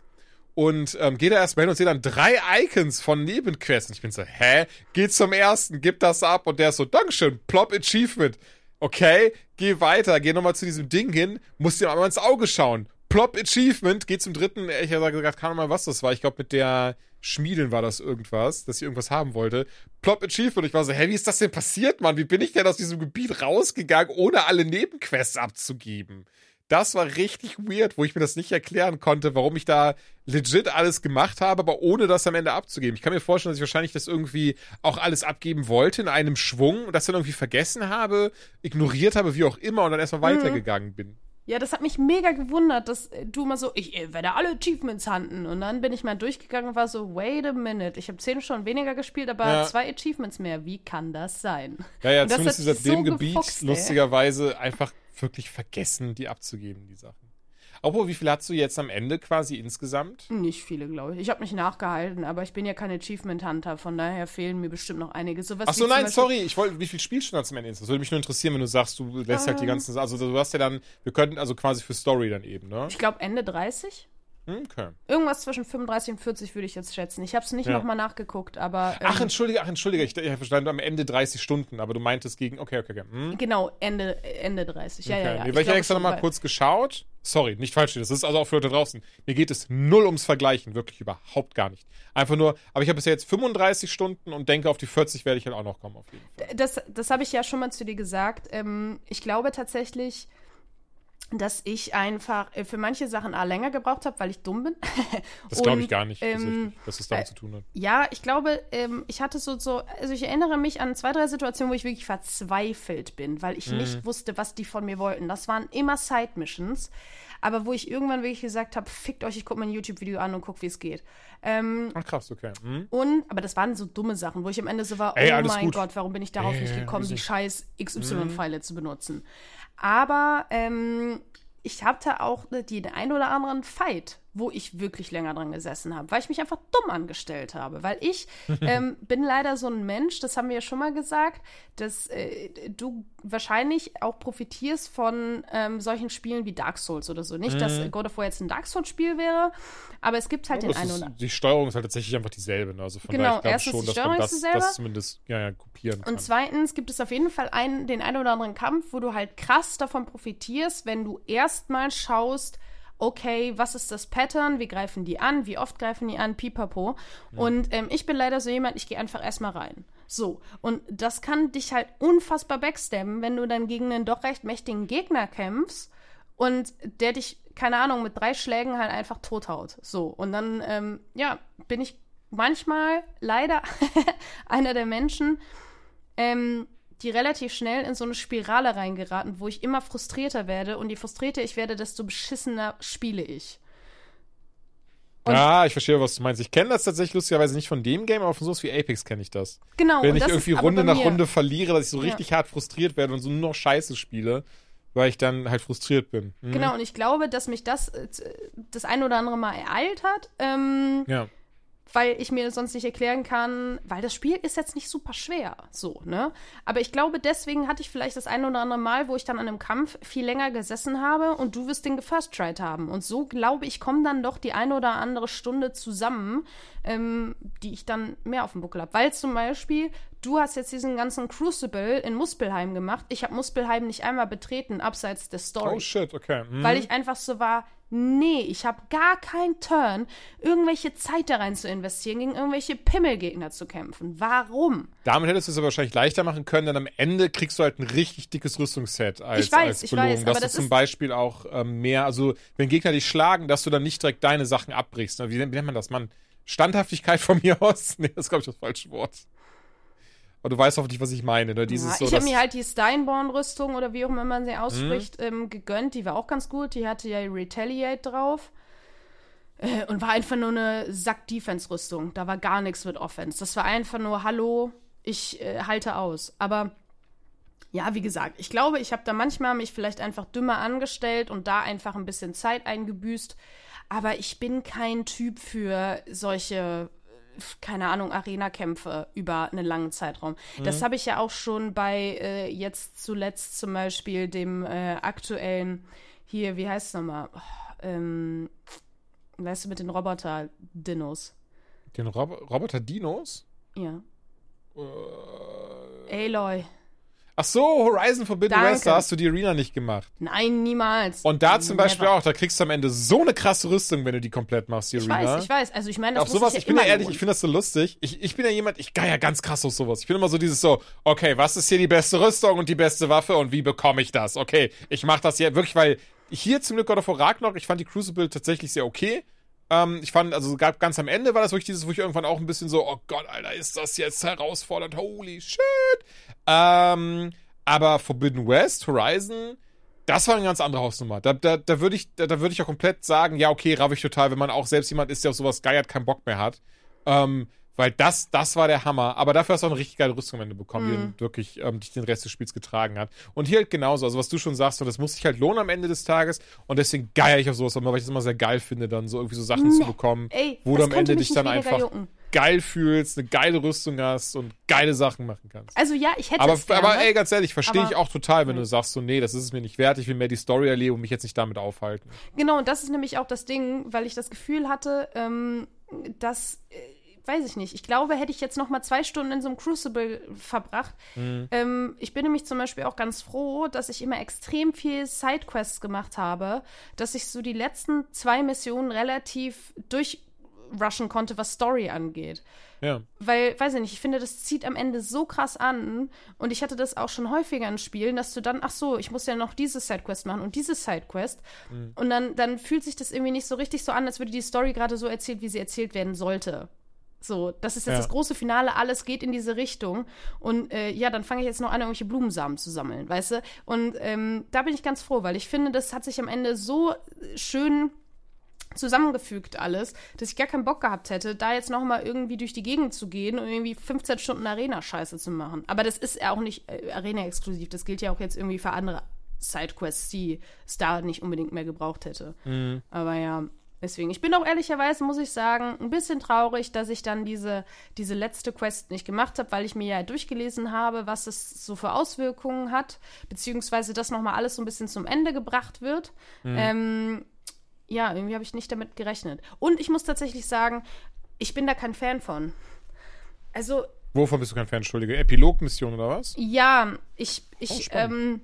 und ähm, geht da erstmal hin und sehe dann drei Icons von Nebenquests. Und ich bin so, hä? Geht zum ersten, gib das ab. Und der ist so, Dankeschön, Plop Achievement. Okay, geh weiter, geh nochmal zu diesem Ding hin, musst dir mal ins Auge schauen. Plop Achievement, geh zum dritten. Ich habe gesagt, keine Ahnung, was das war. Ich glaube, mit der Schmiedin war das irgendwas, dass ich irgendwas haben wollte. Plop Achievement. Ich war so, hä, wie ist das denn passiert, Mann? Wie bin ich denn aus diesem Gebiet rausgegangen, ohne alle Nebenquests abzugeben? Das war richtig weird, wo ich mir das nicht erklären konnte, warum ich da legit alles gemacht habe, aber ohne das am Ende abzugeben. Ich kann mir vorstellen, dass ich wahrscheinlich das irgendwie auch alles abgeben wollte in einem Schwung und das dann irgendwie vergessen habe, ignoriert habe, wie auch immer und dann erstmal mhm. weitergegangen bin. Ja, das hat mich mega gewundert, dass du immer so, ich werde alle Achievements handen. Und dann bin ich mal durchgegangen und war so, wait a minute, ich habe zehn Stunden weniger gespielt, aber ja. zwei Achievements mehr. Wie kann das sein? Ja, ja, zumindest ist so dem Gebiet gefuchst, lustigerweise einfach wirklich vergessen, die abzugeben, die Sachen. Obwohl, wie viel hast du jetzt am Ende quasi insgesamt? Nicht viele, glaube ich. Ich habe mich nachgehalten, aber ich bin ja kein Achievement Hunter, von daher fehlen mir bestimmt noch einige. Sowas Ach so, nein, sorry, ich wollte, wie viel Spielstunden zum Ende? Das würde mich nur interessieren, wenn du sagst, du lässt ähm, halt die ähm. ganzen, also du hast ja dann, wir könnten also quasi für Story dann eben, ne? Ich glaube Ende 30. Okay. Irgendwas zwischen 35 und 40 würde ich jetzt schätzen. Ich habe es nicht Ja. nochmal nachgeguckt, aber. Ähm, Ach, entschuldige, ach, entschuldige, ich, ich habe verstanden, am Ende 30 Stunden, aber du meintest gegen, okay, okay, okay. Hm? Genau, Ende, Ende 30. Ja, okay. ja, ja. Nee, weil ich habe extra nochmal kurz geschaut. Sorry, nicht falsch, das ist also auch für Leute draußen. Mir geht es null ums Vergleichen, wirklich überhaupt gar nicht. Einfach nur, aber ich habe bisher jetzt 35 Stunden und denke, auf die 40 werde ich halt auch noch kommen, auf jeden Fall. Das, das habe ich ja schon mal zu dir gesagt. Ähm, ich glaube tatsächlich, dass ich einfach äh, für manche Sachen A länger gebraucht habe, weil ich dumm bin. [laughs] Das glaube ich gar nicht, ähm, dass es damit äh, zu tun hat. Ja, ich glaube, ähm, ich hatte so, so, also ich erinnere mich an zwei, drei Situationen, wo ich wirklich verzweifelt bin, weil ich Mhm. nicht wusste, was die von mir wollten. Das waren immer Side-Missions, aber wo ich irgendwann wirklich gesagt habe, fickt euch, ich gucke mir ein YouTube-Video an und guck, wie es geht. Ähm, Ach krass, okay. Hm? und, aber das waren so dumme Sachen, wo ich am Ende so war, Ey, oh mein gut. Gott, warum bin ich darauf Ey, nicht gekommen, die scheiß XY-Pfeile zu benutzen. Aber ähm, ich hatte auch den ein oder anderen Fight, wo ich wirklich länger dran gesessen habe, weil ich mich einfach dumm angestellt habe. Weil ich [laughs] ähm, bin leider so ein Mensch, das haben wir ja schon mal gesagt, dass äh, du wahrscheinlich auch profitierst von ähm, solchen Spielen wie Dark Souls oder so. Nicht, dass God of War jetzt ein Dark Souls-Spiel wäre, aber es gibt halt den Das einen oder die Steuerung ist halt tatsächlich einfach dieselbe. Ne? Also von Genau, daher, ich glaube erstens, schon, die dass man Steuerung das, das zumindest ja, ja, kopieren kann. Und zweitens gibt es auf jeden Fall einen, den einen oder anderen Kampf, wo du halt krass davon profitierst, wenn du erstmal schaust, okay, was ist das Pattern, wie greifen die an, wie oft greifen die an, pipapo. Und ähm, ich bin leider so jemand, ich gehe einfach erstmal rein. So, und das kann dich halt unfassbar backstabben, wenn du dann gegen einen doch recht mächtigen Gegner kämpfst und der dich, keine Ahnung, mit drei Schlägen halt einfach tothaut. So, und dann, ähm, ja, bin ich manchmal leider [laughs] einer der Menschen, ähm, die relativ schnell in so eine Spirale reingeraten, wo ich immer frustrierter werde und je frustrierter ich werde, desto beschissener spiele ich. und- ja, ich verstehe, was du meinst. Ich kenne das tatsächlich lustigerweise nicht von dem Game, aber von sowas wie Apex kenne ich das. Genau. Wenn ich das irgendwie Runde nach Runde verliere, dass ich so Ja. richtig hart frustriert werde und so nur noch Scheiße spiele, weil ich dann halt frustriert bin. Mhm. Genau, und ich glaube, dass mich das äh, das ein oder andere Mal ereilt hat. Ähm, Ja. Weil ich mir sonst nicht erklären kann, weil das Spiel ist jetzt nicht super schwer, so, ne? Aber ich glaube, deswegen hatte ich vielleicht das eine oder andere Mal, wo ich dann an einem Kampf viel länger gesessen habe und du wirst den gefirst-tried haben. Und so, glaube ich, kommen dann doch die eine oder andere Stunde zusammen, ähm, die ich dann mehr auf dem Buckel habe. Weil zum Beispiel, du hast jetzt diesen ganzen Crucible in Muspelheim gemacht. Ich habe Muspelheim nicht einmal betreten, abseits der Story Oh shit, okay. Mhm. weil ich einfach so war, nee, ich habe gar keinen Turn, irgendwelche Zeit da rein zu investieren, gegen irgendwelche Pimmelgegner zu kämpfen. Warum? Damit hättest du es aber wahrscheinlich leichter machen können, denn am Ende kriegst du halt ein richtig dickes Rüstungsset als, Ich weiß, als ich Belohnung. weiß, aber dass das du zum Beispiel auch ähm, mehr, also wenn Gegner dich schlagen, dass du dann nicht direkt deine Sachen abbrichst. Wie, wie nennt man das, Mann? Standhaftigkeit von mir aus? [laughs] Nee, das ist, glaube ich, das falsche Wort. Aber du weißt hoffentlich, was ich meine. Ne? Dieses Ja, so, ich habe mir halt die Steinborn-Rüstung oder wie auch immer man sie Mhm. ausspricht, ähm, gegönnt. Die war auch ganz gut. Die hatte ja Retaliate drauf. Äh, und war einfach nur eine Sack-Defense-Rüstung. Da war gar nichts mit Offense. Das war einfach nur, hallo, ich äh, halte aus. Aber ja, wie gesagt, ich glaube, ich habe da manchmal mich vielleicht einfach dümmer angestellt und da einfach ein bisschen Zeit eingebüßt. Aber ich bin kein Typ für solche, keine Ahnung, Arena-Kämpfe über einen langen Zeitraum. Das habe ich ja auch schon bei äh, jetzt zuletzt zum Beispiel dem äh, aktuellen, hier, wie heißt es nochmal? Oh, ähm, weißt du, mit den Roboter-Dinos. den Rob Roboter Dinos? Ja. Äh, Aloy. Ach so, Horizon Forbidden Danke. West, da hast du die Arena nicht gemacht. Nein, niemals. Und da zum Beispiel Never. auch, da kriegst du am Ende so eine krasse Rüstung, wenn du die komplett machst, die Ich Arena. weiß, ich weiß. Also ich meine, das auf sowas, ich ja bin ja ehrlich, ich finde das so lustig. Ich, ich bin ja jemand, ich gehe ja ganz krass auf sowas. Ich bin immer so dieses so, okay, was ist hier die beste Rüstung und die beste Waffe und wie bekomme ich das? Okay, ich mache das ja wirklich, weil hier zum Glück God of War Ragnarok, ich fand die Crucible tatsächlich sehr okay. Ähm, ich fand, also ganz am Ende war das wirklich dieses, wo ich irgendwann auch ein bisschen so, oh Gott, Alter, ist das jetzt herausfordernd, holy shit. Ähm, aber Forbidden West, Horizon, das war eine ganz andere Hausnummer. Da, da, da würde ich, da, da würde ich auch komplett sagen, ja, okay, raff ich total, wenn man auch selbst jemand ist, der auf sowas geiert, keinen Bock mehr hat. Ähm, weil das, das war der Hammer. Aber dafür hast du auch eine richtig geile Rüstung am Ende bekommen, die dann wirklich ähm, dich den Rest des Spiels getragen hat. Und hier halt genauso. Also, was du schon sagst, so, das muss sich halt lohnen am Ende des Tages. Und deswegen geier ich auf sowas immer, weil ich es immer sehr geil finde, dann so irgendwie so Sachen zu bekommen, Ey, wo das du am Ende dich dann einfach jucken. geil fühlst, eine geile Rüstung hast und geile Sachen machen kannst. Also ja, ich hätte Aber, es gerne. aber ey, ganz ehrlich, verstehe ich auch total, wenn du sagst so, nee, das ist es mir nicht wert, ich will mehr die Story erleben und mich jetzt nicht damit aufhalten. Genau, und das ist nämlich auch das Ding, weil ich das Gefühl hatte, ähm, dass, äh, weiß ich nicht, ich glaube, hätte ich jetzt noch mal zwei Stunden in so einem Crucible verbracht. Ähm, ich bin nämlich zum Beispiel auch ganz froh, dass ich immer extrem viel Sidequests gemacht habe, dass ich so die letzten zwei Missionen relativ durchrushen konnte, was Story angeht. Ja. Weil, weiß ich nicht, ich finde, das zieht am Ende so krass an. Und ich hatte das auch schon häufiger in Spielen, dass du dann, ach so, ich muss ja noch diese Sidequest machen und diese Sidequest. Und dann, dann fühlt sich das irgendwie nicht so richtig so an, als würde die Story gerade so erzählt, wie sie erzählt werden sollte. So, das ist jetzt Ja. das große Finale, alles geht in diese Richtung. Und äh, ja, dann fange ich jetzt noch an, irgendwelche Blumensamen zu sammeln, weißt du? Und ähm, da bin ich ganz froh, weil ich finde, das hat sich am Ende so äh, schön zusammengefügt alles, dass ich gar keinen Bock gehabt hätte, da jetzt noch mal irgendwie durch die Gegend zu gehen und irgendwie 15 Stunden Arena-Scheiße zu machen. Aber das ist ja auch nicht äh, Arena-exklusiv. Das gilt ja auch jetzt irgendwie für andere Sidequests, die es da nicht unbedingt mehr gebraucht hätte. Aber ja, deswegen. Ich bin auch ehrlicherweise, muss ich sagen, ein bisschen traurig, dass ich dann diese, diese letzte Quest nicht gemacht habe, weil ich mir ja durchgelesen habe, was es so für Auswirkungen hat, beziehungsweise das noch mal alles so ein bisschen zum Ende gebracht wird. Ähm, ja, irgendwie habe ich nicht damit gerechnet. Und ich muss tatsächlich sagen, ich bin da kein Fan von. Also, Wovon bist du kein Fan, Entschuldige? Epilogmission oder was? ja, ich, Oh, ich, ähm,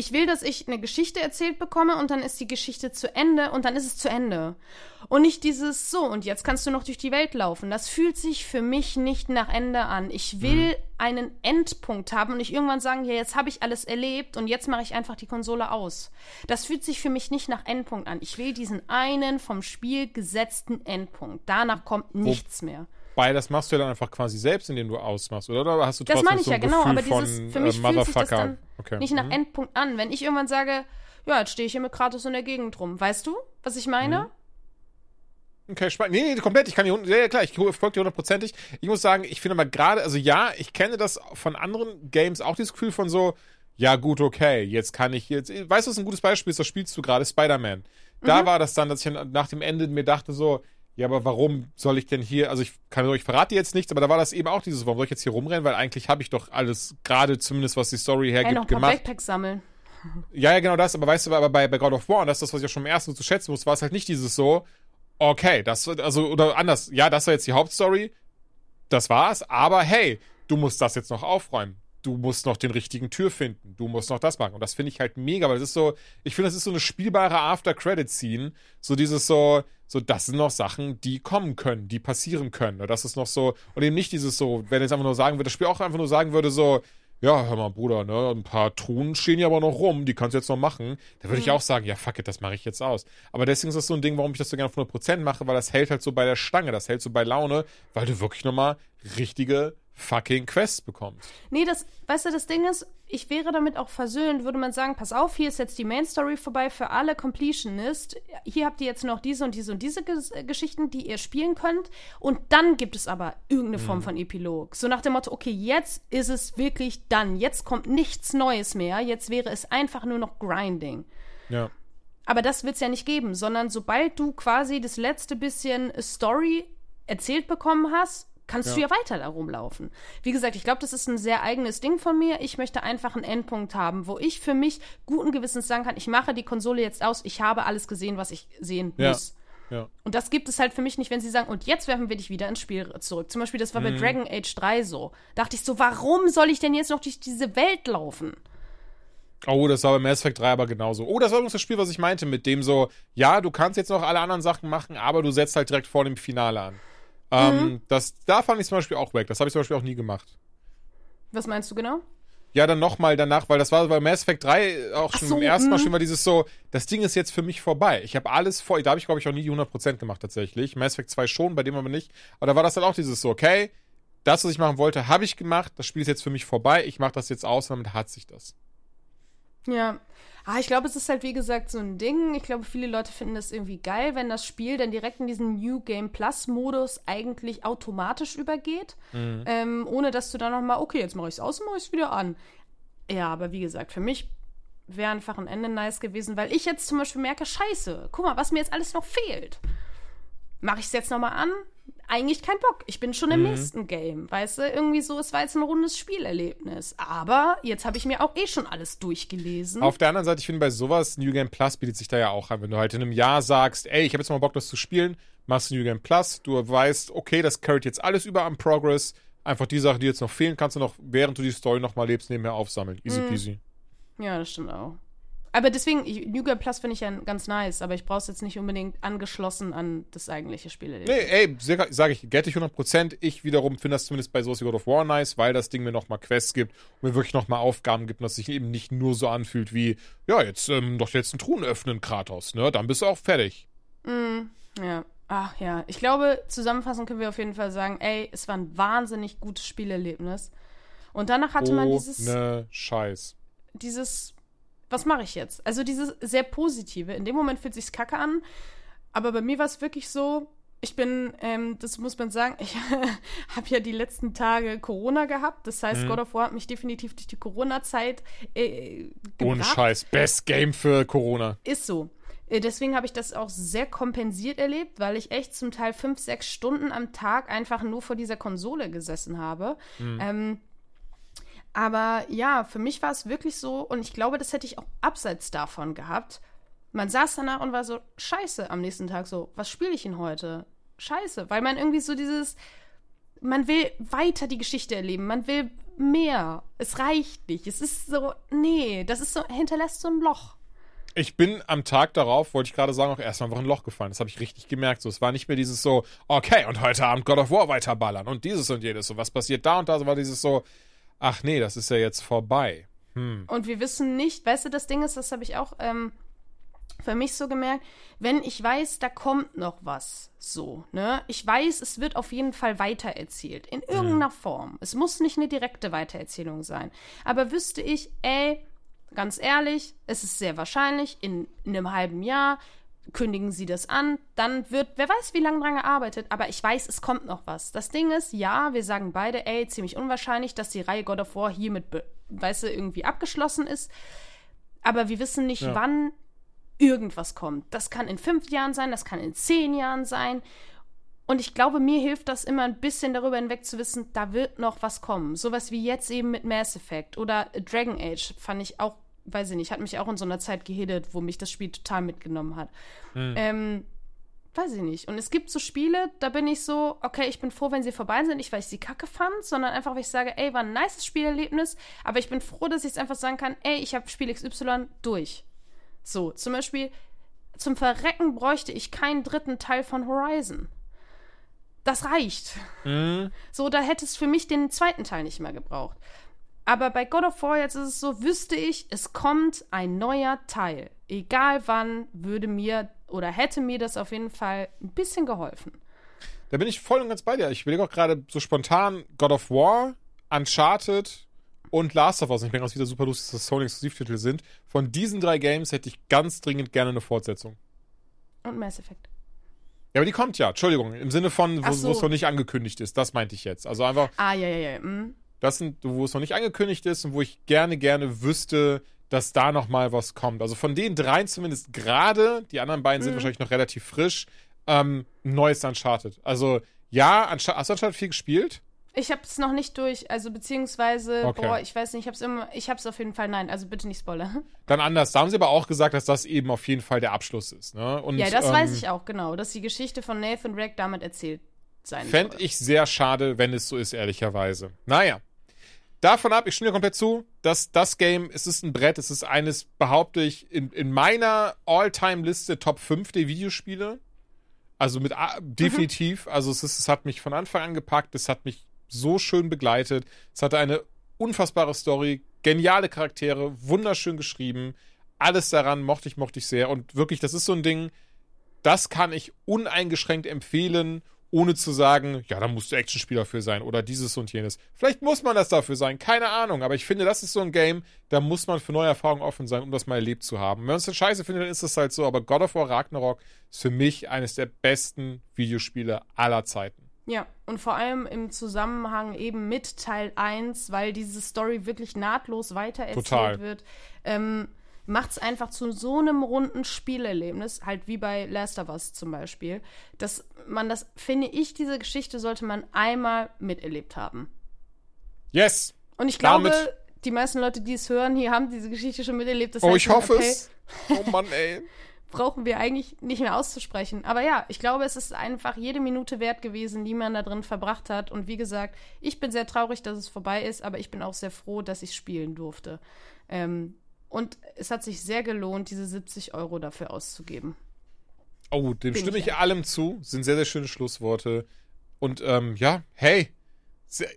ich will, dass ich eine Geschichte erzählt bekomme und dann ist die Geschichte zu Ende und dann ist es zu Ende. Und nicht dieses so und jetzt kannst du noch durch die Welt laufen. Das fühlt sich für mich nicht nach Ende an. Ich will einen Endpunkt haben und nicht irgendwann sagen, ja, jetzt habe ich alles erlebt und jetzt mache ich einfach die Konsole aus. Das fühlt sich für mich nicht nach Endpunkt an. Ich will diesen einen vom Spiel gesetzten Endpunkt. Danach kommt nichts mehr. Weil das machst du ja dann einfach quasi selbst, indem du ausmachst, oder? Oder hast du Das trotzdem meine ich so ja, genau. Gefühl Aber dieses, von, für mich äh, fühlt sich das dann okay. nicht nach Mhm. Endpunkt an. Wenn ich irgendwann sage, ja, jetzt stehe ich hier mit Kratos in der Gegend rum. Weißt du, was ich meine? Mhm. Okay, spannend. Nee, nee, komplett. Ich kann die, ja, ja, klar, ich folge dir hundertprozentig. Ich muss sagen, ich finde mal gerade, also ja, ich kenne das von anderen Games auch dieses Gefühl von so, ja, gut, okay, jetzt kann ich jetzt, weißt du, was ein gutes Beispiel ist, das spielst du gerade, Spider-Man. Da war das dann, dass ich nach dem Ende mir dachte so, ja, aber warum soll ich denn hier, also ich kann euch verrate jetzt nichts, aber da war das eben auch dieses, warum soll ich jetzt hier rumrennen, weil eigentlich habe ich doch alles, gerade zumindest was die Story Ey, noch hergibt, ein paar gemacht. Backpacks sammeln. Ja, ja, genau das, aber weißt du, aber bei, bei God of War, und das ist das, was ich auch schon im ersten so zu schätzen muss, war es halt nicht dieses so, okay, das, also, oder anders, ja, das war jetzt die Hauptstory, das war's, aber hey, du musst das jetzt noch aufräumen. Du musst noch den richtigen Tür finden. Du musst noch das machen. Und das finde ich halt mega, weil das ist so, ich finde, das ist so eine spielbare After-Credit-Scene. So dieses so, so, das sind noch Sachen, die kommen können, die passieren können. Und das ist noch so, und eben nicht dieses so, wenn jetzt einfach nur sagen würde, das Spiel auch einfach nur sagen würde, so, ja, hör mal, Bruder, ne, ein paar Truhen stehen ja aber noch rum, die kannst du jetzt noch machen. Da würde ich auch sagen, ja, fuck it, das mache ich jetzt aus. Aber deswegen ist das so ein Ding, warum ich das so gerne auf 100% mache, weil das hält halt so bei der Stange, das hält so bei Laune, weil du wirklich nochmal richtige fucking Quests bekommst. Nee, das, weißt du, das Ding ist, ich wäre damit auch versöhnt, würde man sagen, pass auf, hier ist jetzt die Main Story vorbei für alle Completionist. Hier habt ihr jetzt noch diese und diese und diese Ges äh, Geschichten, die ihr spielen könnt. Und dann gibt es aber irgendeine Form von Epilog. So nach dem Motto, okay, jetzt ist es wirklich dann. Jetzt kommt nichts Neues mehr. Jetzt wäre es einfach nur noch Grinding. Ja. Aber das wird es ja nicht geben, sondern sobald du quasi das letzte bisschen Story erzählt bekommen hast, kannst du ja weiter da rumlaufen. Wie gesagt, ich glaube, das ist ein sehr eigenes Ding von mir. Ich möchte einfach einen Endpunkt haben, wo ich für mich guten Gewissens sagen kann, ich mache die Konsole jetzt aus, ich habe alles gesehen, was ich sehen Ja. muss. Ja. Und das gibt es halt für mich nicht, wenn sie sagen, und jetzt werfen wir dich wieder ins Spiel zurück. Zum Beispiel, das war bei Dragon Age 3 so. Dachte ich so, warum soll ich denn jetzt noch durch diese Welt laufen? Oh, das war bei Mass Effect 3 aber genauso. Oh, das war übrigens das Spiel, was ich meinte, mit dem so, ja, du kannst jetzt noch alle anderen Sachen machen, aber du setzt halt direkt vor dem Finale an. Ähm, das, da fand ich zum Beispiel auch weg. Das habe ich zum Beispiel auch nie gemacht. Was meinst du genau? Ja, dann nochmal danach, weil das war bei Mass Effect 3 auch schon so, im ersten Mal mhm. schon mal dieses so, das Ding ist jetzt für mich vorbei. Ich habe alles vor, da habe ich glaube ich auch nie die 100% gemacht tatsächlich. Mass Effect 2 schon, bei dem aber nicht. Aber da war das dann auch dieses so, okay, das, was ich machen wollte, habe ich gemacht, das Spiel ist jetzt für mich vorbei, ich mache das jetzt aus und damit hat sich das. Ja. Ah, ich glaube, es ist halt, wie gesagt, so ein Ding. Ich glaube, viele Leute finden das irgendwie geil, wenn das Spiel dann direkt in diesen New Game Plus-Modus eigentlich automatisch übergeht. Ähm, ohne dass du dann nochmal, okay, jetzt mache ich es aus und mache ich es wieder an. Ja, aber wie gesagt, für mich wäre einfach ein Ende nice gewesen, weil ich jetzt zum Beispiel merke, scheiße, guck mal, was mir jetzt alles noch fehlt. Mache ich es jetzt nochmal an? eigentlich keinen Bock. Ich bin schon im nächsten Game. Weißt du, irgendwie so, es war jetzt ein rundes Spielerlebnis. Aber jetzt habe ich mir auch eh schon alles durchgelesen. Auf der anderen Seite, ich finde, bei sowas, New Game Plus bietet sich da ja auch an. Wenn du halt in einem Jahr sagst, ey, ich habe jetzt mal Bock, das zu spielen, machst du New Game Plus, du weißt, okay, das carryt jetzt alles über am Progress. Einfach die Sachen, die jetzt noch fehlen, kannst du noch, während du die Story noch mal lebst, nebenher aufsammeln. Easy peasy. Ja, das stimmt auch. Aber deswegen, New Game Plus finde ich ja ganz nice, aber ich brauche es jetzt nicht unbedingt angeschlossen an das eigentliche Spiel. Nee, ey, sage ich, get ich 100%. Ich wiederum finde das zumindest bei wie God of War nice, weil das Ding mir nochmal Quests gibt und mir wirklich nochmal Aufgaben gibt, dass sich eben nicht nur so anfühlt wie, ja, jetzt ähm, doch jetzt einen Truhen öffnen, Kratos, ne? Dann bist du auch fertig. Ja. Ach ja, ich glaube, zusammenfassend können wir auf jeden Fall sagen, ey, es war ein wahnsinnig gutes Spielerlebnis. Und danach hatte man dieses, Ne Scheiß. dieses, was mache ich jetzt? Also dieses sehr positive. In dem Moment fühlt sich's kacke an, aber bei mir war es wirklich so, ich bin, ähm, das muss man sagen, [laughs] ich habe ja die letzten Tage Corona gehabt. Das Mhm. heißt, God of War hat mich definitiv durch die Corona-Zeit äh, Ohne gebracht. Scheiß. Best Game für Corona. Ist so. Äh, Deswegen habe ich das auch sehr kompensiert erlebt, weil ich echt zum Teil fünf, sechs Stunden am Tag einfach nur vor dieser Konsole gesessen habe. Ähm, aber ja, für mich war es wirklich so, und ich glaube, das hätte ich auch abseits davon gehabt. Man saß danach und war so, scheiße, am nächsten Tag so, was spiele ich denn heute? Scheiße, weil man irgendwie so dieses, man will weiter die Geschichte erleben, man will mehr. Es reicht nicht. Es ist so, nee, das ist so, hinterlässt so ein Loch. Ich bin am Tag darauf, wollte ich gerade sagen, auch erstmal einfach ein Loch gefallen. Das habe ich richtig gemerkt. So, es war nicht mehr dieses so, okay, und heute Abend God of War weiterballern und dieses und jenes. So, was passiert da und da? So war dieses so, ach nee, das ist ja jetzt vorbei. Und wir wissen nicht, weißt du, das Ding ist, das habe ich auch ähm, für mich so gemerkt, wenn ich weiß, da kommt noch was, so, ne? Ich weiß, es wird auf jeden Fall weitererzählt, in irgendeiner Form. Es muss nicht eine direkte Weitererzählung sein. Aber wüsste ich, ey, ganz ehrlich, es ist sehr wahrscheinlich, in, in einem halben Jahr kündigen sie das an, dann wird, wer weiß, wie lange dran gearbeitet, aber ich weiß, es kommt noch was. Das Ding ist, ja, wir sagen beide, ey, ziemlich unwahrscheinlich, dass die Reihe God of War hiermit, weißt du, irgendwie abgeschlossen ist. Aber wir wissen nicht, Ja. wann irgendwas kommt. Das kann in fünf Jahren sein, das kann in zehn Jahren sein. Und ich glaube, mir hilft das immer ein bisschen darüber hinweg zu wissen, da wird noch was kommen. Sowas wie jetzt eben mit Mass Effect oder Dragon Age fand ich auch, weiß ich nicht, hat mich auch in so einer Zeit gehittet, wo mich das Spiel total mitgenommen hat. Ähm, weiß ich nicht. Und es gibt so Spiele, da bin ich so, okay, ich bin froh, wenn sie vorbei sind, nicht weil ich sie kacke fand, sondern einfach, weil ich sage, ey, war ein nices Spielerlebnis, aber ich bin froh, dass ich es einfach sagen kann, ey, ich habe Spiel XY durch. So, zum Beispiel, zum Verrecken bräuchte ich keinen dritten Teil von Horizon. Das reicht. So, da hätte es für mich den zweiten Teil nicht mehr gebraucht. Aber bei God of War jetzt ist es so, wüsste ich, es kommt ein neuer Teil. Egal wann, würde mir oder hätte mir das auf jeden Fall ein bisschen geholfen. Da bin ich voll und ganz bei dir. Ich überlege auch gerade so spontan God of War, Uncharted und Last of Us. Ich denke, was wieder super lustig, dass das Sony-Exklusivtitel sind. Von diesen drei Games hätte ich ganz dringend gerne eine Fortsetzung. Und Mass Effect. Ja, aber die kommt ja, Entschuldigung, im Sinne von, wo wo so. es noch nicht angekündigt ist. Das meinte ich jetzt. Also einfach, Ah, ja, ja, ja. mm. Das sind, wo es noch nicht angekündigt ist und wo ich gerne, gerne wüsste, dass da noch mal was kommt. Also von den dreien zumindest gerade, die anderen beiden Mhm. sind wahrscheinlich noch relativ frisch, ähm, neues Uncharted. Also ja, Unchar hast du Uncharted 4 gespielt? Ich habe es noch nicht durch, also beziehungsweise, Okay. boah, ich weiß nicht, ich habe es immer, ich habe es auf jeden Fall, nein, also bitte nicht spoilern. [laughs] Dann anders. Da haben sie aber auch gesagt, dass das eben auf jeden Fall der Abschluss ist. Ne? Und, Ja, das ähm, weiß ich auch, genau, dass die Geschichte von Nathan Drake damit erzählt sein Fände ich sehr schade, wenn es so ist, ehrlicherweise. Naja. Davon ab, ich stimme dir komplett zu, dass das Game, es ist ein Brett, es ist eines, behaupte ich, in, in meiner All-Time-Liste Top 5 der Videospiele. Also mit A- definitiv. Also es, ist, es hat mich von Anfang an gepackt, es hat mich so schön begleitet. Es hatte eine unfassbare Story, geniale Charaktere, wunderschön geschrieben. Alles daran mochte ich, mochte ich sehr. Und wirklich, das ist so ein Ding, das kann ich uneingeschränkt empfehlen, ohne zu sagen, ja, da musst du Actionspieler für sein oder dieses und jenes. Vielleicht muss man das dafür sein, keine Ahnung, aber ich finde, das ist so ein Game, da muss man für neue Erfahrungen offen sein, um das mal erlebt zu haben. Wenn man es dann scheiße findet, dann ist es halt so, aber God of War Ragnarok ist für mich eines der besten Videospiele aller Zeiten. Ja, und vor allem im Zusammenhang eben mit Teil 1, weil diese Story wirklich nahtlos weitererzählt Total. wird, ähm, macht es einfach zu so einem runden Spielerlebnis, halt wie bei Last of Us zum Beispiel, dass man das, finde ich, diese Geschichte sollte man einmal miterlebt haben. Yes! Und ich glaube, Damit- die meisten Leute, die es hören, hier haben diese Geschichte schon miterlebt. Das Oh, heißt, ich hoffe okay, es. Oh Mann, ey. [laughs] brauchen wir eigentlich nicht mehr auszusprechen. Aber ja, ich glaube, es ist einfach jede Minute wert gewesen, die man da drin verbracht hat. Und wie gesagt, ich bin sehr traurig, dass es vorbei ist, aber ich bin auch sehr froh, dass ich spielen durfte. Ähm, und es hat sich sehr gelohnt, diese 70 Euro dafür auszugeben. Oh, dem Bin stimme ich ich allem zu. Sind sehr, sehr schöne Schlussworte. Und ähm, ja, hey,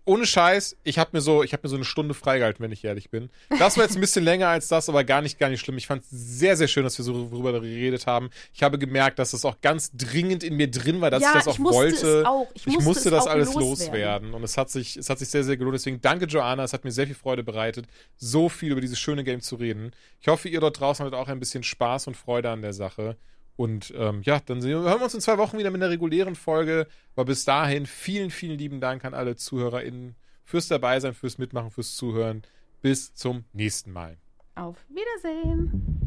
ohne Scheiß, ich habe mir so, ich habe mir so eine Stunde freigehalten, wenn ich ehrlich bin. Das war jetzt ein bisschen länger als das, aber gar nicht, gar nicht schlimm. Ich fand es sehr, sehr schön, dass wir so darüber geredet haben. Ich habe gemerkt, dass das auch ganz dringend in mir drin war, dass Ja, ich das auch ich musste wollte. auch. Ich musste es das auch alles loswerden. loswerden. Und es hat sich, es hat sich sehr, sehr gelohnt. Deswegen danke, Joanna. Es hat mir sehr viel Freude bereitet, so viel über dieses schöne Game zu reden. Ich hoffe, ihr dort draußen hattet auch ein bisschen Spaß und Freude an der Sache. Und ähm, ja, dann sehen, hören wir uns in zwei Wochen wieder mit einer regulären Folge. Aber bis dahin vielen, vielen lieben Dank an alle ZuhörerInnen fürs Dabeisein, fürs Mitmachen, fürs Zuhören. Bis zum nächsten Mal. Auf Wiedersehen.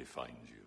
defines you.